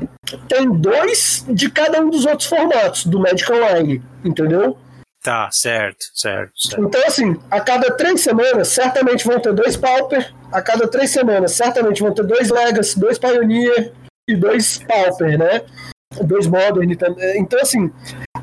tem dois de cada um dos outros formatos do Magic Online, entendeu? Tá, certo, certo, certo. Então, assim, a cada três semanas, certamente vão ter dois Pauper, a cada três semanas, certamente vão ter dois Legacy, dois Pioneer e dois Pauper, né? Dois Modern também. Então, assim,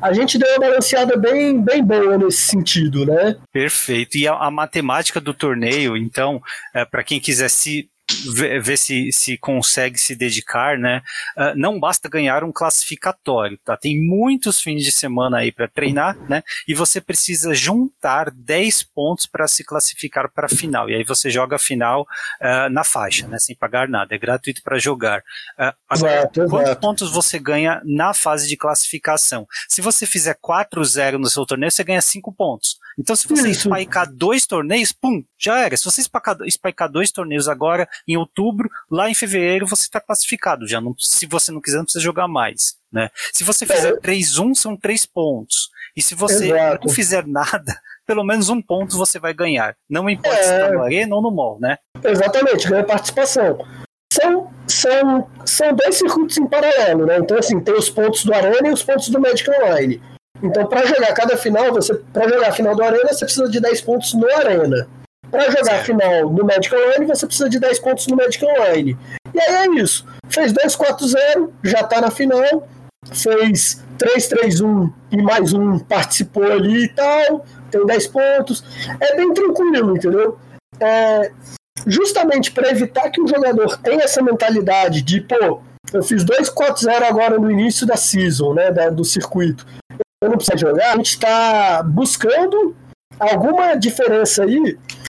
a gente deu uma balanceada bem, bem boa nesse sentido, né? Perfeito. E a, a matemática do torneio, então, é, para quem quiser se ver, ver se, se consegue se dedicar, né? Uh, não basta ganhar um classificatório, tá? Tem muitos fins de semana aí para treinar, né? E você precisa juntar 10 pontos para se classificar para a final. E aí você joga a final uh, na faixa, né? Sem pagar nada, é gratuito para jogar. Uh, agora, exato, quantos exato. pontos você ganha na fase de classificação? Se você fizer 4-0 no seu torneio, você ganha 5 pontos. Então, se você Isso. spikear dois torneios, pum, já era. Se você spikear dois torneios agora, em outubro, lá em fevereiro você está classificado. Já não, se você não quiser, não precisa jogar mais. Né? Se você fizer é. 3-1, são 3 pontos. E se você Exato. não fizer nada, pelo menos um ponto você vai ganhar. Não importa é. se está no Arena ou no Mall, né? Exatamente, ganha participação. São, são, são dois circuitos em paralelo, né? Então, assim, tem os pontos do Arena e os pontos do Magic Online. Então, para jogar cada final, você para jogar a final do Arena, você precisa de 10 pontos no Arena. Para jogar a final no Magic Online, você precisa de 10 pontos no Magic Online. E aí é isso. Fez 2-4-0, já está na final. Fez 3-3-1 e mais um participou ali e tal. Tem 10 pontos. É bem tranquilo, entendeu? É, justamente para evitar que o jogador tenha essa mentalidade de, pô, eu fiz 2-4-0 agora no início da season, né, da, do circuito eu não preciso jogar, a gente está buscando alguma diferença aí,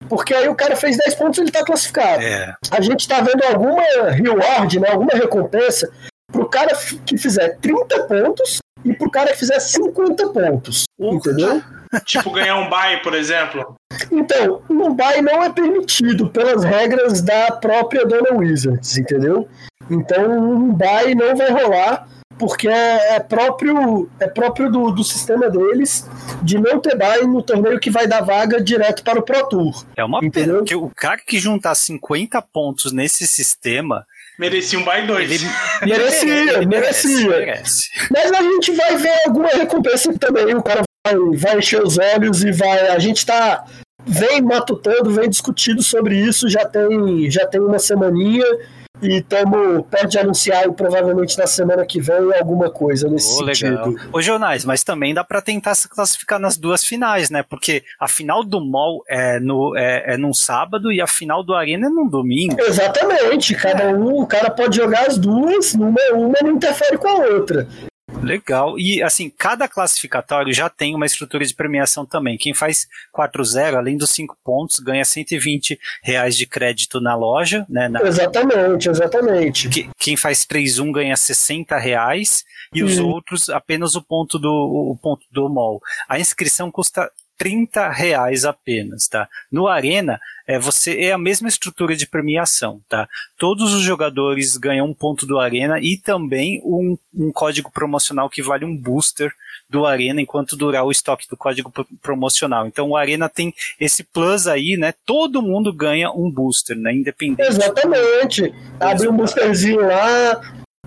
porque aí o cara fez 10 pontos ele está classificado. É. A gente está vendo alguma reward, né, alguma recompensa pro cara que fizer 30 pontos e pro cara que fizer 50 pontos. Entendeu? tipo ganhar um buy, por exemplo. Então, um buy não é permitido pelas regras da própria Dona Wizards, entendeu? Então, um buy não vai rolar porque é, é, próprio, é próprio do, do sistema deles de não ter buy no torneio que vai dar vaga direto para o Pro Tour. É uma entendeu? pena, que o cara que juntar 50 pontos nesse sistema Merecia um buy 2. Ele... merecia, ele merecia. Merece. Mas a gente vai ver alguma recompensa também. O cara vai, vai encher os olhos e vai. A gente tá. Vem matutando, vem discutindo sobre isso, já tem, já tem uma semaninha e estamos perto de anunciar provavelmente na semana que vem alguma coisa nesse oh, sentido. Legal. Ô, Jornais, mas também dá para tentar se classificar nas duas finais, né? Porque a final do MOL é, no, é, é num sábado e a final do Arena é num domingo. Exatamente, cada um, o cara pode jogar as duas, uma, uma não interfere com a outra. Legal. E assim, cada classificatório já tem uma estrutura de premiação também. Quem faz 4-0, além dos 5 pontos, ganha 120 reais de crédito na loja. Né, na... Exatamente, exatamente. quem faz 3-1 ganha 60 reais e os outros apenas o ponto do, o ponto do mall. A inscrição custa 30 reais apenas, tá? No Arena, é, você é a mesma estrutura de premiação, tá? Todos os jogadores ganham um ponto do Arena e também um, um código promocional que vale um booster do Arena enquanto durar o estoque do código promocional. Então o Arena tem esse plus aí, né? Todo mundo ganha um booster, né? Independente. Exatamente. Abre um boosterzinho lá,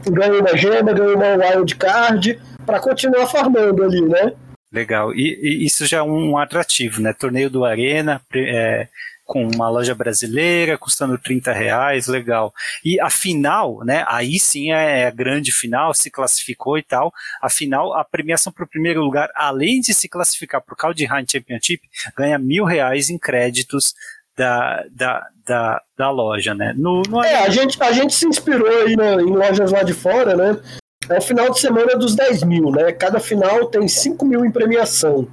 ganha uma gema, ganha uma wild card para continuar farmando ali, né? Legal. E, e, isso já é um atrativo, né? Torneio do Arena, é, com uma loja brasileira, custando 30 reais, legal. E a final, né? Aí sim é a grande final, se classificou e tal. A final, a premiação para o primeiro lugar, além de se classificar para o Kaldheim Championship, ganha mil reais em créditos da, da, da, da loja, né? No, no... É, a gente, a gente se inspirou aí em lojas lá de fora, né? É o final de semana dos 10 mil, né? Cada final tem 5 mil em premiação.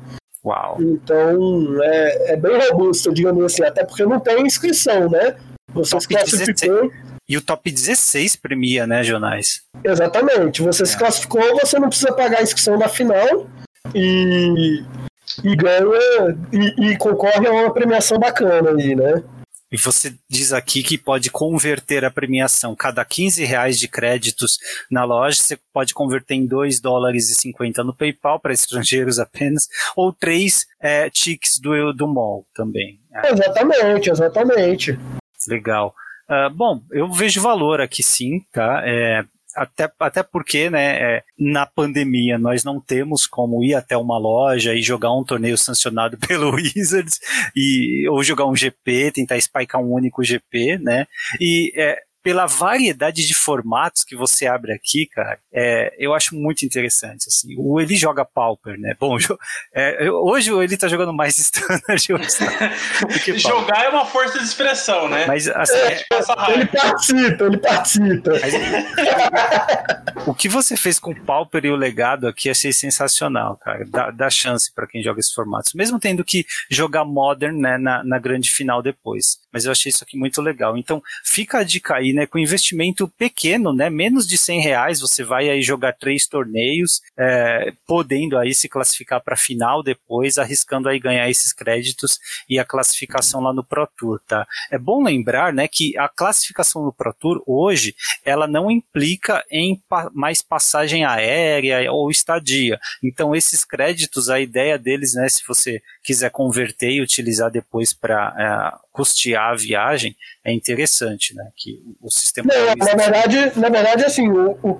Uau. Então é, é bem robusto, digamos assim, até porque não tem inscrição, né? Você se classificou. E o top 16 premia, né, Jonais? Exatamente. Você é. se classificou, você não precisa pagar a inscrição da final e, e ganha e, e concorre a uma premiação bacana aí, né? E você diz aqui que pode converter a premiação. Cada 15 reais de créditos na loja, você pode converter em 2 dólares e 50 no PayPal para estrangeiros apenas, ou 3 é, do, do mall também. Exatamente, exatamente. Legal. Uh, bom, eu vejo valor aqui sim, tá? É, até, até porque, né, é, na pandemia nós não temos como ir até uma loja e jogar um torneio sancionado pelo Wizards e, ou jogar um GP, tentar spikear um único GP, né, e é, pela variedade de formatos que você abre aqui, cara, é, eu acho muito interessante. Assim. O Eli joga Pauper, né? Bom, é, hoje o Eli tá jogando mais Standard do que Jogar é uma força de expressão, né? Mas, assim, é, ele participa, ele participa. Mas, o que você fez com o Pauper e o legado aqui achei sensacional, cara. Dá, dá chance para quem joga esses formatos. Mesmo tendo que jogar Modern né, na, na grande final depois. Mas eu achei isso aqui muito legal. Então, fica a dica aí né, com investimento pequeno, né, menos de 100 reais, você vai aí jogar três torneios, é, podendo aí se classificar para a final depois, arriscando aí ganhar esses créditos e a classificação lá no Pro Tour, tá? É bom lembrar, né, que a classificação no Pro Tour hoje, ela não implica em pa mais passagem aérea ou estadia. Então, esses créditos, a ideia deles, né, se você quiser converter e utilizar depois para é, custear a viagem, é interessante, né? Que o sistema. Não, na verdade, na verdade, assim, o, o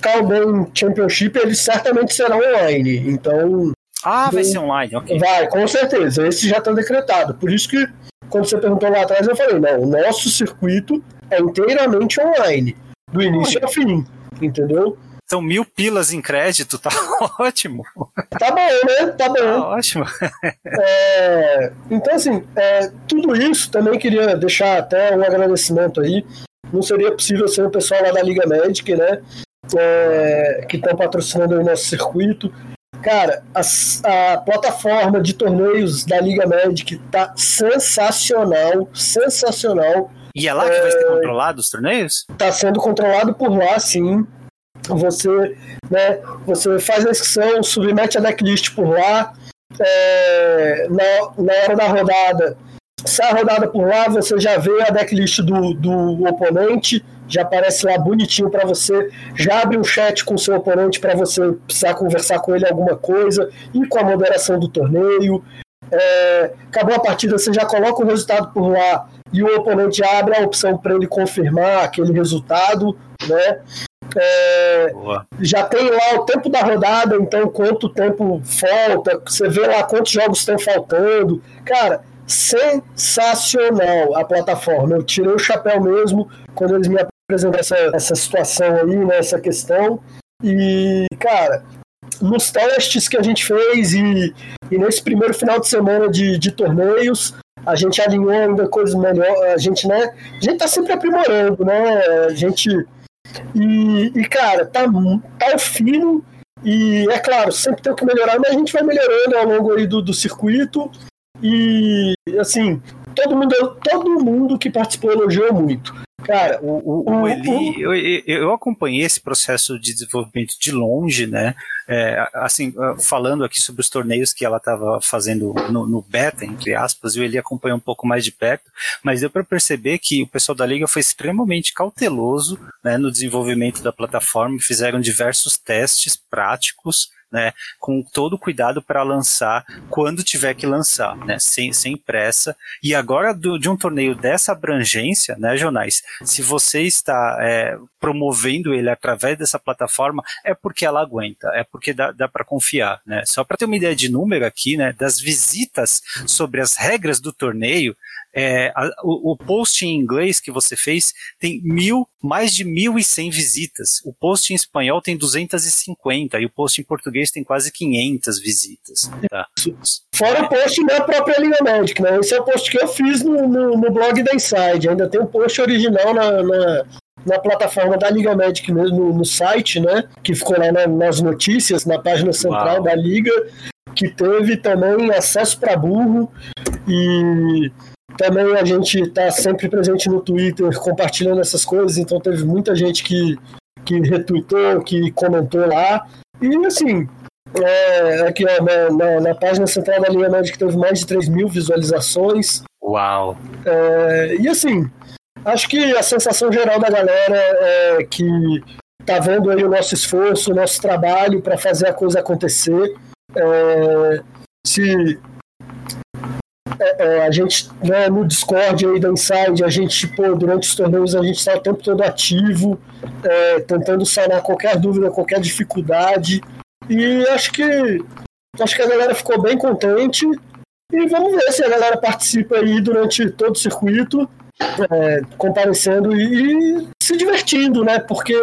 Championship ele certamente será online. Então. Ah, vai ser online, ok. Vai, com certeza. Esse já está decretado. Por isso que, quando você perguntou lá atrás, eu falei, não, o nosso circuito é inteiramente online. Do início ao fim. Entendeu? São mil pilas em crédito, tá ótimo. Tá bom, né? Tá bom. Tá ótimo. É, então, assim, é, tudo isso também queria deixar até um agradecimento aí. Não seria possível ser o pessoal lá da Liga Magic, né? É, que estão patrocinando o nosso circuito. Cara, a, a, plataforma de torneios da Liga Magic tá sensacional, sensacional. E é lá que vai ser é, controlado os torneios? Tá sendo controlado por lá, sim você, né, você faz a inscrição, submete a decklist por lá, é, na, na hora da rodada, sai a rodada por lá, você já vê a decklist do, do oponente, já aparece lá bonitinho para você, já abre um chat com o seu oponente para você precisar conversar com ele alguma coisa, e com a moderação do torneio. É, acabou a partida, você já coloca o resultado por lá e o oponente abre a opção para ele confirmar aquele resultado, né? É, já tem lá o tempo da rodada, então quanto tempo falta, você vê lá quantos jogos estão faltando. Cara, sensacional a plataforma. Eu tirei o chapéu mesmo quando eles me apresentaram essa, essa situação aí, né, essa questão. E, cara, nos testes que a gente fez e, e nesse primeiro final de semana de, de torneios, a gente alinhou ainda coisas melhores. A gente, né? A gente tá sempre aprimorando, né? A gente e, e cara, tá, tá fino. E é claro, sempre tem que melhorar, mas a gente vai melhorando ao longo aí do, do circuito. E assim, todo mundo, todo mundo que participou elogiou muito. Cara, o, o, o Eli, eu, eu, acompanhei esse processo de desenvolvimento de longe, né? É, assim, falando aqui sobre os torneios que ela estava fazendo no, no, beta, entre aspas, e o Eli acompanhou um pouco mais de perto, mas deu para perceber que o pessoal da liga foi extremamente cauteloso né, no desenvolvimento da plataforma, fizeram diversos testes práticos né, com todo cuidado para lançar quando tiver que lançar, né, sem, sem pressa. E agora do, de um torneio dessa abrangência, né, Jonais, se você está é, promovendo ele através dessa plataforma, é porque ela aguenta, é porque dá, dá para confiar, né. Só para ter uma ideia de número aqui, né, das visitas sobre as regras do torneio, é, a, o, o, post em inglês que você fez tem mil, mais de 1.100 visitas. O post em espanhol tem 250 e o post em português tem quase 500 visitas. Tá? Fora o post da própria Liga Magic, né? Esse é o post que eu fiz no, no, no blog da Inside. Ainda tem um post original na, na, na plataforma da Liga Magic mesmo, no, no site, né? Que ficou lá na, nas notícias, na página central Uau. da Liga, que teve também acesso para burro e também a gente está sempre presente no Twitter compartilhando essas coisas, então teve muita gente que, que retweetou, que comentou lá. E assim, é, aqui ó, na, na, na, página central da Liga Magic teve mais de 3 mil visualizações. Uau! É, e assim, acho que a sensação geral da galera é que tá vendo aí o nosso esforço, o nosso trabalho para fazer a coisa acontecer. É, se a gente, né, no Discord aí da Inside, a gente, pô, durante os torneios, a gente está o tempo todo ativo, é, tentando sanar qualquer dúvida, qualquer dificuldade. E acho que acho que a galera ficou bem contente. E vamos ver se a galera participa aí durante todo o circuito, é, comparecendo e, e se divertindo, né? Porque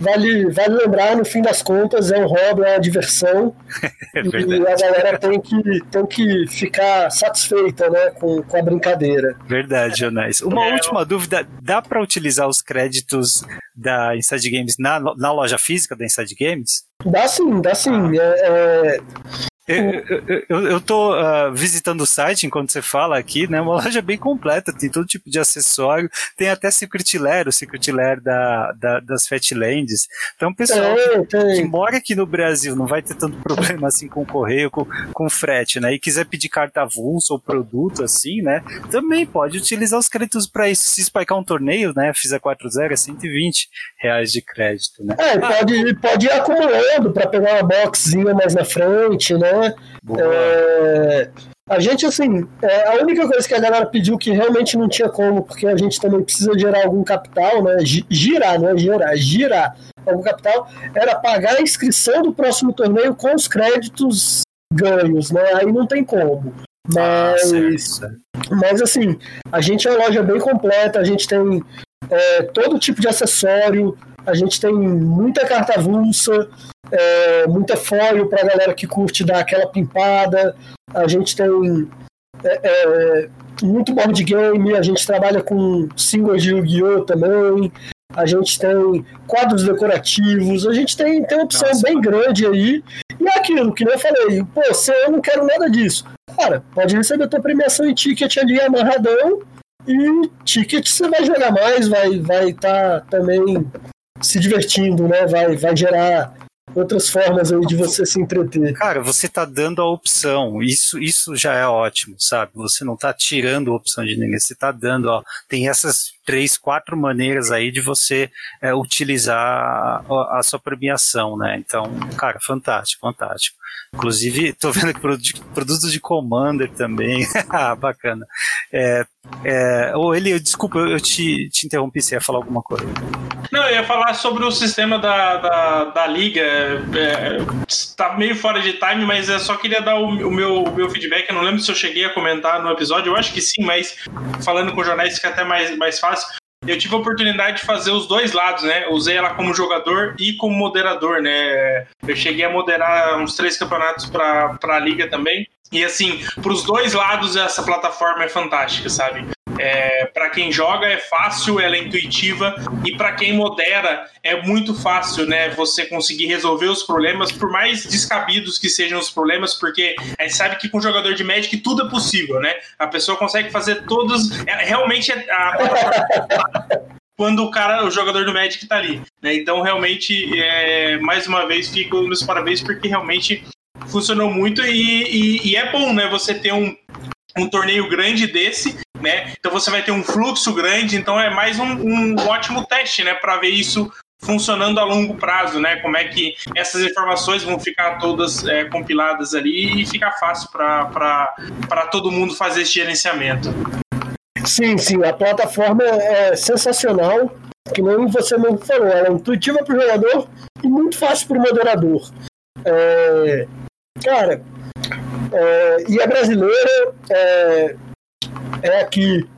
vale, vale lembrar, no fim das contas, é um hobby, é uma diversão. é e a galera tem que, tem que ficar satisfeita né, com, com a brincadeira. Verdade, Jonais. Uma é, última dúvida: dá para utilizar os créditos da Inside Games na, na loja física da Inside Games? Dá sim, dá sim. Ah. É, é, eu, tô uh, visitando o site enquanto você fala aqui, né? Uma loja bem completa, tem todo tipo de acessório, tem até Secret Lair, o Secret Lair da, da, das Fatlands. Então, pessoal é, que, que, mora aqui no Brasil não vai ter tanto problema assim com correio, com, com frete, né? E quiser pedir carta avulsa ou produto assim, né? Também pode utilizar os créditos para isso. Se spikear um torneio, né? Fizer 4-0 é 120 reais de crédito, né? É, pode, pode ir acumulando para pegar uma boxzinha mais na frente, né? É, a gente, assim, é, a única coisa que a galera pediu que realmente não tinha como, porque a gente também precisa gerar algum capital, né? Girar, não é gerar, girar algum capital, era pagar a inscrição do próximo torneio com os créditos ganhos, né? Aí não tem como. Mas, ah, mas assim, a gente é uma loja bem completa, a gente tem é, todo tipo de acessório, a gente tem muita carta avulsa, é, muita foil para a galera que curte dar aquela pimpada. A gente tem é, é, muito board game, a gente trabalha com singles de Yu-Gi-Oh! também. A gente tem quadros decorativos, a gente tem, tem uma opção Nossa, bem grande aí. E é aquilo que eu falei, pô, se eu não quero nada disso. Cara, pode receber tua premiação em ticket ali amarradão. E ticket você vai jogar mais, vai estar vai tá também se divertindo, né? Vai, vai gerar outras formas aí de você se entreter. Cara, você tá dando a opção. Isso, isso já é ótimo, sabe? Você não tá tirando a opção de ninguém, você tá dando, ó, tem essas três, quatro maneiras aí de você é, utilizar a, a, sua premiação, né? Então, cara, fantástico, fantástico. Inclusive, tô vendo que produtos de Commander também. ah, bacana. É, é, ou ele, desculpa, eu te, te interrompi, você ia falar alguma coisa. Não, eu ia falar sobre o sistema da, da, da liga. É, tá meio fora de time, mas eu só queria dar o, o, meu, o meu feedback. Eu não lembro se eu cheguei a comentar no episódio, eu acho que sim, mas falando com jornais fica até mais, mais fácil. Eu tive a oportunidade de fazer os dois lados, né? usei ela como jogador e como moderador, né? Eu cheguei a moderar uns três campeonatos para a liga também. E assim, para os dois lados, essa plataforma é fantástica, sabe? É, para quem joga é fácil, ela é intuitiva e para quem modera é muito fácil, né? Você conseguir resolver os problemas, por mais descabidos que sejam os problemas, porque a gente sabe que com jogador de Magic tudo é possível, né? A pessoa consegue fazer todos. É, realmente é, a, quando o cara, o jogador do Magic tá ali. Né? Então, realmente, é, mais uma vez, fico meus parabéns, porque realmente funcionou muito e, e, e, é bom, né? Você ter um, um torneio grande desse, né? Então você vai ter um fluxo grande, então é mais um, um ótimo teste, né? Para ver isso funcionando a longo prazo, né? Como é que essas informações vão ficar todas é, compiladas ali e ficar fácil para todo mundo fazer esse gerenciamento. Sim, sim, a plataforma é sensacional, que nem você mesmo falou, ela é intuitiva para o jogador e muito fácil para o moderador. É, cara, é, e a brasileira é, é aqui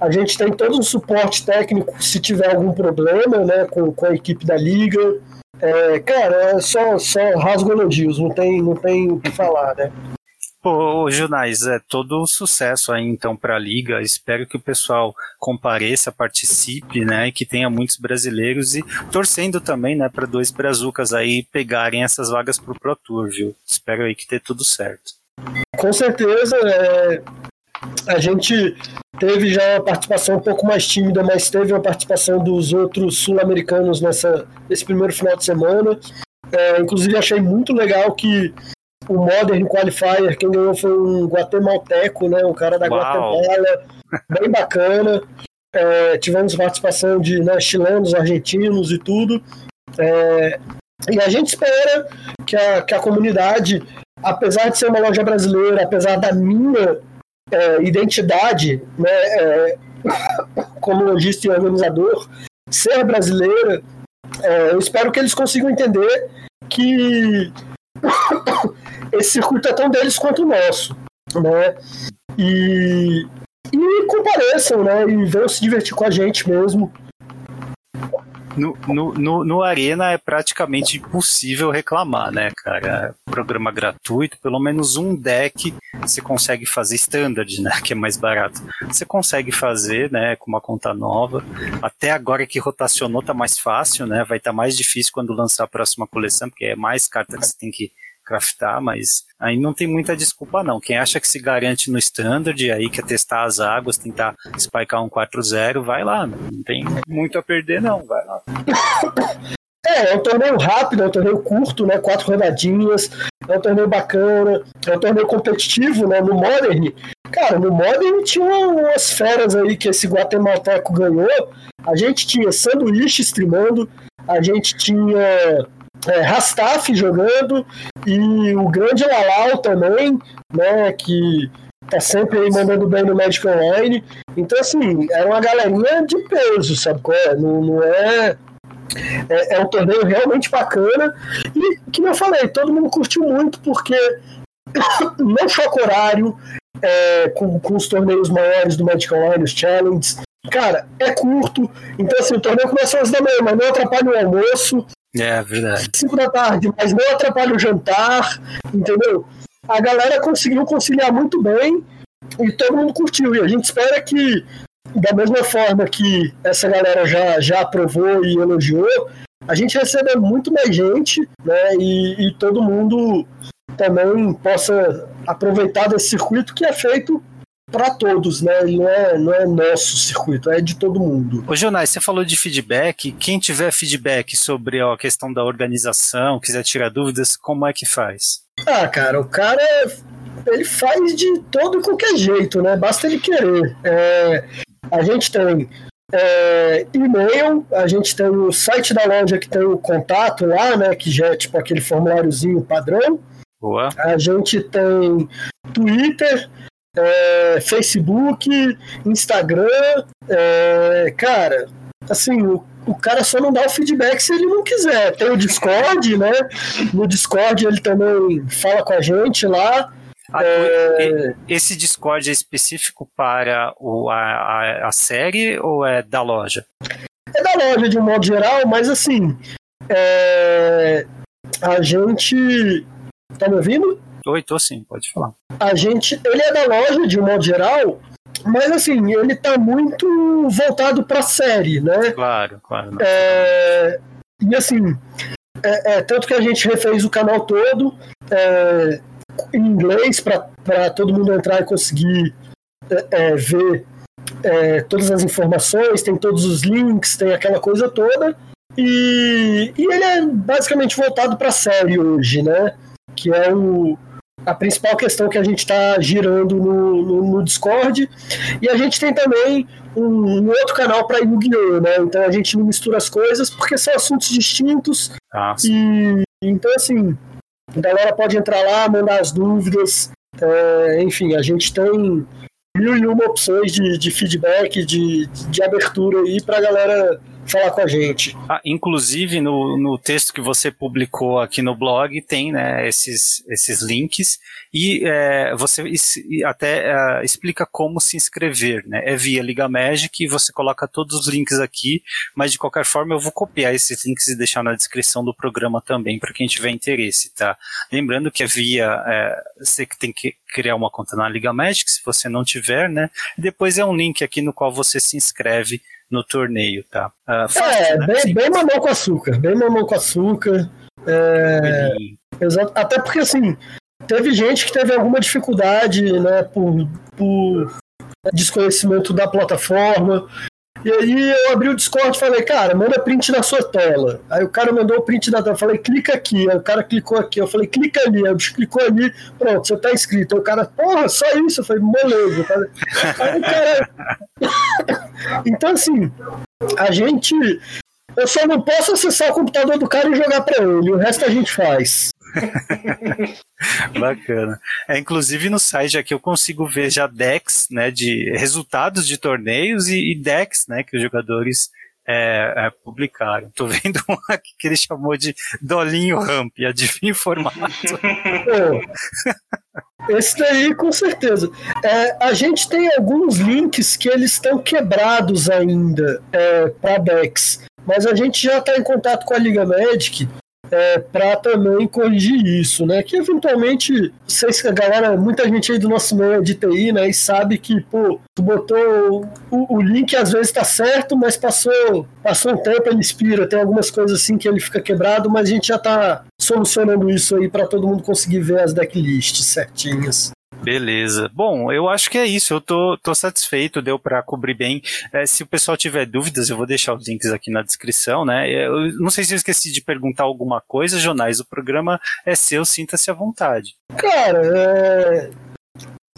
a gente tem todo o suporte técnico se tiver algum problema né, com, com a equipe da liga. É, cara, é só, só rasgo elogios, não tem, não tem o que falar, né? Pô, Junais, é todo sucesso aí então para a liga. Espero que o pessoal compareça, participe, né, e que tenha muitos brasileiros e torcendo também, né, para dois brazucas aí pegarem essas vagas pro Pro Tour, viu? Espero aí que dê tudo certo. Com certeza, é, a gente teve já uma participação um pouco mais tímida, mas teve uma participação dos outros sul-americanos nessa nesse primeiro final de semana. É, inclusive achei muito legal que o Modern Qualifier, quem ganhou foi um guatemalteco, né, um cara da Uau. Guatemala, bem bacana. É, tivemos participação de né, chilenos, argentinos e tudo. É, e a gente espera que a, que a comunidade, apesar de ser uma loja brasileira, apesar da minha é, identidade, né, é, como lojista e organizador, ser brasileira, é, eu espero que eles consigam entender que esse circuito é tão deles quanto o nosso, né? E, e compareçam, né? E venham se divertir com a gente mesmo. No, no, no, Arena é praticamente impossível reclamar, né, cara? Programa gratuito, pelo menos um deck você consegue fazer standard, né? Que é mais barato. Você consegue fazer, né, com uma conta nova. Até agora que rotacionou tá mais fácil, né? Vai estar tá mais difícil quando lançar a próxima coleção, porque é mais carta que você tem que craftar, mas aí não tem muita desculpa não. Quem acha que se garante no standard, aí quer testar as águas, tentar spikear um 4-0, vai lá, não tem muito a perder não, vai lá. É, é um torneio rápido, é um torneio curto, né? Quatro rodadinhas, é um torneio bacana, é um torneio competitivo, né? No Modern, cara, no Modern tinha umas feras aí que esse guatemalteco ganhou. A gente tinha sanduíche streamando, a gente tinha é, Rastaf jogando e o grande Lalau também, né, que tá sempre aí mandando bem no Magic Online. Então, assim, era uma galerinha de peso, sabe qual é? Não, não é, é... É um torneio realmente bacana e, que eu falei, todo mundo curtiu muito porque não choca horário é, com, com os torneios maiores do Magic Online, os Challenges. Cara, é curto, então assim, o torneio começa às da manhã, mas não atrapalha o almoço. É verdade. 5 da tarde, mas não atrapalha o jantar, entendeu? A galera conseguiu conciliar muito bem e todo mundo curtiu. E a gente espera que, da mesma forma que essa galera já, já aprovou e elogiou, a gente receba muito mais gente, né? E, e todo mundo também possa aproveitar desse circuito que é feito para todos, né? não é, não é nosso circuito, é de todo mundo. Ô, Jonás, você falou de feedback. Quem tiver feedback sobre ó, a questão da organização, quiser tirar dúvidas, como é que faz? Ah, cara, o cara ele faz de todo e qualquer jeito, né? Basta ele querer. É, a gente tem é, e-mail, a gente tem o site da loja que tem o contato lá, né? Que já é tipo aquele formuláriozinho padrão. Boa. A gente tem Twitter, é, Facebook, Instagram, é, cara, assim, o, o cara só não dá o feedback se ele não quiser. Tem o Discord, né? No Discord ele também fala com a gente lá. Ah, é... Esse Discord é específico para o, a, a, série ou é da loja? É da loja de um modo geral, mas assim, é... a gente. Tá me ouvindo? Oi, tô sim, pode falar. A gente, ele é da loja de um modo geral, Mas assim, ele tá muito voltado pra série, né? Claro, claro. É, e assim, é, é, tanto que a gente refez o canal todo é, em inglês para todo mundo entrar e conseguir é, é, ver é, todas as informações, tem todos os links, tem aquela coisa toda. E, e ele é basicamente voltado para a série hoje, né? Que é o, a principal questão que a gente está girando no, no, no, Discord. E a gente tem também um, um outro canal para Yu-Gi-Oh! Né? Então a gente não mistura as coisas porque são assuntos distintos. Ah, e então, assim, a galera pode entrar lá, mandar as dúvidas. É, enfim, a gente tem mil e uma opções de, de feedback, de, de abertura aí para a galera falar com a gente. Ah, inclusive, no, no texto que você publicou aqui no blog, tem né, esses, esses links e é, você até é, explica como se inscrever. Né? É via Liga Magic você coloca todos os links aqui, mas de qualquer forma eu vou copiar esses links e deixar na descrição do programa também para quem tiver interesse. Tá? Lembrando que é via. É, você tem que criar uma conta na Liga Magic, se você não tiver, né? Depois é um link aqui no qual você se inscreve no torneio, tá? Uh, fácil, é, né? bem, bem mamão com açúcar, bem mamão com açúcar. É, exato, até porque assim, teve gente que teve alguma dificuldade, né, por, por desconhecimento da plataforma, e aí eu abri o Discord e falei, cara, manda print da sua tela. Aí o cara mandou o print da tela. Eu falei, clica aqui. Aí o cara clicou aqui. Eu falei, clica ali. Aí o bicho clicou ali. Pronto, você tá inscrito. Aí o cara, porra, só isso. Eu falei, beleza. Aí o cara. então, assim, a gente. Eu só não posso acessar o computador do cara e jogar pra ele. O resto a gente faz. Bacana. É, inclusive no site aqui eu consigo ver já decks, né, de resultados de torneios e, e decks, né, que os jogadores é, é, publicaram. Tô vendo um aqui que ele chamou de Dolinho Ramp, adivinha o formato. Esse daí, com certeza. É, a gente tem alguns links que eles estão quebrados ainda é, para decks, mas a gente já está em contato com a Liga Magic é, para também corrigir isso, né? Que eventualmente, vocês, a galera, muita gente aí do nosso meio de TI, né? E sabe que, pô, tu botou o, o link às vezes tá certo, mas passou, passou um tempo, ele expira, tem algumas coisas assim que ele fica quebrado, mas a gente já tá solucionando isso aí para todo mundo conseguir ver as decklists certinhas. Beleza. Bom, eu acho que é isso. Eu tô, tô satisfeito, deu para cobrir bem. É, se o pessoal tiver dúvidas, eu vou deixar os links aqui na descrição, né? Eu não sei se eu esqueci de perguntar alguma coisa, Jonais. O programa é seu, sinta-se à vontade. Cara, é...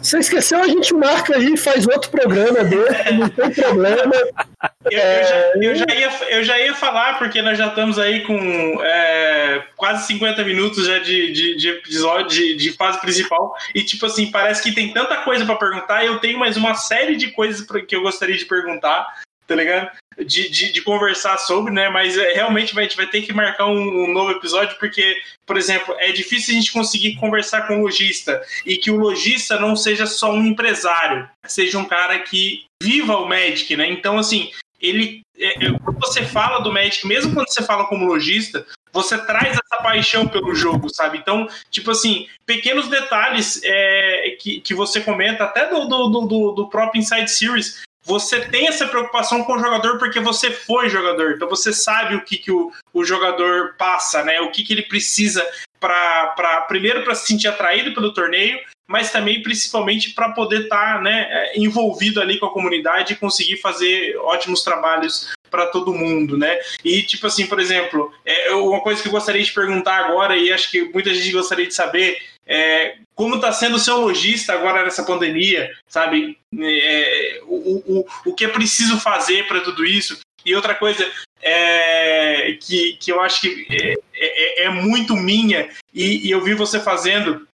Você esqueceu, a gente marca aí e faz outro programa desse, não tem problema. Eu, eu, já, eu, já, ia, eu já ia falar, porque nós já estamos aí com é, quase 50 minutos já de, de, de episódio, de, de, fase principal, e tipo assim, parece que tem tanta coisa para perguntar, e eu tenho mais uma série de coisas que eu gostaria de perguntar, tá ligado? De, de, de, conversar sobre, né? Mas é, realmente a gente vai ter que marcar um, um, novo episódio, porque, por exemplo, é difícil a gente conseguir conversar com o lojista e que o lojista não seja só um empresário, seja um cara que viva o Magic, né? Então, assim, ele. É, é, quando você fala do Magic, mesmo quando você fala como lojista, você traz essa paixão pelo jogo, sabe? Então, tipo assim, pequenos detalhes é, que, que você comenta, até do, do, do, do próprio Inside Series, você tem essa preocupação com o jogador porque você foi jogador, então você sabe o que, que o, o jogador passa, né? O que, que ele precisa para primeiro para se sentir atraído pelo torneio, mas também principalmente para poder estar tá, né, é, envolvido ali com a comunidade e conseguir fazer ótimos trabalhos para todo mundo, né? E tipo assim, por exemplo, é uma coisa que eu gostaria de perguntar agora e acho que muita gente gostaria de saber é, como está sendo o seu lojista agora nessa pandemia, sabe? É, o, o, o que é preciso fazer para tudo isso. E outra coisa é, que, que eu acho que é, é, é muito minha, e, e eu vi você fazendo,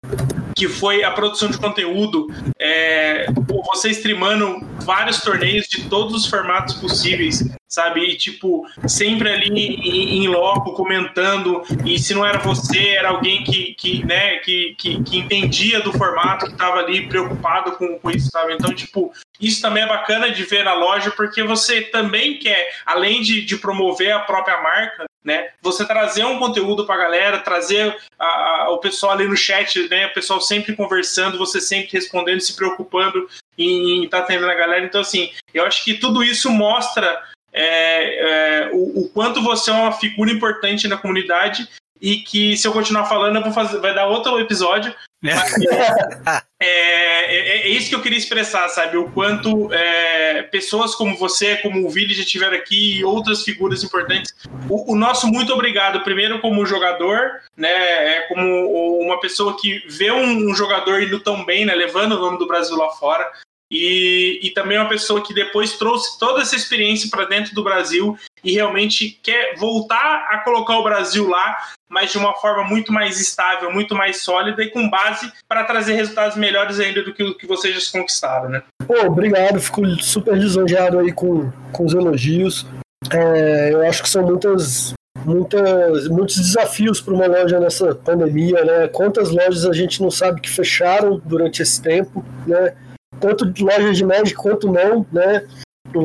que foi a produção de conteúdo, é, você streamando vários torneios de todos os formatos possíveis, sabe? E, tipo, sempre ali em, loco, comentando, e se não era você, era alguém que, que, né, que, que, que entendia do formato, que estava ali preocupado com, com isso, sabe? Então, tipo, isso também é bacana de ver na loja, porque você também quer, além de, de promover a própria marca, né? Você trazer um conteúdo para a galera, trazer a, a, o pessoal ali no chat, né? O pessoal sempre conversando, você sempre respondendo, se preocupando em estar tá atendendo a galera. Então, assim, eu acho que tudo isso mostra é, é, o, o, quanto você é uma figura importante na comunidade e que se eu continuar falando, eu vou fazer, vai dar outro episódio. É, é, é, isso que eu queria expressar, sabe? O quanto é, pessoas como você, como o Vili já tiveram aqui e outras figuras importantes. O, o, nosso muito obrigado, primeiro como jogador, né? É como uma pessoa que vê um, um jogador indo tão bem, né? Levando o nome do Brasil lá fora. E, e também uma pessoa que depois trouxe toda essa experiência para dentro do Brasil e realmente quer voltar a colocar o Brasil lá, mas de uma forma muito mais estável, muito mais sólida e com base para trazer resultados melhores ainda do que o que vocês já conquistaram, né? Pô, obrigado, fico super lisonjeado aí com, com os elogios. É, eu acho que são muitas, muitas, muitos desafios para uma loja nessa pandemia, né? Quantas lojas a gente não sabe que fecharam durante esse tempo, né? tanto lojas de Magic quanto não, né?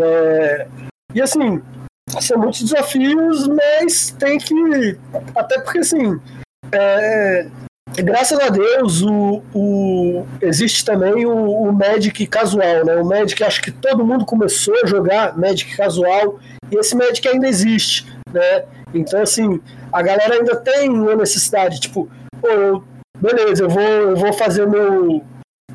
É, e assim, são muitos desafios, mas tem que. Até porque assim. É, graças a Deus, o, o, existe também o, o Magic casual, né? O Magic, acho que todo mundo começou a jogar Magic casual e esse Magic ainda existe, né? Então, assim, a galera ainda tem uma necessidade, tipo, pô, beleza, eu vou, eu vou fazer meu,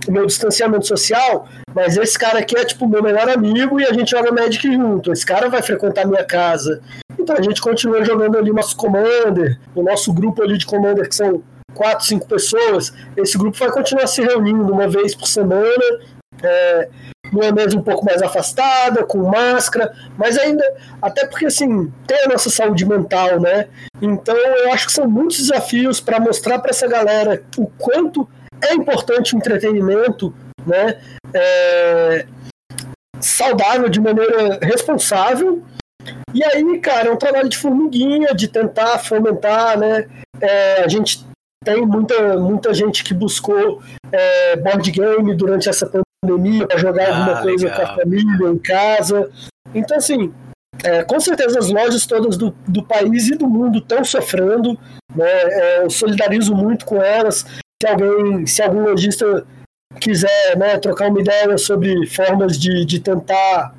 o meu distanciamento social, mas esse cara aqui é tipo meu melhor amigo e a gente joga Magic junto. Esse cara vai frequentar minha casa. Então a gente continua jogando ali nosso Commander, o nosso grupo ali de Commander, que são quatro, cinco pessoas. Esse grupo vai continuar se reunindo uma vez por semana, é, numa mesa um pouco mais afastada, com máscara, mas ainda, até porque assim, tem a nossa saúde mental, né? Então eu acho que são muitos desafios para mostrar para essa galera o quanto é importante o entretenimento, né? É, saudável de maneira responsável. E aí, cara, é um trabalho de formiguinha, de tentar fomentar, né? É, a gente tem muita, muita gente que buscou é, board game durante essa pandemia para jogar ah, alguma coisa legal. com a família, em casa. Então, assim, é, com certeza as lojas todas do, do país e do mundo estão sofrendo. Né? É, eu solidarizo muito com elas se alguém, se algum lojista quiser né, trocar uma ideia sobre formas de, de tentar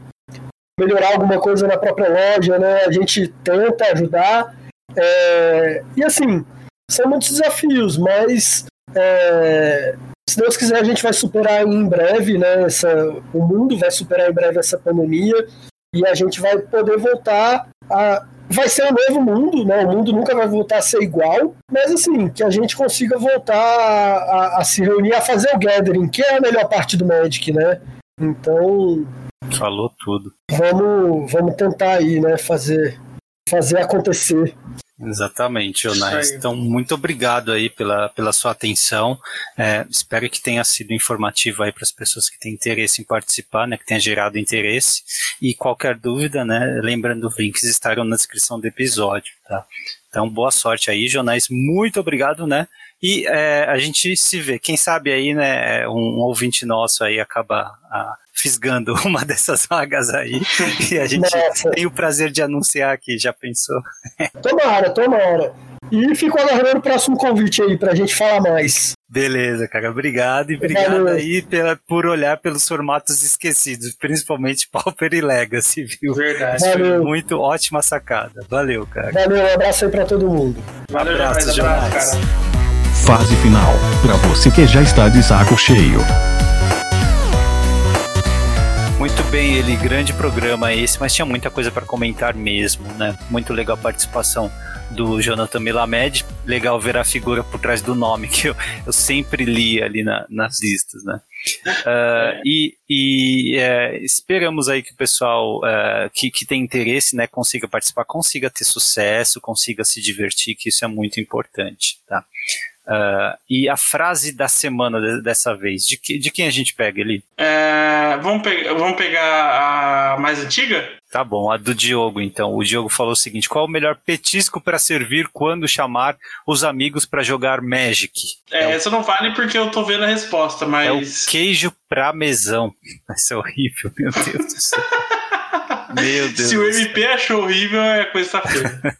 melhorar alguma coisa na própria loja, né, a gente tenta ajudar. É, e assim, são muitos desafios, mas é, se Deus quiser a gente vai superar em breve, né, essa, o mundo vai superar em breve essa pandemia e a gente vai poder voltar a vai ser um novo mundo, né? O mundo nunca vai voltar a ser igual, mas assim, que a gente consiga voltar a, a, se reunir, a fazer o gathering, que é a melhor parte do Magic, né? Então. Falou tudo. Vamos, vamos tentar aí, né? Fazer, fazer acontecer. Exatamente, Jonais. Então, muito obrigado aí pela, pela sua atenção. É, espero que tenha sido informativo aí para as pessoas que têm interesse em participar, né, que tenha gerado interesse. E qualquer dúvida, né, lembrando, os links estarão na descrição do episódio, tá? Então, boa sorte aí, Jonais. Muito obrigado, né? E é, a gente se vê. Quem sabe aí, né, um, ouvinte nosso aí acaba a, fisgando uma dessas vagas aí. e a gente Nossa. tem o prazer de anunciar aqui, já pensou? tomara, tomara. E fico aguardando o próximo convite aí pra gente falar mais. Beleza, cara. Obrigado e obrigado Valeu. aí pela, por olhar pelos formatos esquecidos, principalmente Pauper e Legacy, viu? Verdade. Valeu. Foi muito ótima sacada. Valeu, cara. Valeu, um abraço aí pra todo mundo. Valeu, um abraço, abraço cara. Fase final. Pra você que já está de saco cheio. Muito bem, ele grande programa esse, mas tinha muita coisa para comentar mesmo, né? Muito legal a participação do Jonathan Melamed. Legal ver a figura por trás do nome, que eu, eu sempre li ali na, nas listas, né? Uh, e, e é, esperamos aí que o pessoal uh, que, que tem interesse né, consiga participar, consiga ter sucesso, consiga se divertir, que isso é muito importante. Tá? Uh, e a frase da semana de, dessa vez, de, que, de quem a gente pega ali? É, vamos, pe vamos pegar a mais antiga? Tá bom, a do Diogo então. O Diogo falou o seguinte: qual o melhor petisco para servir quando chamar os amigos para jogar Magic? É, é essa não vale porque eu tô vendo a resposta, mas. É o queijo pra mesão. Vai ser horrível, meu Deus do céu. Meu Deus. Se o MP achou horrível, é coisa tá feia.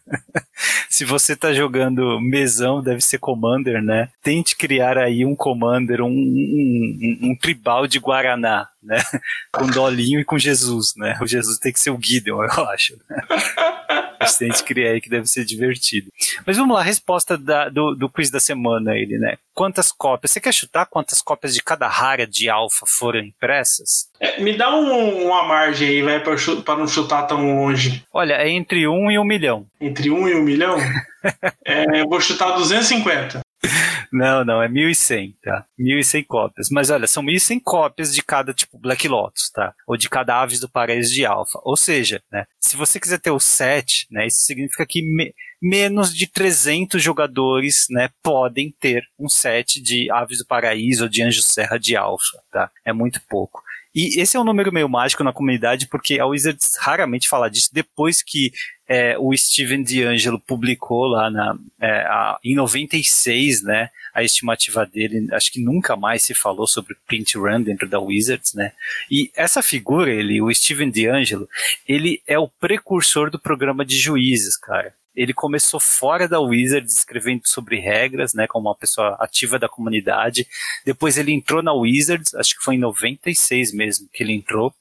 Se você tá jogando mesão, deve ser Commander, né? Tente criar aí um Commander, um, um, um, um tribal de Guaraná, né? Com Dolinho e com Jesus, né? O Jesus tem que ser o Gideon, eu acho. Né? Tente criar aí que deve ser divertido. Mas vamos lá, a resposta da, do, do quiz da semana, ele, né? Quantas cópias? Você quer chutar quantas cópias de cada rara de alfa foram impressas? É, me dá um, uma margem aí, vai, pra não chutar tão longe. Olha, é entre um e um milhão. Entre um e um milhão? é, eu vou chutar 250. Não, não, é 1.100, tá? 1.100 cópias. Mas olha, são 1.100 cópias de cada, tipo, Black Lotus, tá? Ou de cada Aves do Paraíso de Alpha. Ou seja, né, se você quiser ter o set, né, isso significa que me menos de 300 jogadores, né, podem ter um set de Aves do Paraíso ou de Anjo Serra de Alpha, tá? É muito pouco. E esse é um número meio mágico na comunidade, porque a Wizards raramente fala disso depois que é, o Steven D'Angelo publicou lá na, é, a, em 96, né, a estimativa dele, acho que nunca mais se falou sobre print run dentro da Wizards, né, e essa figura, ele, o Steven D'Angelo, ele é o precursor do programa de juízes, cara. Ele começou fora da Wizards escrevendo sobre regras, né, como uma pessoa ativa da comunidade. Depois ele entrou na Wizards, acho que foi em 96 mesmo que ele entrou.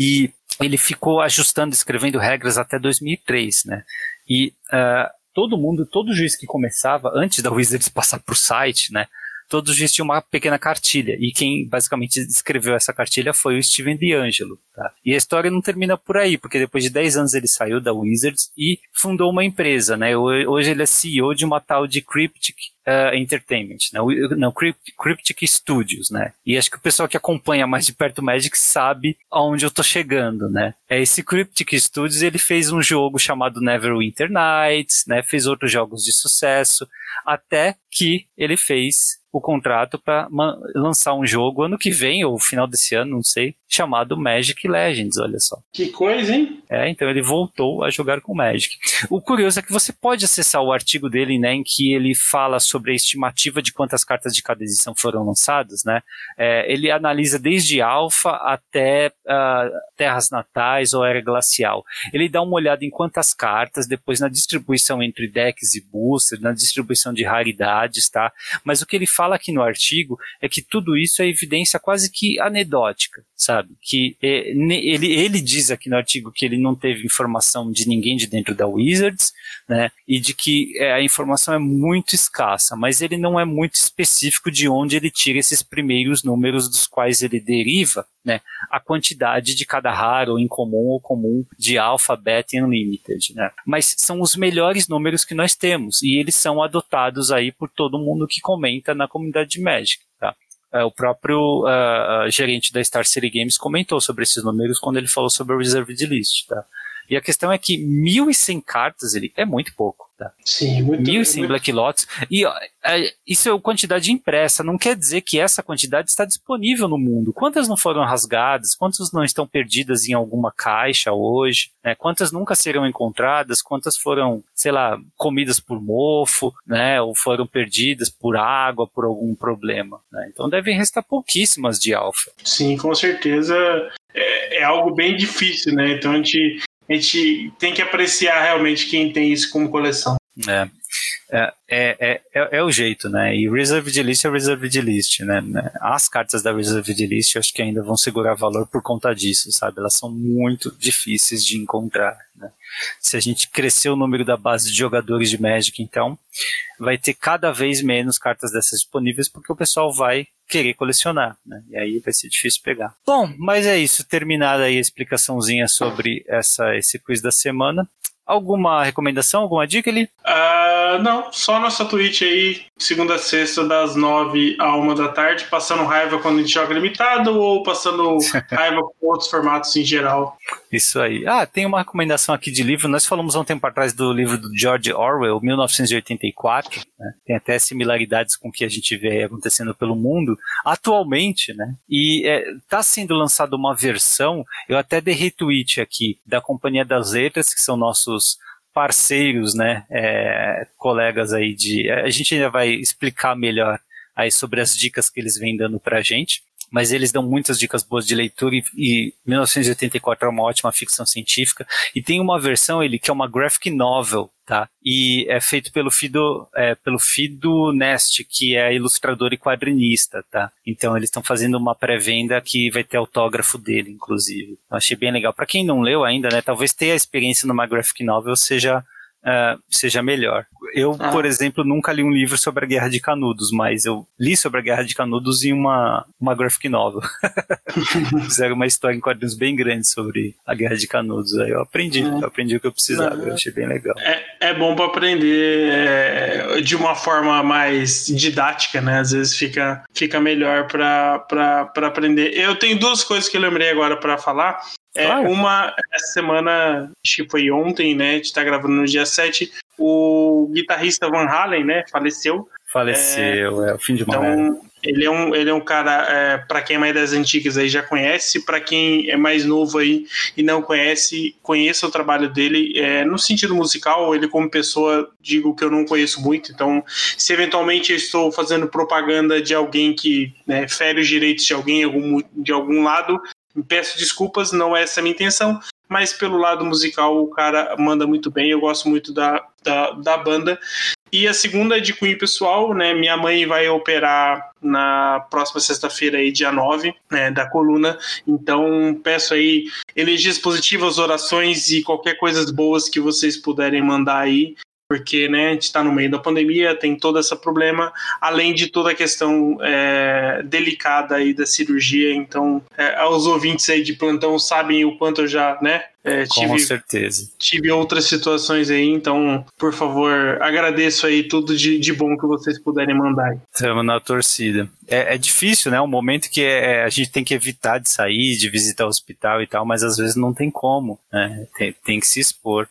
E ele ficou ajustando, escrevendo regras até 2003, né? E uh, todo mundo, todo juiz que começava, antes da Wizards passar para o site, né? Todos tinham uma pequena cartilha. E quem basicamente escreveu essa cartilha foi o Steven D'Angelo. Tá? E a história não termina por aí, porque depois de 10 anos ele saiu da Wizards e fundou uma empresa. Né? Hoje ele é CEO de uma tal de Cryptic uh, Entertainment, né? não, Cryptic, Cryptic Studios, né? E acho que o pessoal que acompanha mais de perto o Magic sabe aonde eu tô chegando, né? É esse Cryptic Studios, ele fez um jogo chamado Neverwinter Nights, né? Fez outros jogos de sucesso, até que ele fez o contrato para lançar um jogo ano que vem, ou final desse ano, não sei, chamado Magic Legends, olha só. Que coisa, hein? É, então ele voltou a jogar com Magic. O curioso é que você pode acessar o artigo dele, né, em que ele fala sobre a estimativa de quantas cartas de cada edição foram lançadas, né? É, ele analisa desde Alpha até uh, Terras Natais ou Era Glacial. Ele dá uma olhada em quantas cartas, depois na distribuição entre decks e boosters, na distribuição de raridades, tá? Mas o que ele fala aqui no artigo é que tudo isso é evidência quase que anedótica, sabe? Que é, ele, ele diz aqui no artigo que ele não teve informação de ninguém de dentro da Wizards, né? E de que é, a informação é muito escassa, mas ele não é muito específico de onde ele tira esses primeiros números dos quais ele deriva, né? A quantidade de cada raro, incomum ou comum de alpha, beta e unlimited, né? Mas são os melhores números que nós temos e eles são adotados aí por todo mundo que comenta na comunidade de Magic. É, o próprio uh, gerente da Star City Games comentou sobre esses números quando ele falou sobre o Reserved List. Tá? E a questão é que 1.100 cartas ele é muito pouco. Tá? Sim, muito 1.100 muito... Black Lots. E ó, é, isso é quantidade impressa. Não quer dizer que essa quantidade está disponível no mundo. Quantas não foram rasgadas? Quantas não estão perdidas em alguma caixa hoje? Né? Quantas nunca serão encontradas? Quantas foram, sei lá, comidas por mofo? Né? Ou foram perdidas por água, por algum problema? Né? Então devem restar pouquíssimas de alfa. Sim, com certeza. É, é algo bem difícil, né? Então a gente a gente tem que apreciar realmente quem tem isso como coleção. É. É, é, é, é, o jeito, né? E Reserved List é Reserved List, né? As cartas da Reserved List eu acho que ainda vão segurar valor por conta disso, sabe? Elas são muito difíceis de encontrar, né? Se a gente crescer o número da base de jogadores de Magic, então, vai ter cada vez menos cartas dessas disponíveis porque o pessoal vai querer colecionar, né? E aí vai ser difícil pegar. Bom, mas é isso. Terminada aí a explicaçãozinha sobre essa, esse quiz da semana. Alguma recomendação, alguma dica ali? Uh, não, só nossa Twitch aí, segunda a sexta, das nove a uma da tarde, passando raiva quando a gente joga limitado ou passando raiva com outros formatos em geral. Isso aí. Ah, tem uma recomendação aqui de livro. Nós falamos há um tempo atrás do livro do George Orwell, 1984. Né? Tem até similaridades com o que a gente vê acontecendo pelo mundo atualmente, né? E está é, sendo lançada uma versão, eu até dei retweet aqui, da Companhia das Letras, que são nossos parceiros, né? É, colegas aí de. A gente ainda vai explicar melhor aí sobre as dicas que eles vêm dando pra gente mas eles dão muitas dicas boas de leitura e, e 1984 é uma ótima ficção científica e tem uma versão ele que é uma graphic novel tá? E é feito pelo Fido, é, pelo Fido Nest, que é ilustrador e quadrinista, tá? Então eles estão fazendo uma pré-venda que vai ter autógrafo dele, inclusive. Eu achei bem legal. Para quem não leu ainda, né? Talvez ter a experiência numa graphic novel seja uh, seja melhor. Eu, ah. por exemplo, nunca li um livro sobre a Guerra de Canudos, mas eu li sobre a Guerra de Canudos em uma, uma graphic novel. Fizeram uma história em quadrinhos bem grande sobre a Guerra de Canudos. Aí eu aprendi, é. eu aprendi o que eu precisava, eu achei bem legal. É, é bom para aprender é, de uma forma mais didática, né? Às vezes fica, fica melhor para aprender. Eu tenho duas coisas que eu lembrei agora para falar. É, claro. Uma, essa semana, acho que foi ontem, né? A gente tá gravando no dia 7. O guitarrista Van Halen, né? Faleceu. Faleceu, é, é o fim de uma então, Ele é um, ele é um cara, é, para quem é mais das antigas aí já conhece, para quem é mais novo aí e não conhece, conheça o trabalho dele. É, no sentido musical, ele como pessoa, digo que eu não conheço muito, então se eventualmente eu estou fazendo propaganda de alguém que né, fere os direitos de alguém algum, de algum lado, Peço desculpas, não é essa a minha intenção, mas pelo lado musical o cara manda muito bem, eu gosto muito da, da, da banda. E a segunda é de cunho pessoal, né? Minha mãe vai operar na próxima sexta-feira, aí, dia 9, né, da coluna. Então, peço aí energias positivas, orações e qualquer coisas boas que vocês puderem mandar aí porque né, a gente está no meio da pandemia, tem todo esse problema, além de toda a questão é, delicada aí da cirurgia. Então, é, os ouvintes aí de plantão sabem o quanto eu já né, é, tive, Com certeza. Tive outras situações aí, então, por favor, agradeço aí tudo de, de bom que vocês puderem mandar. Estamos na torcida. É, é difícil, né? Um momento que é, a gente tem que evitar de sair, de visitar o hospital e tal, mas às vezes não tem como, né? Tem, tem que se expor.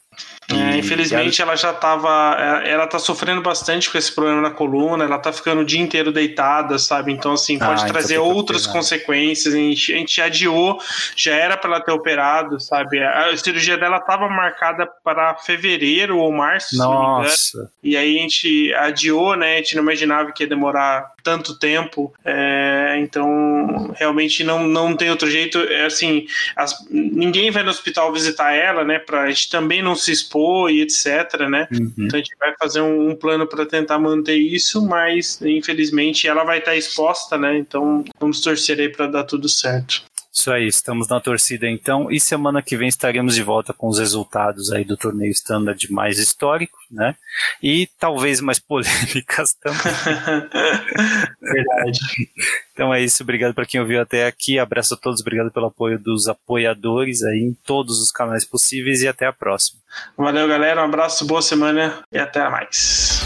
É, infelizmente ela... ela já estava, é, ela tá sofrendo bastante com esse problema na coluna, ela tá ficando o dia inteiro deitada, sabe? Então assim, pode ah, trazer então outras consequências. A gente, a gente adiou, já era para ela ter operado, sabe? A cirurgia dela estava marcada para fevereiro ou março. Nossa. E aí a gente adiou, né? A gente não imaginava que ia demorar tanto tempo. É, então, realmente não, não tem outro jeito. É assim, as, ninguém vai no hospital visitar ela, né? Para a gente também não se expor e etc, né? Uhum. Então a gente vai fazer um, um plano para tentar manter isso, mas infelizmente ela vai estar exposta, né? Então vamos torcer aí para dar tudo certo. Isso aí, estamos na torcida então. E semana que vem estaremos de volta com os resultados aí do torneio standard mais histórico, né? E talvez mais polêmicas também. Verdade. Então é isso, obrigado para quem ouviu até aqui. Abraço a todos, obrigado pelo apoio dos apoiadores aí em todos os canais possíveis e até a próxima. Valeu, galera. Um abraço, boa semana e até mais.